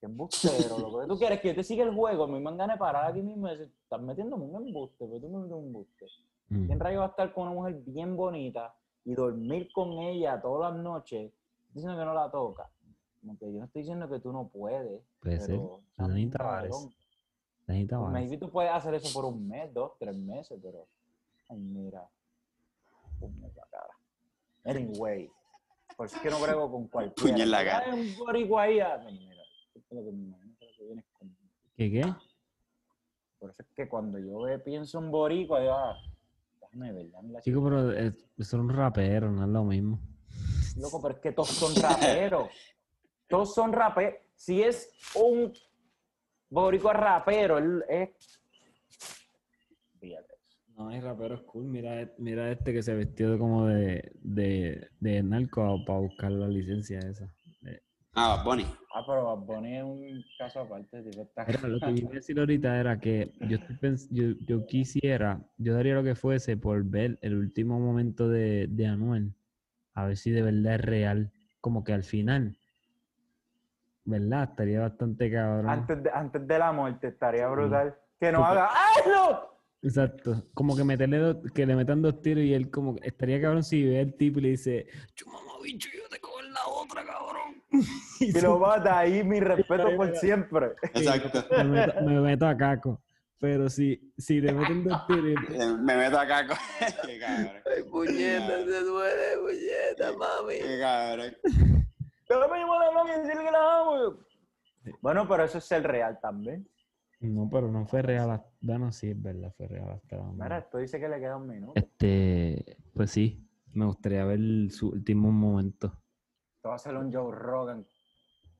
Speaker 2: Qué embustero, loco. ¿Tú quieres que yo te siga el juego? A mí me dan ganas de parar aquí mismo y decir, estás metiéndome un embuste, pero tú me metes un embuste.
Speaker 1: Mm.
Speaker 2: ¿Quién rayo va a estar con una mujer bien bonita y dormir con ella todas las noches diciendo que no la toca? Como que yo no estoy diciendo que tú no puedes,
Speaker 1: Puede ser. Dani Tavares. Dani Tavares.
Speaker 2: Maybe tú puedes hacer eso por un mes, dos, tres meses, pero. Ay, mira. Puño en la cara. Anyway. Por eso es que no brego con cualquiera.
Speaker 6: Puño en la cara.
Speaker 2: Un boricua ahí. Ay, mira. esto es lo que me imagino que es lo que vienes con-
Speaker 1: ¿Qué qué?
Speaker 2: Por eso es que cuando yo ve- pienso en boricua, yo. ah, déjame ver, dame la
Speaker 1: Chico, pero es, son raperos, no es lo mismo.
Speaker 2: Loco, pero es que todos son raperos. todos son raperos. Si es un boricua rapero, él es. Fíjate.
Speaker 1: No, hay raperos cool. Mira, mira este que se vestió como de, de, de narco para buscar la licencia esa.
Speaker 6: Ah, Bad Bunny.
Speaker 2: Ah, pero Bad Bunny es un caso aparte. tipo, está-
Speaker 1: Era, lo que yo iba a decir ahorita era que yo, yo, yo quisiera, yo daría lo que fuese por ver el último momento de, de Anuel, a ver si de verdad es real, como que al final, ¿verdad? Estaría bastante cabrón.
Speaker 2: antes, de, antes de la muerte estaría
Speaker 1: Sí.
Speaker 2: brutal. Que no
Speaker 1: Porque-
Speaker 2: haga. ¡Ay, no!
Speaker 1: Exacto, como que meterle dos- que le metan dos tiros y él como que estaría cabrón si ve al tipo y le dice, yo mamá bicho, yo te cojo en la otra, cabrón.
Speaker 2: Y lo mata ahí, mi respeto por siempre.
Speaker 6: Exacto.
Speaker 1: me, meto, me meto a caco. Pero si, si le meten dos tiros
Speaker 6: Me meto acá con... Qué cabrón.
Speaker 1: Ay, puñeta, se duele, puñeta, mami.
Speaker 6: Qué cabrón.
Speaker 2: Pero me llamó la mami y decirle que la amo. Bueno, pero eso es el real también.
Speaker 1: No, pero no fue real. hasta- Bueno, sí, es verdad, fue real hasta la
Speaker 2: Mira,
Speaker 1: madre.
Speaker 2: esto dice que le queda un minuto.
Speaker 1: Este, pues sí, me gustaría ver su último momento.
Speaker 2: Esto va a ser un Joe Rogan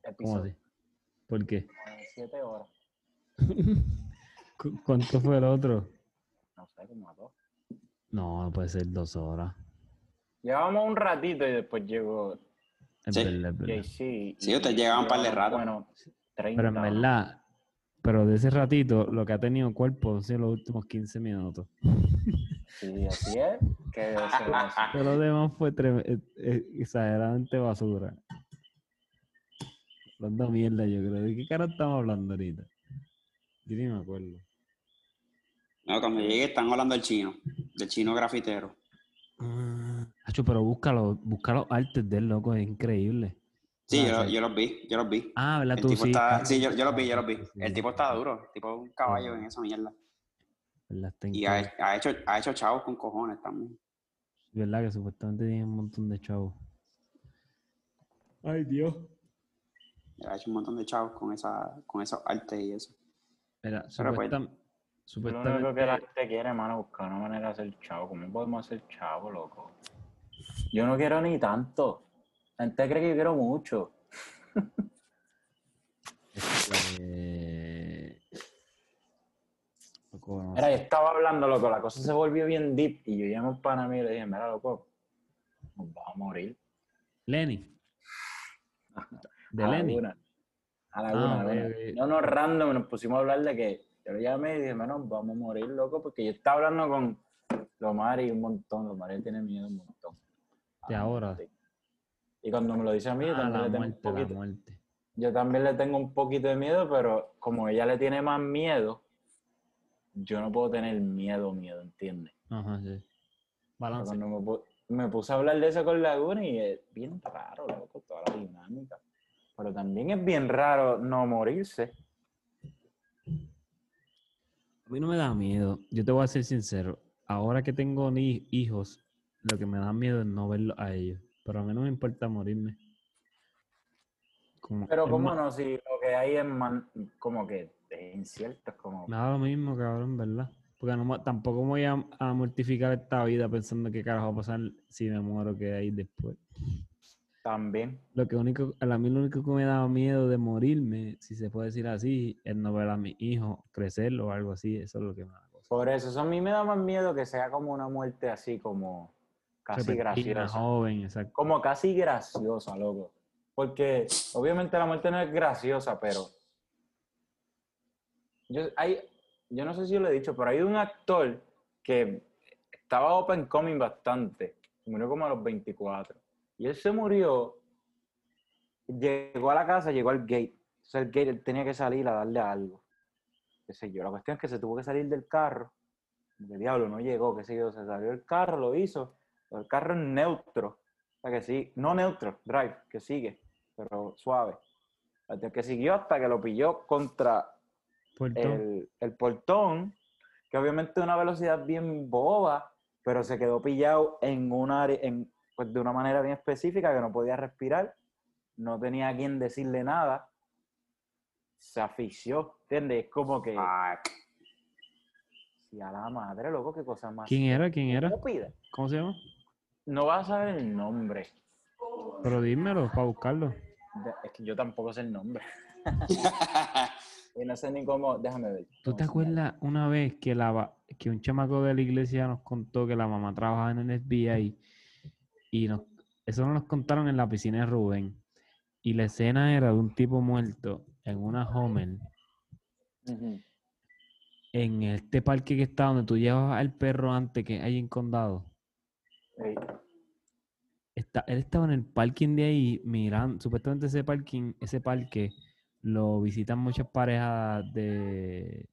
Speaker 1: ¿Cómo
Speaker 2: episodio.
Speaker 1: así? ¿Por qué?
Speaker 2: Siete horas.
Speaker 1: ¿Cu- ¿Cuánto fue el otro?
Speaker 2: No sé, como a dos.
Speaker 1: No, no puede ser dos horas.
Speaker 2: Llevamos un ratito y después llegó
Speaker 1: Es
Speaker 6: Sí.
Speaker 2: JC.
Speaker 6: Sí, ustedes llegaban un par de rato.
Speaker 2: Bueno, 30.
Speaker 1: Pero en verdad, pero de ese ratito, lo que ha tenido cuerpo han sido los últimos 15 minutos.
Speaker 2: Sí, así es. Que.
Speaker 1: Todo lo demás fue eh, eh, exageradamente basura. Hablando mierda, yo creo. ¿De qué cara estamos hablando ahorita? Yo ni me acuerdo.
Speaker 6: No, cuando llegué están hablando del chino, del chino grafitero.
Speaker 1: Ah, Hacho, pero búscalo, busca los artes del loco, es increíble.
Speaker 6: Sí,
Speaker 1: Ah,
Speaker 6: yo,
Speaker 1: sí.
Speaker 6: yo los vi, yo los vi.
Speaker 1: Ah, ¿verdad?
Speaker 6: El
Speaker 1: Tú
Speaker 6: tipo
Speaker 1: sí.
Speaker 6: está, sí, yo, yo los vi, yo los vi. El tipo está duro, el tipo un caballo en esa mierda.
Speaker 1: ¿Verdad? Está
Speaker 6: Y ha, ha hecho, ha hecho chavos con cojones también.
Speaker 1: ¿Verdad? Que supuestamente tiene un montón de chavos. Ay, Dios.
Speaker 6: Ha hecho un montón de chavos con esa, con esos artes y eso.
Speaker 1: Mira,
Speaker 6: Pero pues-
Speaker 1: supuestam-
Speaker 2: Lo único
Speaker 1: supuestamente.
Speaker 2: que la gente quiere, hermano, buscar una manera de hacer chavo. ¿Cómo podemos hacer chavo, loco? Yo no quiero ni tanto. La gente cree que yo quiero mucho.
Speaker 1: este, loco, no
Speaker 2: Mira, yo estaba hablando, loco, la cosa se volvió bien deep y yo llamé a pana mío y le dije, mira, loco, nos vamos a morir.
Speaker 1: Lenny. De
Speaker 2: a
Speaker 1: Lenny.
Speaker 2: A la
Speaker 1: Ah,
Speaker 2: una, a la
Speaker 1: ok,
Speaker 2: una.
Speaker 1: ok.
Speaker 2: No, no, random, nos pusimos a hablar de que yo le llamé y dije, bueno, vamos a morir, loco, porque yo estaba hablando con Lomari un montón, Lomari tiene miedo un montón.
Speaker 1: De ahora.
Speaker 2: Y cuando me lo dice a mí, yo
Speaker 1: Ah,
Speaker 2: también
Speaker 1: la
Speaker 2: le tengo
Speaker 1: muerte,
Speaker 2: un
Speaker 1: la
Speaker 2: poquito,
Speaker 1: muerte.
Speaker 2: yo también le tengo un poquito de miedo, pero como ella le tiene más miedo, yo no puedo tener miedo, miedo, ¿entiendes?
Speaker 1: Ajá, sí. Balance.
Speaker 2: Cuando me, pu- me puse a hablar de eso con Laguna y es bien raro, loco, toda la dinámica. Pero también es bien raro no morirse.
Speaker 1: A mí no me da miedo. Yo te voy a ser sincero. Ahora que tengo ni hijos, lo que me da miedo es no verlos a ellos. Pero a mí no me importa morirme. Como-
Speaker 2: Pero cómo no, si lo que hay es man- como que es incierto, es como...
Speaker 1: Me da lo mismo, cabrón, ¿verdad? Porque no, tampoco voy a, a mortificar esta vida pensando qué carajo va a pasar si me muero, qué hay después.
Speaker 2: También.
Speaker 1: Lo que único, a mí lo único que me da miedo de morirme, si se puede decir así, es no ver a mi hijo crecer o algo así. Eso es lo que me da cosa.
Speaker 2: Por eso, eso a mí me da más miedo que sea como una muerte así como casi graciosa.
Speaker 1: joven, exacto.
Speaker 2: Como casi graciosa, loco. Porque obviamente la muerte no es graciosa, pero yo, hay, yo no sé si yo lo he dicho, pero hay un actor que estaba open coming bastante, murió como a los 24. Y él se murió, llegó a la casa, llegó al gate. Entonces el gate él tenía que salir a darle algo. Qué sé yo. La cuestión es que se tuvo que salir del carro. De diablo, no llegó, qué sé yo. Se salió del carro, lo hizo. El carro es neutro. O sea que sí, no neutro, drive, que sigue, pero suave. Hasta que siguió hasta que lo pilló contra
Speaker 1: Puerto.
Speaker 2: el, el portón, que obviamente una velocidad bien boba, pero se quedó pillado en una área, en, pues de una manera bien específica que no podía respirar, no tenía a quien decirle nada, se asfixió, ¿entiendes? Es como que,
Speaker 6: Fuck.
Speaker 2: si a la madre, loco, qué cosa más.
Speaker 1: ¿Quién era? ¿Quién era? ¿Cómo se llama?
Speaker 2: No vas a saber el nombre.
Speaker 1: Pero dímelo para buscarlo.
Speaker 2: Es que yo tampoco sé el nombre. Y no sé ni cómo, déjame ver.
Speaker 1: ¿Tú te acuerdas una vez que, la, que un chamaco de la iglesia nos contó que la mamá trabajaba en el FBI y nos, eso nos contaron en la piscina de Rubén? Y la escena era de un tipo muerto en una Homer en este parque que está donde tú llevas al perro antes que hay en Condado. Está, él estaba en el parking de ahí mirando, supuestamente ese parking, ese parque lo visitan muchas parejas de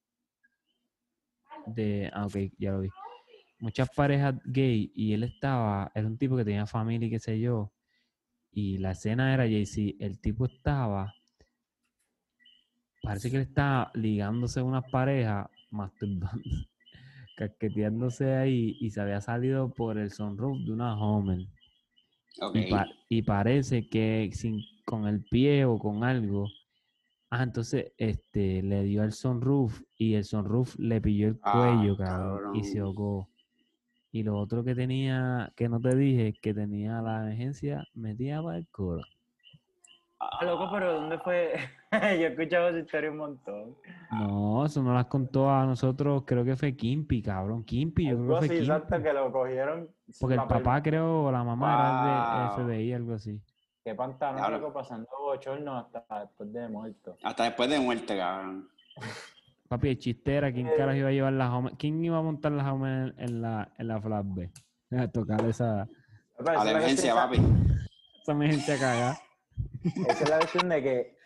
Speaker 1: de ah, ok, ya lo vi. Muchas parejas gay y él estaba, era un tipo que tenía familia y qué sé yo. Y la escena era Jay-Z, el tipo estaba parece que él estaba ligándose a unas parejas, masturbando, casqueteándose ahí y se había salido por el sunroof de una Homer.
Speaker 6: Ok.
Speaker 1: Y, pa- y parece que sin, con el pie o con algo. Ah, entonces este, le dio al sunroof y el sunroof le pilló el
Speaker 6: Ah,
Speaker 1: cuello, cabrón, y se ahogó. Y lo otro que tenía, que no te dije, que tenía la emergencia metida para el culo.
Speaker 2: Ah, loco, pero ¿dónde fue? Yo he escuchado esa historia un montón.
Speaker 1: No, eso no las contó a nosotros, creo que fue Kimpi, cabrón. Kimpi, yo creo
Speaker 2: Algo
Speaker 1: que
Speaker 2: así,
Speaker 1: fue
Speaker 2: exacto,
Speaker 1: Kimpi.
Speaker 2: que lo cogieron.
Speaker 1: Porque el papá, creo, o la mamá era del FBI, algo así.
Speaker 2: Qué pantalón, pasando bochorno hasta después de muerto.
Speaker 6: Hasta después de muerte, cabrón.
Speaker 1: Papi, el chistera, ¿quién
Speaker 2: Eh.
Speaker 1: carajo iba a llevar las? ¿Quién iba a montar las Homer en, en la, en la flatbed? A tocar esa,
Speaker 6: A
Speaker 2: esa
Speaker 6: la
Speaker 2: es la
Speaker 6: emergencia, papi.
Speaker 1: esa emergencia cagada.
Speaker 2: Esa es la cuestión de que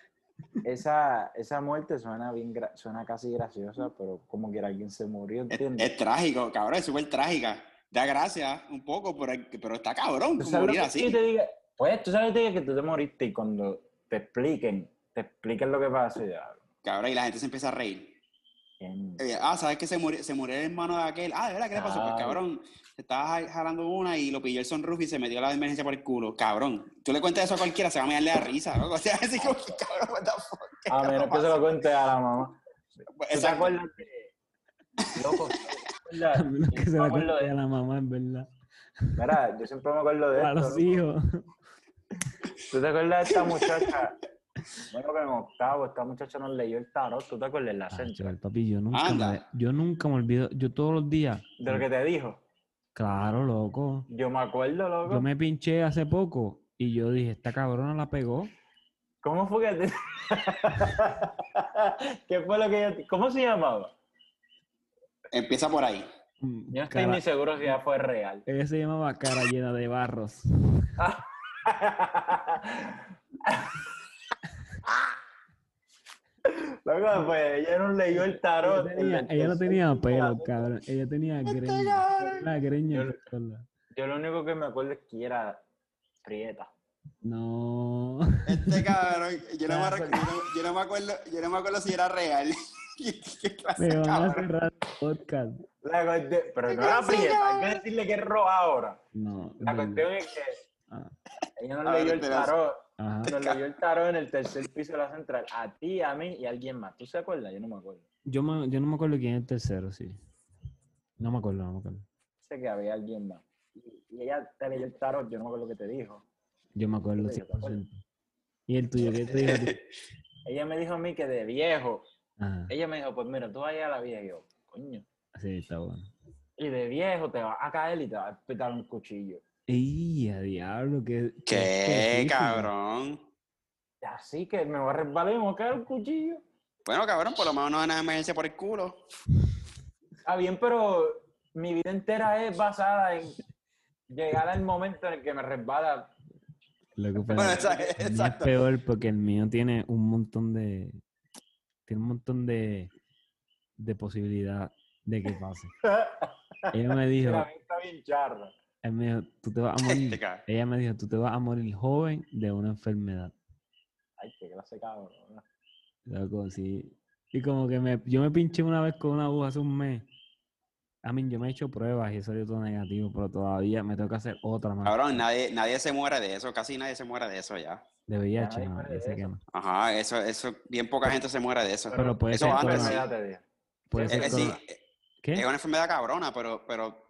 Speaker 2: esa, esa muerte suena bien gra- suena casi graciosa, pero como que alguien se murió,
Speaker 6: Es,
Speaker 2: ¿entiendes?
Speaker 6: es trágico, cabrón, es súper trágica. Da gracia un poco, pero, pero está cabrón
Speaker 2: ¿Tú
Speaker 6: como
Speaker 2: sabes lo
Speaker 6: morir así.
Speaker 2: yo te diga? Pues tú sabes que tú te moriste y cuando te expliquen, te expliquen lo que pasa, ya.
Speaker 6: Cabrón, y la gente se empieza a reír.
Speaker 2: ¿quién?
Speaker 6: Ah, ¿sabes que se murió, se murió el hermano de aquel? Ah, ¿de verdad qué le pasó? Pues cabrón, se estaba ja- jalando una y lo pilló el sunroof y se metió la emergencia por el culo. Cabrón, tú le cuentas eso a cualquiera, se va a mirarle a risa. ¿no? O sea, así como que, cabrón, what the fuck. ¿qué
Speaker 2: A menos que se lo cuente a la mamá. ¿Tú te acuerdas de... Loco, ¿tú te acuerdas?
Speaker 1: A menos que se la conté
Speaker 2: de-
Speaker 1: a la mamá, en verdad.
Speaker 2: Mira, yo siempre me acuerdo de
Speaker 1: A
Speaker 2: esto.
Speaker 1: los hijos.
Speaker 2: ¿Tú te acuerdas de esta muchacha? Bueno, que en octavo esta muchacha nos leyó el tarot, ¿tú te acuerdas? La
Speaker 1: Ah,
Speaker 2: Central.
Speaker 1: chaval, papi, yo nunca,
Speaker 6: Anda.
Speaker 1: me, yo nunca me olvido. Yo todos los días.
Speaker 2: De lo que te dijo.
Speaker 1: Claro, loco.
Speaker 2: Yo me acuerdo, loco.
Speaker 1: Yo me pinché hace poco y yo dije, esta cabrona la pegó.
Speaker 2: ¿Cómo fue que te... ¿Qué fue lo que yo... ¿Cómo se llamaba?
Speaker 6: Empieza por ahí.
Speaker 2: Yo no estoy
Speaker 1: cara-
Speaker 2: ni seguro si ya fue real.
Speaker 1: Ella se llamaba cara llena de barros.
Speaker 2: Loco, pues ella no leyó el
Speaker 1: Ella,
Speaker 2: tarot. en
Speaker 1: tenía-
Speaker 2: el
Speaker 1: ella no tenía pelo, cabrón. Ella tenía greña. La greña.
Speaker 2: Yo- lo único que me acuerdo es que era prieta.
Speaker 1: No.
Speaker 6: Este cabrón, yo no, me, rec- yo no- yo no me acuerdo, yo no me acuerdo si era real. ¿Qué, qué clase
Speaker 1: Me van a cerrar el podcast.
Speaker 2: La Pero no era prieta, hay que decirle que es roja ahora.
Speaker 1: No.
Speaker 2: La cuestión es que
Speaker 1: Ah,
Speaker 2: ella no
Speaker 6: A ver,
Speaker 2: leyó el tarot.
Speaker 1: Ajá.
Speaker 2: Nos leyó el tarot en el tercer piso de la central. A ti, a mí y a alguien más. ¿Tú se acuerdas? Yo no me acuerdo.
Speaker 1: Yo, me- yo no me acuerdo quién es el tercero, sí. No me acuerdo, no me acuerdo.
Speaker 2: Sé que había alguien más. Y, y ella te leyó el tarot, yo no me acuerdo lo que te dijo.
Speaker 1: Yo me acuerdo,
Speaker 2: Sí, yo te acuerdo.
Speaker 1: 100%. ¿Y el tuyo qué te dijo?
Speaker 2: Ella me dijo a mí que de viejo.
Speaker 1: Ajá,
Speaker 2: Ella me dijo, pues mira, tú vayas a la vieja. Y yo, coño.
Speaker 1: sí, está bueno.
Speaker 2: Y de viejo te vas a caer y te vas a petar un cuchillo.
Speaker 1: ¡Ey, a diablo! ¡Qué,
Speaker 6: ¿Qué,
Speaker 1: específico!
Speaker 6: cabrón?
Speaker 2: Así que me voy a resbalar y me voy a caer el cuchillo.
Speaker 6: Bueno, cabrón, por lo menos no van a emergencia por el culo.
Speaker 2: Está bien, pero mi vida entera es basada en llegar al momento en el que me resbala.
Speaker 1: Lo que
Speaker 6: Bueno,
Speaker 1: pasa
Speaker 6: esa-
Speaker 1: es es
Speaker 6: exacto.
Speaker 1: peor porque el mío tiene un montón de. Tiene un montón de. de posibilidad de que pase. Ella me dijo,
Speaker 2: La está bien charra.
Speaker 1: Él me dijo, tú te vas a morir.
Speaker 6: cabrón.
Speaker 1: Ella me dijo, tú te vas a morir joven de una enfermedad.
Speaker 2: Ay, qué clase cabrón.
Speaker 1: Loco, sí. Y como que me, yo me pinché una vez con una aguja hace un mes. A mí, yo me he hecho pruebas y he salido todo negativo, pero todavía me tengo que hacer otra más.
Speaker 6: Cabrón, nadie, nadie se muere de eso, casi nadie se muere de eso ya.
Speaker 1: De VIH, no,
Speaker 2: de
Speaker 1: que
Speaker 2: eso.
Speaker 6: Ajá, eso, eso, bien poca gente se muere de eso.
Speaker 1: Pero puede
Speaker 6: eso
Speaker 1: ser
Speaker 6: antes sí.
Speaker 1: puede ser
Speaker 6: eh, sí, eh,
Speaker 1: ¿Qué?
Speaker 6: es una enfermedad cabrona, pero, pero,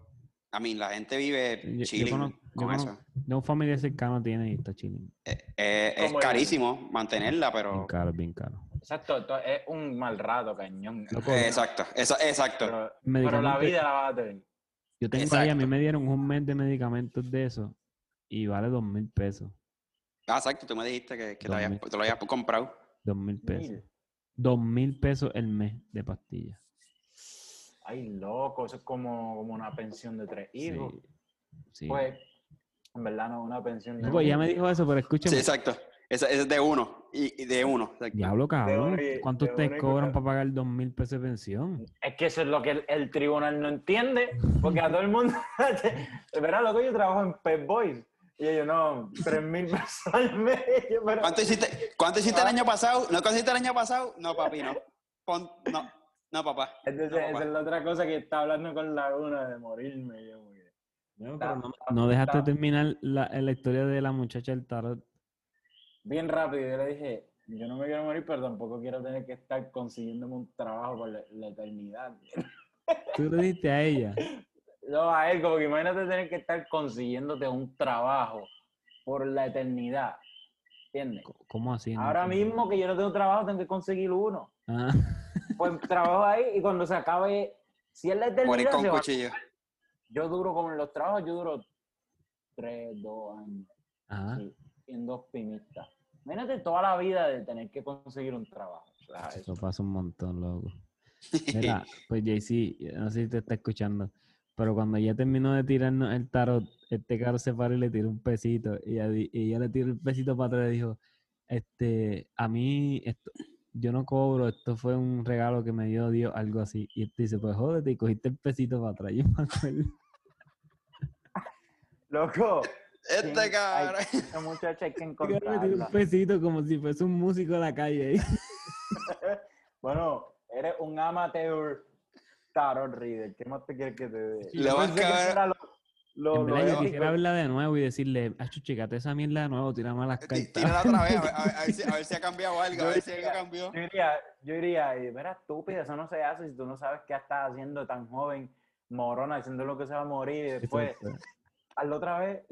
Speaker 6: a mí, la gente vive
Speaker 1: Yo- yo
Speaker 6: chilling con eso.
Speaker 1: No, un familiar cercano tiene y está chilling.
Speaker 6: Eh, eh, es carísimo mantenerla,
Speaker 1: Bien
Speaker 6: pero...
Speaker 1: caro, bien caro.
Speaker 2: Exacto, esto es un mal rato, cañón.
Speaker 1: Loco,
Speaker 6: Eh, Exacto, esa- exacto.
Speaker 2: Pero, pero la vida la vas a tener.
Speaker 1: Yo tengo ahí, a mí
Speaker 6: Exacto.
Speaker 1: me dieron un mes de medicamentos de eso y vale dos mil pesos.
Speaker 6: Ah, exacto, tú me dijiste que, habías- te lo habías comprado.
Speaker 1: Dos mil pesos. Dos mil pesos el mes de pastillas.
Speaker 2: Ay, loco, eso es como, como una pensión de tres
Speaker 1: Sí.
Speaker 2: hijos.
Speaker 1: sí.
Speaker 2: Pues, en verdad no es una pensión de
Speaker 1: No, pues ya me dijo eso, pero
Speaker 6: Sí,
Speaker 1: escúchame.
Speaker 6: exacto. Esa esa es de uno. Y, y de uno. exacto.
Speaker 1: Diablo, cabrón. ¿Cuánto
Speaker 2: de
Speaker 1: ustedes cobran para pagar dos mil pesos de pensión?
Speaker 2: Es que eso es lo que el, el tribunal no entiende, porque a todo el mundo... Verá, loco, yo trabajo en Pep Boys. Y ellos, no, tres mil pesos al mes. Pero-
Speaker 6: ¿Cuánto hiciste, ¿Cuánto hiciste el año pasado? ¿No cuánto hiciste el año pasado? No, papi, no. Pon- no, no, papá.
Speaker 2: Entonces,
Speaker 6: No,
Speaker 2: esa es la otra cosa que está hablando con Laguna de morirme. yo
Speaker 1: No, pero no, no dejaste
Speaker 2: está-
Speaker 1: terminar la, la historia de la muchacha del tarot.
Speaker 2: Bien rápido, yo le dije, yo no me quiero morir, pero tampoco quiero tener que estar consiguiéndome un trabajo por la, la eternidad.
Speaker 1: Tú le dijiste a ella.
Speaker 2: No, a él, como que imagínate tener que estar consiguiéndote un trabajo por la eternidad. ¿Entiendes?
Speaker 1: ¿Cómo así?
Speaker 2: Ahora mismo que yo no tengo trabajo, tengo que conseguir uno.
Speaker 1: Ah,
Speaker 2: Pues trabajo ahí y cuando se acabe, si es la
Speaker 6: Morir
Speaker 2: eternidad,
Speaker 6: con
Speaker 2: se va-
Speaker 6: cuchillo.
Speaker 2: yo duro como en los trabajos, yo duro tres, dos años.
Speaker 1: ajá.
Speaker 2: Sí, siendo optimista. Imagínate toda la vida de tener que conseguir un trabajo. O sea,
Speaker 1: Eso
Speaker 2: eso-
Speaker 1: pasa un montón, loco. Mira, pues JC, no sé si te está escuchando, pero cuando ya terminó de tirarnos el tarot, este caro se paró y le tiró un pesito. Y ella, y ella le tiró el pesito para atrás y le dijo, este, a mí, esto, yo no cobro, esto fue un regalo que me dio Dios, algo así. Y este dice, pues jódete, y cogiste el pesito para atrás. Yo me acuerdo.
Speaker 2: Loco,
Speaker 6: Este
Speaker 2: ¿quién-
Speaker 6: cabrón.
Speaker 2: hay- esa muchacha hay que
Speaker 1: Le
Speaker 2: encontrarla.
Speaker 1: un pesito como si fuese un músico de la calle.
Speaker 2: Bueno, eres un amateur tarot reader. ¿Qué más te quieres que te dé?
Speaker 6: Lo
Speaker 2: Yo
Speaker 6: más
Speaker 2: pensé lo, lo-
Speaker 1: En
Speaker 2: lo
Speaker 1: verdad, yo
Speaker 2: épico.
Speaker 1: quisiera verla de nuevo y decirle, Acho, checate esa mierda de nuevo, tírame las
Speaker 6: Tí-
Speaker 1: cartas.
Speaker 6: Tírala otra vez, a ver, a ver- a ver si, a ver si ha cambiado algo, a ver si algo
Speaker 2: diría-
Speaker 6: cambió.
Speaker 2: Yo diría, yo diría, mira, estúpida, eso no se hace si tú no sabes qué estás haciendo tan joven, morona, diciendo lo que se va a morir y después, hazlo otra vez.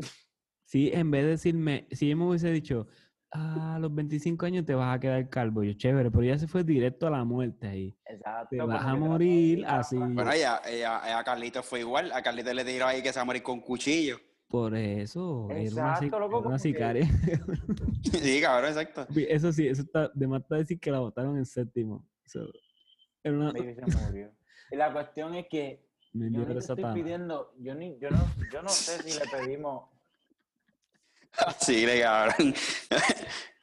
Speaker 1: Sí, en vez de decirme, si ella me hubiese dicho, "Ah, a los 25 años te vas a quedar calvo, yo chévere, pero ella se fue directo a la muerte ahí.
Speaker 2: Exacto.
Speaker 1: Te vas a morir así.
Speaker 6: Bueno, ella, ella, ella a Carlitos fue igual. A Carlitos le tiró ahí que se va a morir con cuchillo.
Speaker 1: Por eso, era una,
Speaker 2: Exacto,
Speaker 1: sic-
Speaker 2: loco,
Speaker 1: era una sicaria.
Speaker 6: Sí, cabrón, exacto.
Speaker 1: eso sí, eso está, de más está decir que la botaron en séptimo. So, era una,
Speaker 2: Maybe se murió. Y la cuestión es que
Speaker 1: me
Speaker 2: yo
Speaker 1: dio
Speaker 2: ni te
Speaker 1: de
Speaker 2: estoy pidiendo, yo, ni, yo, no, yo no sé si le pedimos,
Speaker 6: Sí, le cabrón.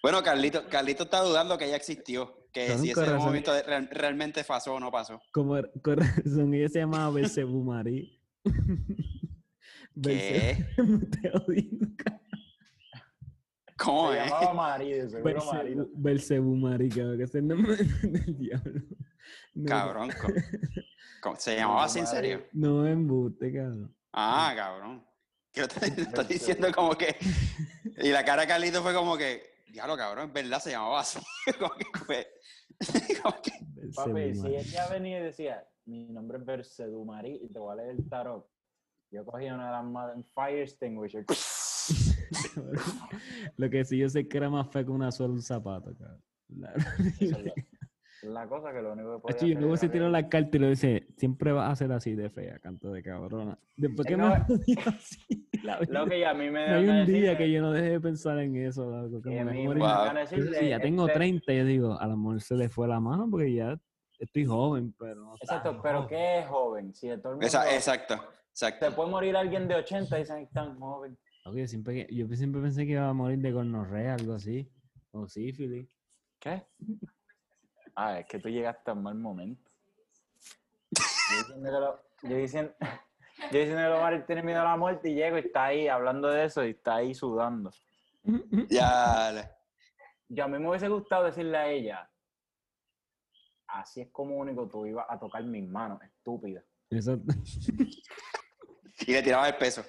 Speaker 6: Bueno, Carlito, Carlito está dudando que ella existió. Que si ese
Speaker 1: corazón.
Speaker 6: momento de- real- realmente pasó o no pasó.
Speaker 1: Como era- con razón, ella se llamaba Belcebú Marí.
Speaker 6: ¿Qué?
Speaker 1: Te odio.
Speaker 6: ¿Cómo
Speaker 2: se
Speaker 6: es?
Speaker 2: llamaba María, de seguro
Speaker 1: Belcebú,
Speaker 2: María.
Speaker 1: Belcebú Marí, cabrón, que es el nombre del diablo. No,
Speaker 6: Cabrón. ¿Se llamaba así en serio?
Speaker 1: No embuste, cabrón.
Speaker 6: Ah, cabrón. Que lo estás estás diciendo como que. Y la cara de Carlito fue como que. Diablo, cabrón, es verdad, se llamaba así. Como que fue. como que-
Speaker 2: Papi, si ella venía y decía, mi nombre es Bercedú Marí y te voy a leer el tarot, yo cogía una de las un fire extinguisher.
Speaker 1: Lo que sí yo sé que era más feo que una suela un zapato, cabrón. La-
Speaker 2: Eso es lo- La cosa que lo único que podía hacer
Speaker 1: luego se tiró la carta y le dice, siempre vas a ser así de fea, canto de cabrona. Después que me
Speaker 2: no-
Speaker 1: jodió así, la vida.
Speaker 2: Lo que ya a mí me
Speaker 1: No hay un día que yo no deje de pensar en eso, loco. Como
Speaker 2: mí me
Speaker 6: Wow.
Speaker 2: decirle,
Speaker 1: ya tengo
Speaker 2: este-
Speaker 1: 30, yo digo, a lo mejor se le fue la mano porque ya estoy joven, pero no
Speaker 2: Exacto, pero. ¿qué es joven? Si de todo el mundo
Speaker 6: Esa- exacto,
Speaker 2: se
Speaker 6: exacto.
Speaker 2: puede morir alguien de 80 y dicen "Ay, tan joven.
Speaker 1: Loco, yo, siempre, yo siempre pensé que iba a morir de gonorrea, algo así. O sífilis.
Speaker 2: ¿Qué? Ah, es que tú llegaste a un mal momento. Yo diciendo que lo, yo diciendo, yo diciendo que tiene miedo a la muerte y llego y está ahí hablando de eso y está ahí sudando.
Speaker 6: Ya. le-
Speaker 2: Yo a mí me hubiese gustado decirle a ella, así es como único tú ibas a tocar mis manos, estúpida.
Speaker 1: Eso,
Speaker 6: Y le tiraba el peso.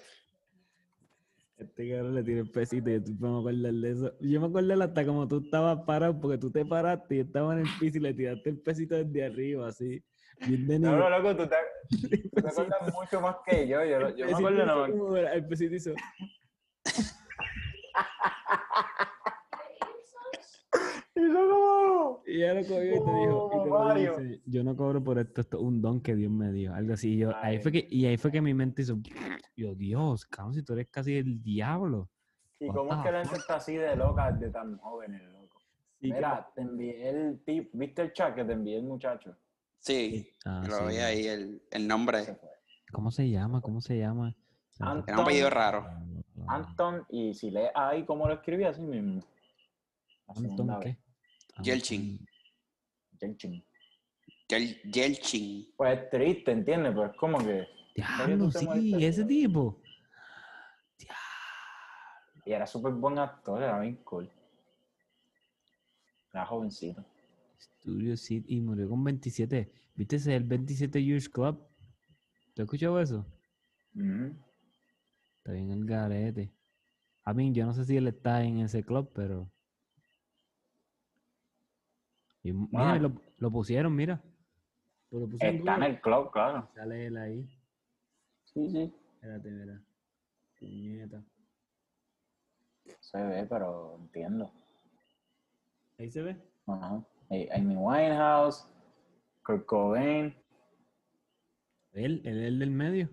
Speaker 1: Este cabrón le tiré el pesito y yo estoy me acordar de eso. Yo me acuerdo hasta como tú estabas parado porque tú te paraste y estaba en el piso y le tiraste el pesito desde arriba, así. Bien
Speaker 2: No, no, loco, tú te, tú te acuerdas mucho más que yo. Yo, yo me acuerdo,
Speaker 1: como era, El pesito hizo.
Speaker 2: Y yo como-
Speaker 1: Y ella lo cogió y te dijo, y te
Speaker 2: Mario.
Speaker 1: dice, yo no cobro por esto, esto es un don que Dios me dio, algo así. Y, yo, ahí fue que, y ahí fue que mi mente hizo, yo, Dios, cabrón, si tú eres casi el diablo.
Speaker 2: ¿Y cómo es que la gente está así de loca de tan jóvenes, loco?
Speaker 1: Sí, que-
Speaker 2: Mira, te envié el tip, ¿viste el chat que te envié el muchacho?
Speaker 6: Sí,
Speaker 1: Ah,
Speaker 6: lo
Speaker 1: sí,
Speaker 6: vi ahí, el, el nombre.
Speaker 1: ¿Cómo se llama? ¿Cómo se llama?
Speaker 2: Anton-.
Speaker 6: Era un apellido raro.
Speaker 2: Anton, y si lees ahí cómo lo escribí, así mismo.
Speaker 1: Anton,
Speaker 2: vez.
Speaker 1: ¿qué?
Speaker 6: Yelchin.
Speaker 2: Yelchin.
Speaker 6: Yel- Yelchin.
Speaker 2: Pues es triste, ¿entiendes? Pero es como que...
Speaker 1: Diablo, sí, ese tipo.
Speaker 2: Y era súper buen actor, era bien cool. Era jovencito.
Speaker 1: Studio City y murió con 27. ¿Viste ese el 27 Years Club? ¿Te has escuchado eso?
Speaker 2: Ujú.
Speaker 1: Está bien el garete. A mí, yo no sé si él está en ese club, pero. Y m- mira,
Speaker 2: Ah.
Speaker 1: lo, lo pusieron, mira. Pues Lo puse en
Speaker 2: Está en el club, claro.
Speaker 1: Sale él ahí.
Speaker 2: Sí, sí.
Speaker 1: Espérate, mira. Puñeta.
Speaker 2: Se ve, pero entiendo.
Speaker 1: Ahí se ve.
Speaker 2: Ajá. Amy Amy Winehouse, Kurt Cobain.
Speaker 1: Él, él, el del medio.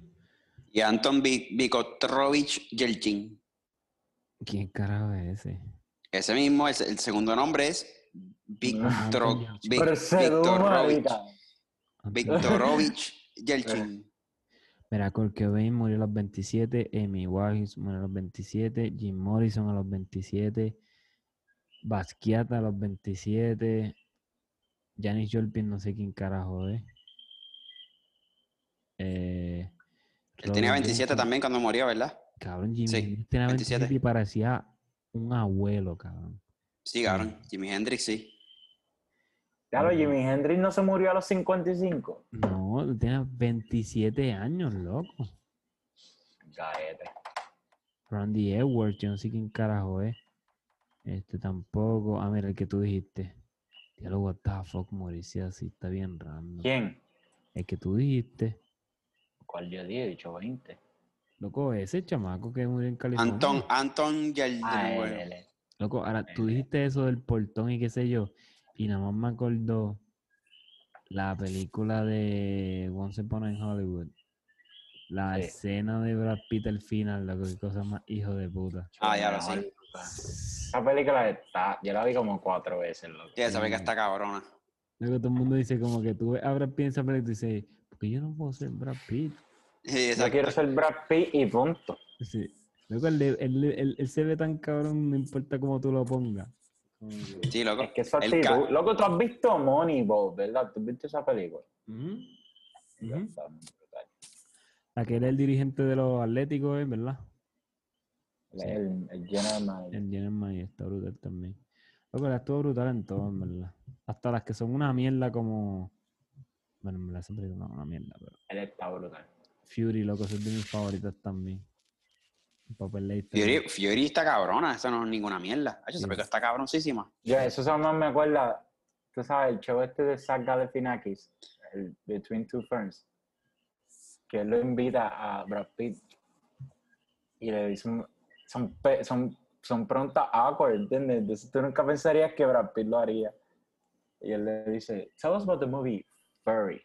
Speaker 6: Y Anton Vi- Vikotrovich Yelchin.
Speaker 1: ¿Quién carajo es ese?
Speaker 6: Ese mismo, es, el segundo nombre es
Speaker 2: Marica.
Speaker 1: Anton-
Speaker 6: Viktorovich Yelchin.
Speaker 1: Mira, Cobain murió a los 27, Amy Winehouse murió a los 27, Jim Morrison a los 27, Basquiat a los 27, Janis Joplin no sé quién carajo es. Eh,
Speaker 6: Él tenía
Speaker 1: Robert
Speaker 6: 27
Speaker 1: Johnson.
Speaker 6: también cuando murió, ¿verdad?
Speaker 1: Cabrón, Jimi
Speaker 6: Sí,
Speaker 1: Hendrix tenía 27
Speaker 6: 27.
Speaker 1: y parecía un abuelo, cabrón.
Speaker 6: Sí, cabrón. Jimi Hendrix, sí.
Speaker 2: Claro. Jimi Hendrix no se murió a los 55.
Speaker 1: No, tenía 27 años, loco.
Speaker 2: Gaete.
Speaker 1: Randy Edwards, yo no sé quién carajo es. Este tampoco. Ah, mira, el que tú dijiste. Diablo, what the fuck, morirse así, está bien random.
Speaker 2: ¿Quién?
Speaker 1: El que tú dijiste.
Speaker 2: ¿Cuál yo dije? He dicho 20.
Speaker 1: Loco, ese chamaco que murió en California.
Speaker 6: Anton, Anton
Speaker 2: Ah, él,
Speaker 6: bueno,
Speaker 2: él, él.
Speaker 1: Loco, ahora tú dijiste eso del portón y qué sé yo. Y nada más me acordó la película de Once Upon a Hollywood. La
Speaker 2: Sí.
Speaker 1: escena de Brad Pitt al final, loco, qué cosa más hijo de puta.
Speaker 6: Ah, ya lo sé.
Speaker 2: Esa película está, yo la vi como cuatro veces, loco.
Speaker 6: Sí, esa que está cabrona.
Speaker 1: Luego todo el mundo dice como que tú ves a Brad Pitt en esa película y tú dices, porque yo no puedo ser Brad Pitt.
Speaker 6: Sí,
Speaker 2: Yo quiero ser Brad Pitt y punto.
Speaker 1: Sí. Luego él, él, él- él se ve tan cabrón, no importa cómo tú lo pongas.
Speaker 6: Sí, loco.
Speaker 2: Es que
Speaker 6: El
Speaker 2: actitud.
Speaker 6: ca-
Speaker 2: Loco, tú has visto Moneyball, ¿verdad? ¿Tú has visto esa película? Muy brutal.
Speaker 1: Aquel es el dirigente de los Atléticos, ¿eh? ¿verdad?
Speaker 2: Él
Speaker 1: Sí.
Speaker 2: El, el general manager.
Speaker 1: El Jenner May está brutal también. Loco, la estuvo brutal en todo, en verdad. Hasta las que son una mierda como... Bueno, en verdad no es una mierda, pero...
Speaker 2: Él está brutal.
Speaker 1: Fury, loco, es de mis favoritas también. El papel
Speaker 6: Fury, Fury está cabrona, eso no es ninguna mierda. Ay,
Speaker 1: Sí.
Speaker 6: está cabroncísima.
Speaker 2: Yo, eso más me acuerda, tú sabes, el show este de Zach Galifianakis, el Between Two Ferns, que él lo invita a Brad Pitt y le dice, un- son, pe- son, son preguntas awkward, ¿entiendes? Entonces tú nunca pensarías que Brad Pitt lo haría. y él le dice, tell us about the movie Furry,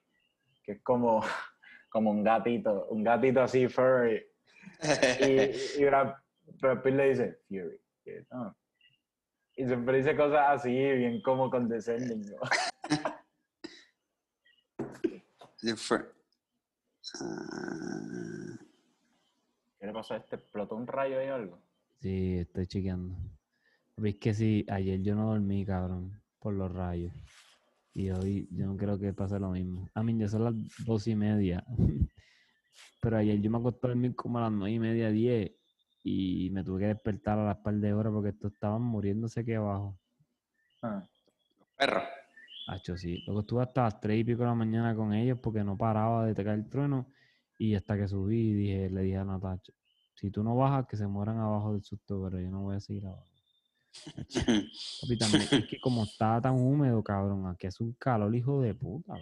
Speaker 2: que es como, como un gatito, un gatito así furry. Y, y Brad, Brad Pitt le dice, Fury. no. Y siempre dice cosas así, bien como condescending.
Speaker 6: Ah,
Speaker 2: ¿Qué le pasó a este? ¿Explotó un rayo ahí o algo?
Speaker 1: Sí, estoy chequeando. Es que sí, ayer yo no dormí, cabrón, por los rayos. Y hoy yo no creo que pase lo mismo. A mí ya son las dos y media. Pero ayer yo me acosté a dormir como a las nueve y media, diez. Y me tuve que despertar a las par de horas porque estos estaban muriéndose aquí abajo.
Speaker 2: Ah,
Speaker 6: perro.
Speaker 1: Hacho, sí. Luego estuve hasta las tres y pico de la mañana con ellos porque no paraba de tocar el trueno. Y hasta que subí, dije, le dije a Natacha, si tú no bajas, que se mueran abajo del susto, pero yo no voy a seguir abajo. Papi, también es que como estaba tan húmedo, cabrón, aquí hace un calor, hijo de puta.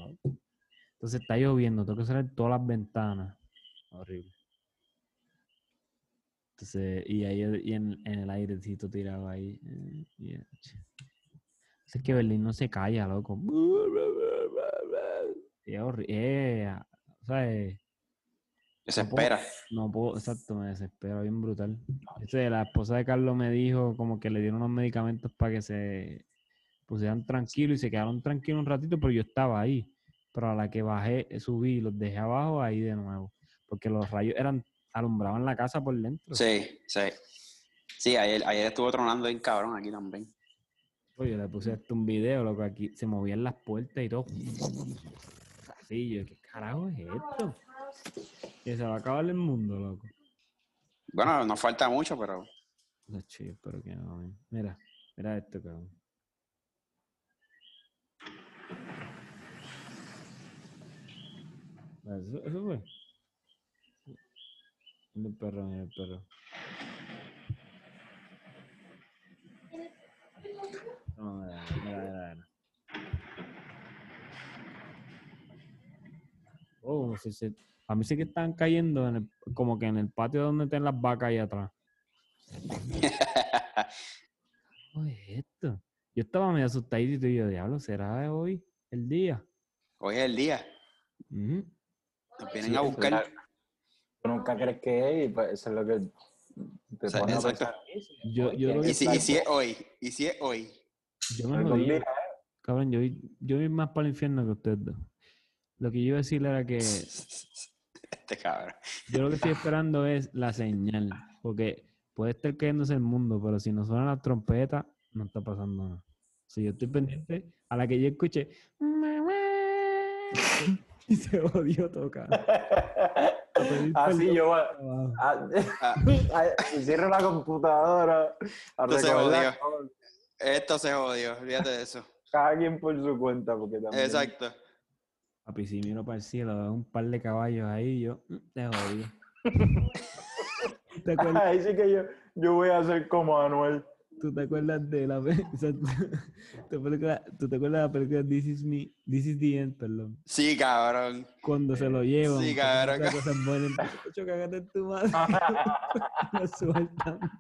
Speaker 1: Entonces está lloviendo, tengo que cerrar todas las ventanas. Horrible. Entonces, y ahí y en, en el airecito tirado ahí. y, ch- Es que Berlín no se calla, loco. Y es horrible. o sea, eh,
Speaker 6: Desespera.
Speaker 1: no puedo, exacto, me desespero bien brutal. Este, la esposa de Carlos me dijo como que le dieron unos medicamentos para que se pusieran tranquilos y se quedaron tranquilos un ratito, pero yo estaba ahí. Pero a la que bajé, eh, subí y los dejé abajo ahí de nuevo. Porque los rayos eran, alumbraban la casa por dentro.
Speaker 6: Sí, sí. Sí, ayer, ayer estuvo tronando bien cabrón aquí también.
Speaker 1: Oye, le puse hasta un video, loco, aquí se movían las puertas y todo. Así, yo, ¿qué carajo es esto? Que se va a acabar el mundo, loco.
Speaker 6: Bueno, nos falta mucho, pero
Speaker 1: No, chido, espero que no. man. Mira, mira esto, cabrón. Eso, eso fue. El perro, el perro. No, mira, mira, mira. Oh, sí, sí. A mí sí que están cayendo en el, como que en el patio donde están las vacas ahí atrás. ¿Qué es esto? Yo estaba medio asustadito y yo, diablo, ¿será hoy el día?
Speaker 6: hoy es el día. Nos vienen
Speaker 1: Sí,
Speaker 6: a buscar.
Speaker 2: Nunca crees que es y pues eso es lo que te
Speaker 6: O sea,
Speaker 2: pone a pensar.
Speaker 1: Yo, yo, lo
Speaker 6: Y si, y si es hoy, y si es hoy.
Speaker 1: yo me
Speaker 2: Algún
Speaker 1: jodí.
Speaker 2: día,
Speaker 1: Cabrón, yo, yo vi más para el infierno que ustedes dos. Lo que yo iba a decir era que
Speaker 6: Este cabrón.
Speaker 1: yo lo que estoy esperando es la señal. Porque puede estar cayéndose el mundo, pero si no suenan las trompetas, no está pasando nada. Si yo estoy pendiente, a la que yo escuche. Y se odió tocar.
Speaker 2: Así yo voy a-
Speaker 1: Abajo.
Speaker 2: a-
Speaker 6: Ah,
Speaker 2: a- cierro la computadora a
Speaker 6: odio.
Speaker 2: las cosas.
Speaker 6: esto se jodió, olvídate de eso.
Speaker 2: cada quien por su cuenta porque también
Speaker 6: Exacto.
Speaker 1: Papi, si miro para el cielo, veo un par de caballos ahí, yo mm, te jodí. ¿Te acuerdas,
Speaker 2: ahí sí que yo, yo voy a hacer como Anuel
Speaker 1: ¿Tú te acuerdas de la pe- exacto. ¿Te acuerdas- ¿Tú te acuerdas de la película This is Me, This is the End, perdón?
Speaker 6: Sí, cabrón.
Speaker 1: Cuando se lo llevan.
Speaker 6: Sí, cabrón.
Speaker 1: esas cosas buenas, empieza, "Cocho, cágate en tu madre. Lo sueltan.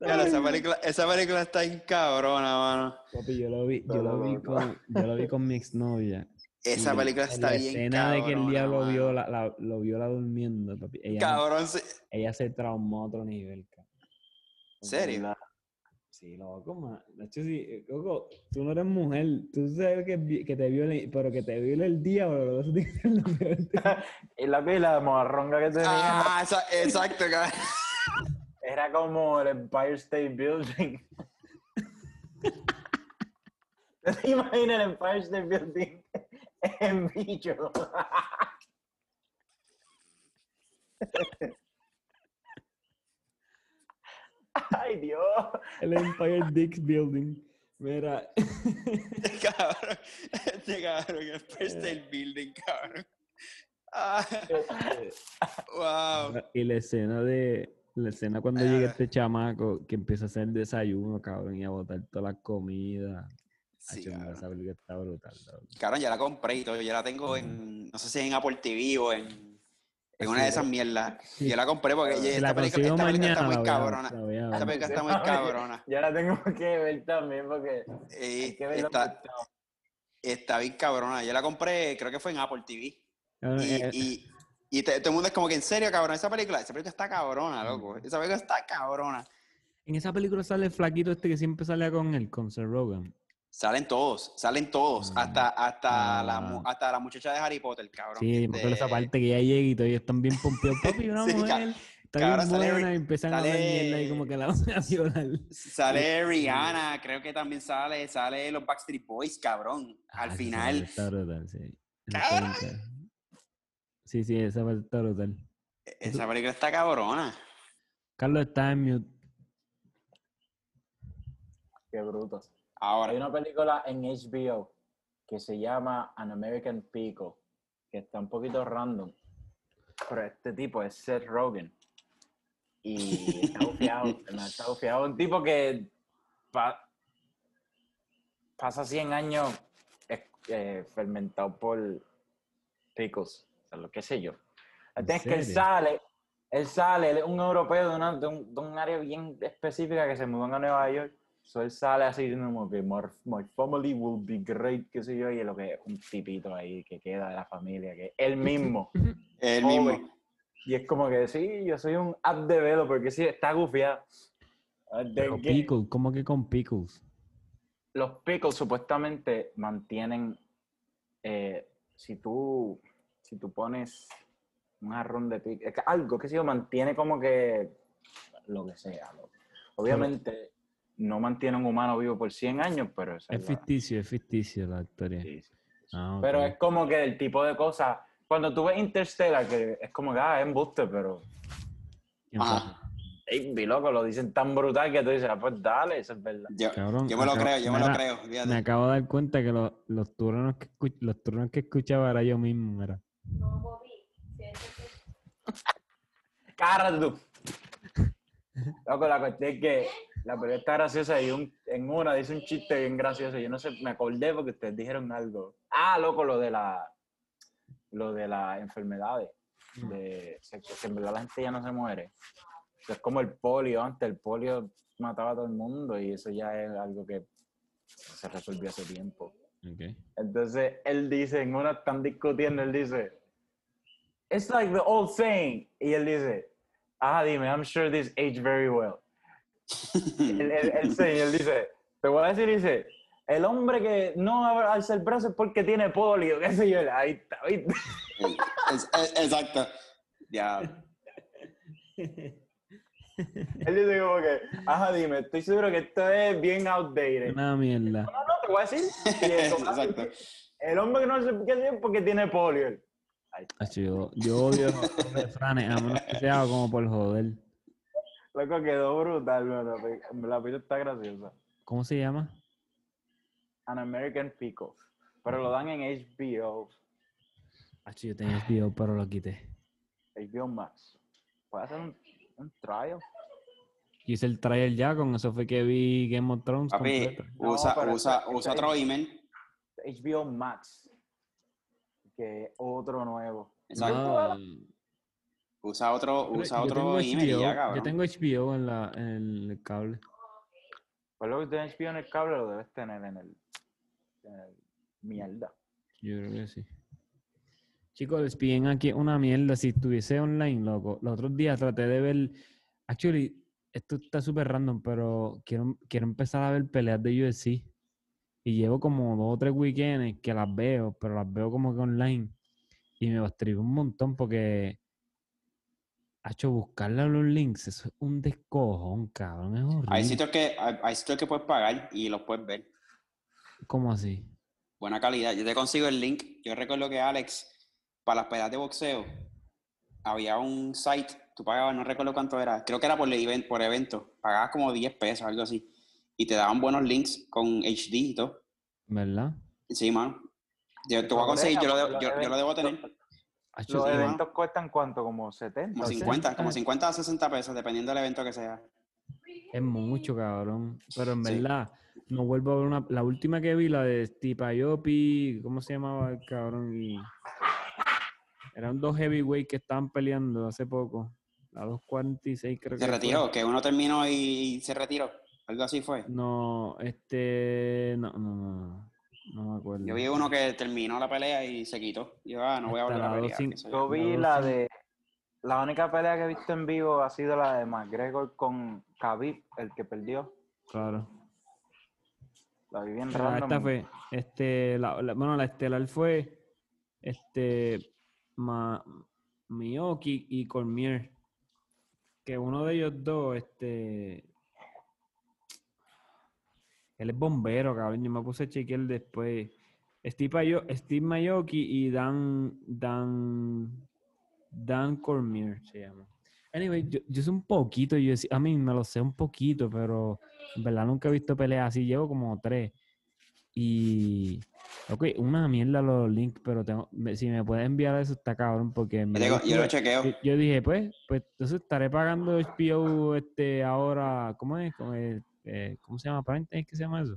Speaker 6: Claro, esa película, esa película está en cabrona, mano.
Speaker 1: Papi, yo lo vi, yo lo vi con, yo lo vi con mi exnovia.
Speaker 6: Esa película
Speaker 1: en
Speaker 6: está
Speaker 1: la
Speaker 6: bien
Speaker 1: escena de que el diablo
Speaker 6: mano.
Speaker 1: viola, la, lo viola durmiendo, papi. Ella,
Speaker 6: Cabrón, sí.
Speaker 1: ella se traumó a otro nivel, cabrón.
Speaker 6: ¿Serio?
Speaker 1: Sí, loco, ma. De hecho, sí, eh, loco, tú no eres mujer, tú sabes que, que te viole, pero que te viole el diablo, eso tiene que ser lo peor.
Speaker 2: y la pila morronga que tenía
Speaker 6: Ah, esa- exacto, cabrón.
Speaker 2: era como el Empire State Building ¿te imaginas el Empire State Building en bicho? ay Dios
Speaker 1: El Empire Dix Building. Mira,
Speaker 6: cabrón. Este cabrón, el First State Building, cabrón. Ah, wow.
Speaker 1: y la escena de, la escena cuando llega
Speaker 6: Ah.
Speaker 1: este chamaco que empieza a hacer desayuno, cabrón, y a botar toda la comida.
Speaker 6: Sí, cabrón.
Speaker 1: esa película está brutal.
Speaker 6: Cabrón, ya la compré y todo. Ya la tengo en, no sé si en Apple TV o en, En una de esas mierdas. Yo la compré porque esta
Speaker 1: la
Speaker 6: película, esta película está muy
Speaker 1: la voy a-
Speaker 6: cabrona.
Speaker 1: voy a
Speaker 6: Esta
Speaker 1: ver.
Speaker 6: película está muy cabrona.
Speaker 2: Yo la tengo que ver también porque
Speaker 6: Y
Speaker 2: hay que verlo.
Speaker 6: está, está bien cabrona. Yo la compré, creo que fue en Apple TV.
Speaker 1: Cabrón,
Speaker 6: Y,
Speaker 1: eh,
Speaker 6: y, y te- todo el mundo es como que, en serio, cabrón, esa película, esa película está cabrona, loco. Esa película está cabrona.
Speaker 1: En esa película sale el flaquito este que siempre salía con él, con Seth Rogen.
Speaker 6: Salen todos, salen todos.
Speaker 1: Mm.
Speaker 6: Hasta, hasta, la,
Speaker 1: Ah.
Speaker 6: mu- hasta la muchacha de Harry Potter, cabrón.
Speaker 1: Sí, me acuerdo esa
Speaker 6: Este,
Speaker 1: parte que ya llega y todos están bien pompeados. Papi, una
Speaker 6: Sí,
Speaker 1: mujer. Está
Speaker 6: cabrón,
Speaker 1: bien
Speaker 6: sale
Speaker 1: buena y empiezan a hablar
Speaker 6: sale-
Speaker 1: mierda y como que la van a violar.
Speaker 6: Sale Rihanna, creo que también sale, sale los Backstreet Boys, cabrón. Al
Speaker 1: Ah, esa
Speaker 6: final.
Speaker 1: parte Está brutal, sí. Cara. Sí, sí, esa parte está brutal.
Speaker 6: Esa película está cabrona.
Speaker 1: Carlos está en mute.
Speaker 2: Qué bruto.
Speaker 6: Ahora,
Speaker 2: Hay una película en HBO que se llama An American Pickle, que está un poquito random. Pero este tipo es Seth Rogen. Y está bufiado, está bufiado. Un tipo que pa- pasa 100 años eh, fermentado por pickles, o sea, lo que sé yo.
Speaker 1: ¿En
Speaker 2: Es que él sale, él sale, él es un europeo de, una- de un, de un área bien específica que se mudó a Nueva York. So él sale así diciendo como que my, my family will be great, qué sé yo, y es lo que es un tipito ahí que queda de la familia, que es él mismo. joven.
Speaker 6: mismo.
Speaker 2: Y es como que sí, yo soy un app developer, que sí, está gufiado. Ah,
Speaker 1: Pero
Speaker 2: que
Speaker 1: pickles, ¿cómo que con pickles?
Speaker 2: Los pickles supuestamente mantienen, eh, si tú si tú pones un jarrón de pickles, algo que sí, mantiene como que lo que sea. lo- Obviamente no mantiene un humano vivo por 100 años, pero
Speaker 1: Es ficticio, es ficticio la historia.
Speaker 2: sí, sí.
Speaker 1: Ah,
Speaker 2: Pero es como que el tipo de cosas, cuando tú ves Interstellar, que es como que, ah, es embuste, pero,
Speaker 1: ¿Quién
Speaker 6: Ajá.
Speaker 1: sabe?
Speaker 2: ey, mi loco, lo dicen tan brutal que tú dices, ah, pues dale, eso es verdad.
Speaker 6: Yo,
Speaker 1: Cabrón,
Speaker 6: yo me lo
Speaker 1: acabo-
Speaker 6: creo, yo me lo creo. fíjate.
Speaker 1: Me acabo de dar cuenta que los, los turnos que los turnos que escuchaba era yo mismo, mira.
Speaker 2: Cárrate tú. Loco, la cuestión es que la película está graciosa y un- en una dice un chiste bien gracioso. Yo no sé, me acordé porque ustedes dijeron algo. Ah, loco, lo de la lo de las enfermedades. De, que en verdad la gente ya no se muere. Es como el polio antes, el polio mataba a todo el mundo y eso ya es algo que se resolvió hace tiempo.
Speaker 1: Ok.
Speaker 2: Entonces él dice, en una están discutiendo, él dice, It's like the old saying. Y él dice, ah, dime, I'm sure this aged very well. el, el, el saying, él dice, te voy a decir, dice, el hombre que no alza el brazo es porque tiene polio, qué sé yo. Ahí está, ¿viste?
Speaker 6: Es- es- exacto. Ya.
Speaker 2: Él dice como que, ajá, dime, estoy seguro que esto es bien outdated.
Speaker 1: Una mierda.
Speaker 2: No, no, te voy a decir.
Speaker 6: Exacto.
Speaker 2: el hombre que no alza el brazo es porque tiene polio.
Speaker 1: Acho, Yo, yo odio los refranes, a menos que sea como por joder.
Speaker 2: Loco, quedó brutal, bueno, la película está graciosa.
Speaker 1: ¿Cómo se llama?
Speaker 2: An American Pickle. Pero lo dan en HBO,
Speaker 1: Acho, yo tenía HBO, pero lo quité.
Speaker 2: HBO Max. Puede hacer un, un trial.
Speaker 1: Hice el trailer ya, con eso fue que vi Game of Thrones
Speaker 6: Papi,
Speaker 1: completo.
Speaker 2: No,
Speaker 6: usa, usa, usa otro email.
Speaker 2: HBO Max. Que es otro nuevo.
Speaker 6: Exacto.
Speaker 1: No,
Speaker 6: Usa otro, usa
Speaker 1: yo tengo
Speaker 6: otro email ya,
Speaker 1: yo tengo HBO en, la, en el cable.
Speaker 2: Pues lo que tienes HBO en el cable lo debes tener en el, en el mierda.
Speaker 1: Yo creo que sí. Chicos, les piden aquí una mierda. Si estuviese online, loco. Los otros días traté de ver. Actually, esto está súper random, pero quiero, quiero empezar a ver peleas de UFC. Y llevo como dos o tres weekends que las veo, pero las veo como que online. Y me bastrigo un montón porque. Hacho, buscarle a los links, eso es un descojón, cabrón. Es horrible.
Speaker 6: Hay sitios que, hay, hay sitios que puedes pagar y los puedes ver.
Speaker 1: ¿Cómo así?
Speaker 6: Buena calidad. Yo te consigo el link. Yo recuerdo que Alex, para las peleas de boxeo, había un site, tú pagabas, no recuerdo cuánto era, creo que era por, event, por evento, pagabas como 10 pesos, algo así. Y te daban buenos links con HD y todo.
Speaker 1: ¿Verdad?
Speaker 6: Sí, mano. Yo te voy a conseguir, yo lo, debo- yo, yo lo debo tener.
Speaker 2: Los
Speaker 1: sí,
Speaker 6: mano.
Speaker 2: eventos cuestan cuánto, como 70.
Speaker 6: Como
Speaker 1: No sé.
Speaker 6: 50, como 50 a 60 pesos, dependiendo del evento que sea.
Speaker 1: Es mucho, cabrón. Pero en
Speaker 6: Sí.
Speaker 1: verdad, no vuelvo a ver una. La última que vi, la de Stipe Aopi, ¿cómo se llamaba el cabrón? Y Eran dos heavyweight que estaban peleando hace poco. A 2.46 creo que
Speaker 6: Se
Speaker 1: fue.
Speaker 6: retiró, que uno terminó y se retiró. Algo así fue.
Speaker 1: No, este. No, no, no. No, me acuerdo.
Speaker 6: Yo vi uno que terminó la pelea y se quitó. Yo, ah, no voy a
Speaker 1: Hasta
Speaker 6: volver a
Speaker 1: la
Speaker 6: pelear.
Speaker 1: 2.5.
Speaker 6: qué sé yo.
Speaker 2: Vi
Speaker 1: La
Speaker 2: de. La única pelea que he visto en vivo ha sido la de McGregor con Khabib, el que perdió.
Speaker 1: Claro.
Speaker 2: La vi bien
Speaker 1: esta
Speaker 2: random.
Speaker 1: fue, este, la, la- bueno, la estelar fue, este, Ma, Miyoki y Cormier. Que uno de ellos dos, este, él es bombero, cabrón. Yo me puse a chequear después. Steve, Ayo- Steve Mayoki y Dan, Dan, Dan Cormier se llama. Anyway, yo, yo sé un poquito, yo a mí me lo sé un poquito, pero en verdad nunca he visto peleas así, llevo como tres. Y, ok, una mierda los links, pero tengo, me- si me puedes enviar eso está cabrón, porque en
Speaker 6: Yo, yo lo chequeo.
Speaker 1: yo, yo dije, pues, pues entonces estaré pagando HBO este, ahora, ¿cómo es? ¿Cómo, es? Eh, ¿cómo se llama? ¿Prime Time? ¿Qué se llama eso?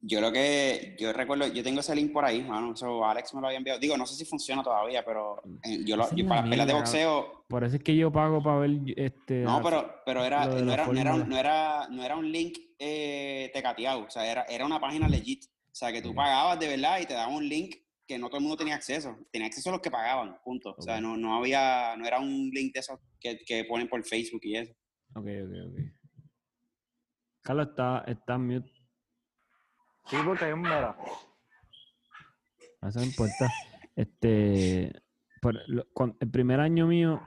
Speaker 6: Yo lo que, yo recuerdo, yo tengo ese link por ahí, mano, eso Alex me lo había enviado. Digo, no sé si funciona todavía, pero eh, yo, lo, yo para las peleas de boxeo,
Speaker 1: Por eso es que yo pago para ver este.
Speaker 6: no, pero, pero era, no, era, no, era, no, era, no era un link eh, tecateado, o sea, era, era una página legit. O sea, que tú pagabas de verdad y te daban un link que no todo el mundo tenía acceso. Tenía acceso a los que pagaban, punto. O sea, no, no había, no era un link de esos que, que ponen por Facebook y eso.
Speaker 1: Ok, ok, ok. Carlos está, está en mute,
Speaker 2: Sí, porque hay un mera.
Speaker 1: eso no importa. Este, por, lo- con- el primer año mío,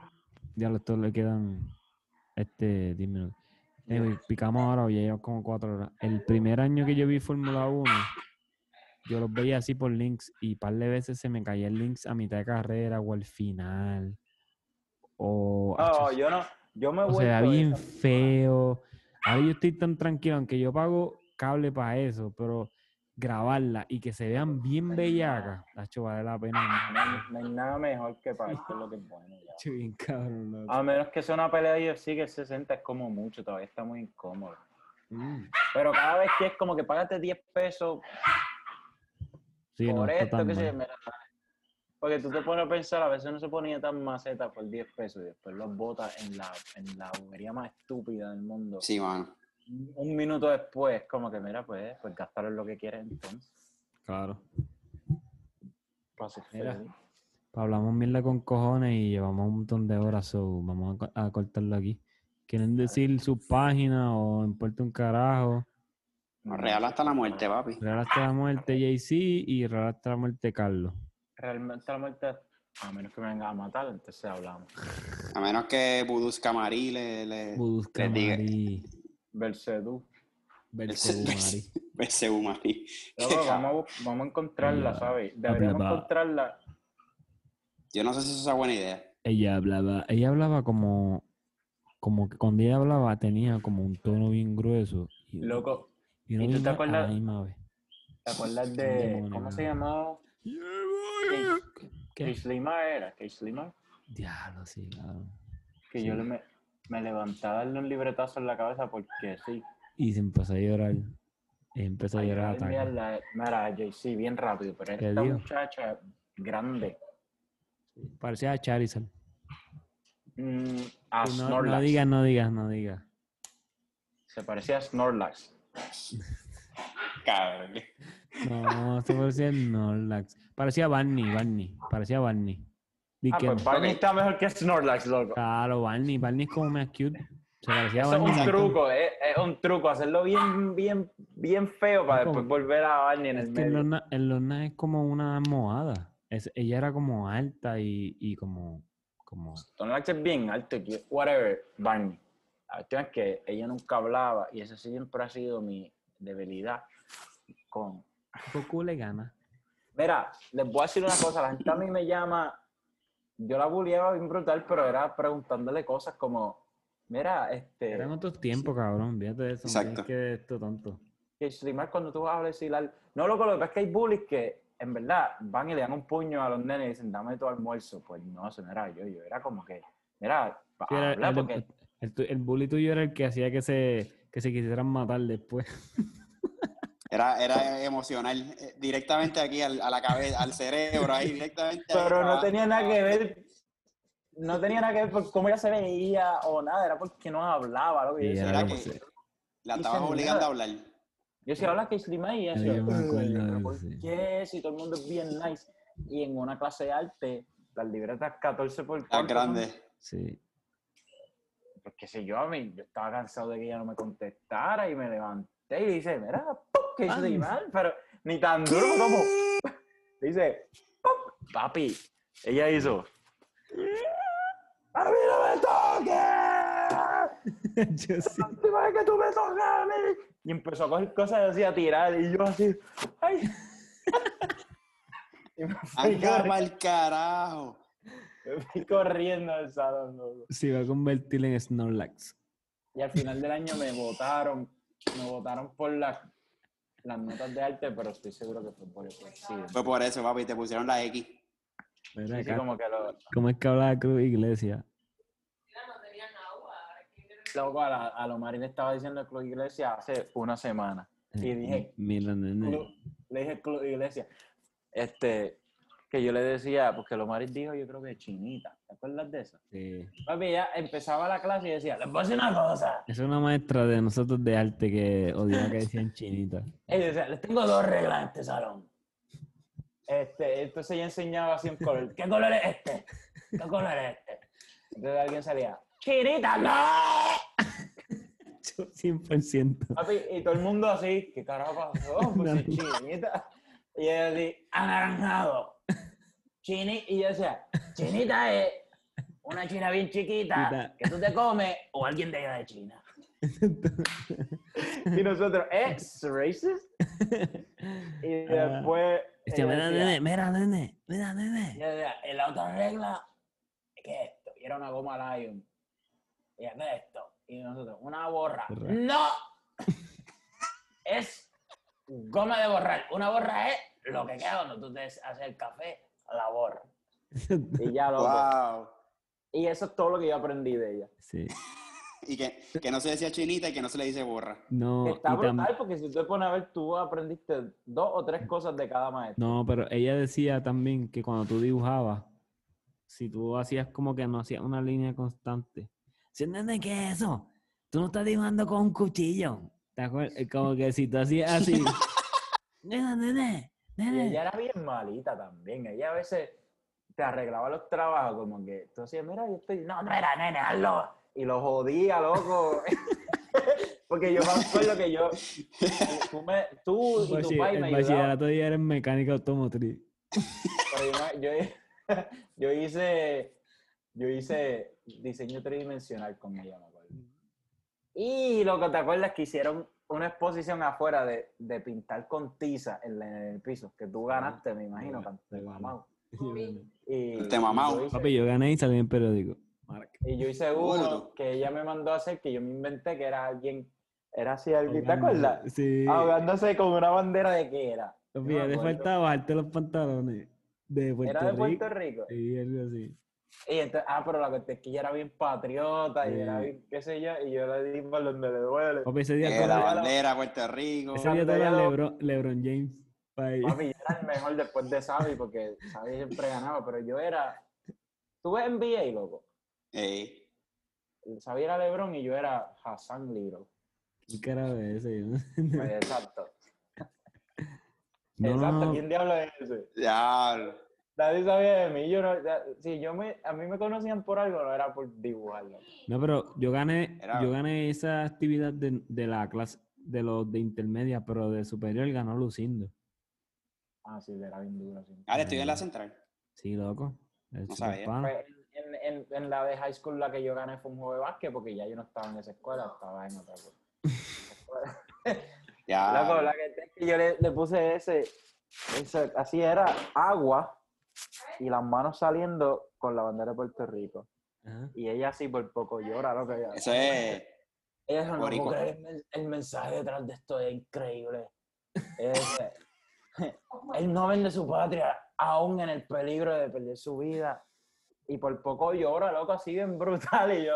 Speaker 1: ya lo esto le quedan este 10 minutos. Anyway, picamos ahora, ya llevamos como 4 horas. El primer año que yo vi Fórmula 1, yo los veía así por links y par de veces se me caían links a mitad de carrera o al final. O, acho,
Speaker 2: yo no. Yo me
Speaker 1: o sea, bien feo. Ahora yo estoy tan tranquilo, aunque yo pago cable para eso, pero grabarla y que se vean bien bellacas, tacho, vale la pena.
Speaker 2: No hay, no hay nada mejor que para esto, es lo que es bueno. ya.
Speaker 1: Bien cabrón.
Speaker 2: A menos que sea una pelea de UFC que el 60 es como mucho, todavía está muy incómodo.
Speaker 1: Mm.
Speaker 2: Pero cada vez que es como que págate 10 pesos
Speaker 1: Sí, no
Speaker 2: por
Speaker 1: está
Speaker 2: esto, que sé,
Speaker 1: mal.
Speaker 2: Porque tú te pones a pensar, a veces no se ponía tan maceta por 10 pesos y después los botas en la, en la bobería más estúpida del mundo.
Speaker 6: Sí, mano.
Speaker 2: Un minuto después, como que mira, pues, pues gastaron lo que quieres entonces.
Speaker 1: Claro.
Speaker 2: Para ser
Speaker 1: Mira. Pues hablamos mierda con cojones y llevamos un montón de horas, so vamos a cortarlo aquí. ¿Quieren decir su página o importa un carajo?
Speaker 6: Real hasta la muerte, papi.
Speaker 1: Real hasta la muerte JC y Real hasta la muerte Carlos.
Speaker 2: Realmente la muerte, a menos que me venga a matar, entonces hablamos.
Speaker 6: A menos que Budus Camari le, le.
Speaker 1: Belcebú Mari.
Speaker 2: Loco, vamos, vamos a encontrarla. ¿sabes? Deberíamos
Speaker 1: Hablaba.
Speaker 2: encontrarla.
Speaker 6: Yo no sé si eso es una buena idea.
Speaker 1: Ella hablaba, ella hablaba como, como que cuando ella hablaba tenía como un tono bien grueso. Y,
Speaker 2: Loco,
Speaker 1: y uno
Speaker 2: ¿y tú te acuerdas?
Speaker 1: la misma vez.
Speaker 2: ¿te acuerdas de. ¿Cómo se llamaba?
Speaker 1: ¿Qué?
Speaker 2: Case Lima era, Case Lima.
Speaker 1: Diablo, sí, claro.
Speaker 2: Que yo le me, me levantaba a darle un libretazo en la cabeza porque sí.
Speaker 1: Y se empezó a llorar. Empezó a llorar
Speaker 2: ay, mierda, Mira, JC, bien rápido, pero
Speaker 1: ¿Qué
Speaker 2: esta
Speaker 1: digo?
Speaker 2: muchacha grande.
Speaker 1: Parecía a Charizard.
Speaker 2: mm, a
Speaker 1: no,
Speaker 2: Snorlax.
Speaker 1: no digas, no digas, no digas.
Speaker 2: Se parecía a Snorlax.
Speaker 6: Cabrón.
Speaker 1: No, se parecía Snorlax. Parecía Barney, Barney. Parecía Barney.
Speaker 2: Ah, pues. Barney está mejor que Snorlax, loco.
Speaker 1: Claro, Barney. Barney es como más cute. Se parecía a
Speaker 2: Eso es un truco, es, es un truco, hacerlo bien, bien, bien feo para después volver a Barney en
Speaker 1: Es
Speaker 2: el medio.
Speaker 1: Lorna, en Lorna es como una almohada. Es, ella era como alta y, y como, como...
Speaker 2: Snorlax es bien alto, y whatever, Barney. La cuestión es que ella nunca hablaba y esa siempre ha sido mi debilidad con...
Speaker 1: Poco le gana.
Speaker 2: Mira, les voy a decir una cosa, la gente a mí me llama, yo la bulleaba bien brutal, pero era preguntándole cosas como, mira, este,
Speaker 1: Eran otros tiempos, cabrón. Fíjate de eso.
Speaker 6: Exacto.
Speaker 1: que esto tonto.
Speaker 2: que Slimar cuando tú vas a decir al... No, loco, lo que pasa es que hay bullies que en verdad van y le dan un puño a los nenes y dicen, dame tu almuerzo. Pues no, eso no era yo, yo era como que, mira,
Speaker 1: Sí, era-
Speaker 2: habla
Speaker 1: el,
Speaker 2: porque...
Speaker 1: el, el bully tuyo era el que hacía que se, que se quisieran matar después.
Speaker 6: Era, era emocional, eh, directamente aquí al, a la cabeza, al cerebro, ahí directamente. ahí
Speaker 2: Pero no tenía nada que ver. No tenía nada que ver por cómo ella se veía o nada, era porque no hablaba. Lo que yo
Speaker 1: Sí,
Speaker 2: decía,
Speaker 1: era
Speaker 6: que la estabas obligando a hablar.
Speaker 2: Yo decía, habla que Slimay y ella
Speaker 1: Yo
Speaker 2: decía,
Speaker 1: me acuerdo
Speaker 2: "Uy,
Speaker 1: de
Speaker 2: pero ¿por qué? Si todo el mundo es bien nice. Y en una clase de arte, las libretas 14 por
Speaker 6: Las
Speaker 2: cuánto son?
Speaker 6: grandes.
Speaker 1: Sí.
Speaker 2: Pues qué sé yo, a mí, yo estaba cansado de que ella no me contestara y me levanté y dice, mira, ¡pum! ¿qué hizo
Speaker 1: Ay.
Speaker 2: Pero ni tan duro como... Dice, ¡pum! papi, ella hizo... ¡A mí no me toques!
Speaker 1: Yo sí.
Speaker 2: ¡La última vez que tú me tocas a mí! Y empezó a coger cosas así, a tirar, y yo así, ¡ay! y me fui,
Speaker 6: pa'l carajo.
Speaker 2: me fui corriendo al salón, loco.
Speaker 1: Se iba a convertir en Snorlax.
Speaker 2: Y al final del año me votaron, me votaron por las las notas de arte, pero estoy seguro que fue por coincido.
Speaker 6: Fue por eso, papi, te pusieron la X.
Speaker 1: Mira acá,
Speaker 2: como que lo,
Speaker 1: ¿Cómo es que hablaba Cruz Iglesia?
Speaker 2: loco, a, la, a lo Marín le estaba diciendo Club Iglesia hace una semana. Y dije,
Speaker 1: Mira, nene.
Speaker 2: Club- le dije Club Iglesia, este, que yo le decía, porque lo Marín dijo, yo creo que chinita. ¿Te acuerdas de eso?
Speaker 1: Sí.
Speaker 2: Papi, ella empezaba la clase y decía, les voy a decir una cosa.
Speaker 1: Es una maestra de nosotros de arte que odiaba que decían chinita.
Speaker 2: Ella decía, les tengo dos reglas en este salón. Este, entonces ella enseñaba así un color. ¿Qué color es este? ¿Qué color es este? Entonces alguien salía, ¡Chinita, no!
Speaker 1: Yo 100%.
Speaker 2: Papi, y todo el mundo así, ¿qué carajo pasó? Pues sí, chinita. Y ella así, anaranjado. Chini, y yo decía, chinita es una china bien chiquita que tú te comes o alguien de allá de China. y nosotros, ¿es racist? Y
Speaker 1: Ah.
Speaker 2: después. Ella
Speaker 1: mira,
Speaker 2: decía-
Speaker 1: nene, mira, nene, mira,
Speaker 2: y
Speaker 1: nene.
Speaker 2: en la otra regla, ¿qué es esto? Y era una goma Lion. Y ¿qué es esto? Y nosotros, una borra.
Speaker 1: Borra.
Speaker 2: ¡No! es goma de borrar. Una borra es lo que queda cuando tú te haces el café, la borra. Y ya loco.
Speaker 6: Wow.
Speaker 2: Y eso es todo lo que yo aprendí de ella.
Speaker 1: Sí.
Speaker 6: Y que, que no se decía chinita y que no se le dice borra.
Speaker 1: No,
Speaker 2: Está brutal porque si tú te pones a ver, tú aprendiste dos o tres cosas de cada maestro.
Speaker 1: no, pero ella decía también que cuando tú dibujabas, si tú hacías como que no hacías una línea constante. ¿Sí nene qué es eso? Tú no estás dibujando con un cuchillo. ¿Te acuerdas? Es Como que si tú hacías así. Mira, nene,
Speaker 2: Y ella era bien malita también. Ella a veces te arreglaba los trabajos, como que tú decías, mira, yo estoy. No, no era nene, hazlo. Y lo jodía, loco. Porque yo me acuerdo que yo. Tú, me- tú y tu pai
Speaker 1: el
Speaker 2: me
Speaker 1: bachillerato ya era en mecánica automotriz.
Speaker 2: Pero yo, me- yo- yo hice. Yo hice diseño tridimensional con ella, me acuerdo. Y lo que te acuerdas que hicieron una exposición afuera de, de pintar con tiza en, la- en el piso, que tú ganaste, me imagino. Y,
Speaker 6: Te mamao.
Speaker 2: yo hice-
Speaker 1: Papi, yo gané y salí en periódico. Marca.
Speaker 2: Y yo hice
Speaker 6: Seguro.
Speaker 2: uno que ella me mandó a hacer, que yo me inventé, que era alguien, era así, alguien, ¿te acuerdas?
Speaker 1: Sí.
Speaker 2: Ahogándose con una bandera de qué era.
Speaker 1: Papi, te
Speaker 2: acuerdo.
Speaker 1: faltaba bajarte los pantalones. De Puerto
Speaker 2: Era de
Speaker 1: Rico.
Speaker 2: Puerto Rico.
Speaker 1: Sí, algo así.
Speaker 2: Y entonces, ah, pero la cuestión es que ella era bien patriota y era bien, qué sé yo, y yo le di por donde le duele.
Speaker 1: Papi, ese día
Speaker 6: Eh, la
Speaker 1: era-
Speaker 6: bandera, Puerto Rico.
Speaker 1: ese día era Lebron, LeBron James.
Speaker 2: Papi, yo era el mejor después de Xavi, porque Xavi siempre ganaba, pero yo era, tú ves NBA, loco.
Speaker 6: Ey.
Speaker 2: Xavi era LeBron y yo era Hassan Little.
Speaker 1: ¿Qué carajo es ese? No.
Speaker 2: Pues, exacto.
Speaker 1: No,
Speaker 2: Exacto, ¿quién diablo es ese?
Speaker 6: Diablo.
Speaker 2: Nadie sabía de mí. Yo no, ya- si yo me, a mí me conocían por algo, no era por dibujarlo.
Speaker 1: no, pero yo gané,
Speaker 6: Era-
Speaker 1: yo gané esa actividad de, de la clase, de los de intermedia, pero de superior ganó Lucindo.
Speaker 2: Ah, sí, era bien duro. Sí.
Speaker 6: Ah, estoy en la central.
Speaker 1: Sí, loco.
Speaker 6: No sabía.
Speaker 2: Pues, en, en, en la de high school la que yo gané fue un juego de básquet porque ya yo no estaba en esa escuela, estaba en otra cosa.
Speaker 6: Ya.
Speaker 2: Loco, la que, es que yo le, le puse ese, ese, así era agua y las manos saliendo con la bandera de Puerto Rico.
Speaker 1: Ajá.
Speaker 2: Y ella así por poco llora, loco. Ella,
Speaker 6: Eso es.
Speaker 2: ella dijo, no puedo
Speaker 6: boricua.
Speaker 2: creer el, el mensaje detrás de esto es increíble. Ella dice, él no vende su patria aún en el peligro de perder su vida. Y por poco llora, loco, así bien brutal. Y yo,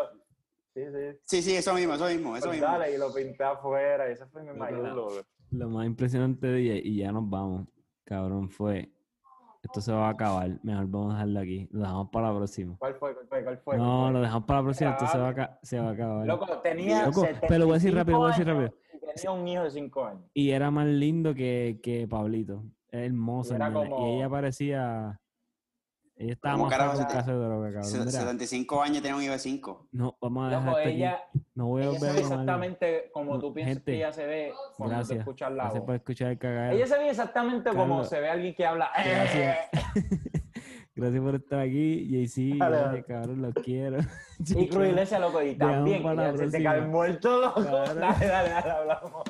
Speaker 2: sí, sí.
Speaker 6: Sí, sí, eso mismo, eso mismo, eso
Speaker 2: Pues
Speaker 6: mismo.
Speaker 2: dale, y lo pinté afuera, y ese fue mi
Speaker 1: Loco,
Speaker 2: mayor logro.
Speaker 1: Lo más impresionante de ella, y ya nos vamos, cabrón, fue. Esto se va a acabar. Mejor vamos a dejarlo aquí. Lo dejamos para la próxima.
Speaker 2: ¿Cuál fue? ¿Cuál fue? ¿Cuál fue?
Speaker 1: No,
Speaker 2: ¿Cuál
Speaker 1: lo dejamos para la próxima. Esto se va a, se va a acabar.
Speaker 2: Loco, tenía.
Speaker 1: Loco, pero voy a decir rápido, voy a decir
Speaker 2: 75
Speaker 1: rápido.
Speaker 2: y Tenía un hijo de 5 años.
Speaker 1: Y era más lindo que, que Pablito. Es hermoso.
Speaker 2: Y como-
Speaker 1: Y ella parecía. Ella estaba
Speaker 6: ¿Cómo
Speaker 1: más caso de droga, cabrón.
Speaker 6: Se-
Speaker 1: Mira,
Speaker 6: 75 años tiene un hijo de 5.
Speaker 1: no, vamos a dejar
Speaker 2: Loco,
Speaker 1: esto aquí.
Speaker 2: ella,
Speaker 1: No voy a
Speaker 2: ella se ve exactamente como
Speaker 1: No,
Speaker 2: tú piensas
Speaker 1: gente,
Speaker 2: que ella se ve cuando tú
Speaker 1: Gracias.
Speaker 2: escuchas la
Speaker 1: Gracias
Speaker 2: voz.
Speaker 1: por escuchar el cagadero.
Speaker 2: Ella se ve exactamente como
Speaker 1: Carlos.
Speaker 2: se ve alguien que habla.
Speaker 1: Gracias. Gracias por estar aquí, JC. Gracias, cabrón, los quiero.
Speaker 2: Y Cruz Iglesia, loco, y también, se te
Speaker 1: próxima.
Speaker 2: cae muerto, loco.
Speaker 1: Cabrón.
Speaker 2: Dale, dale, dale, hablamos.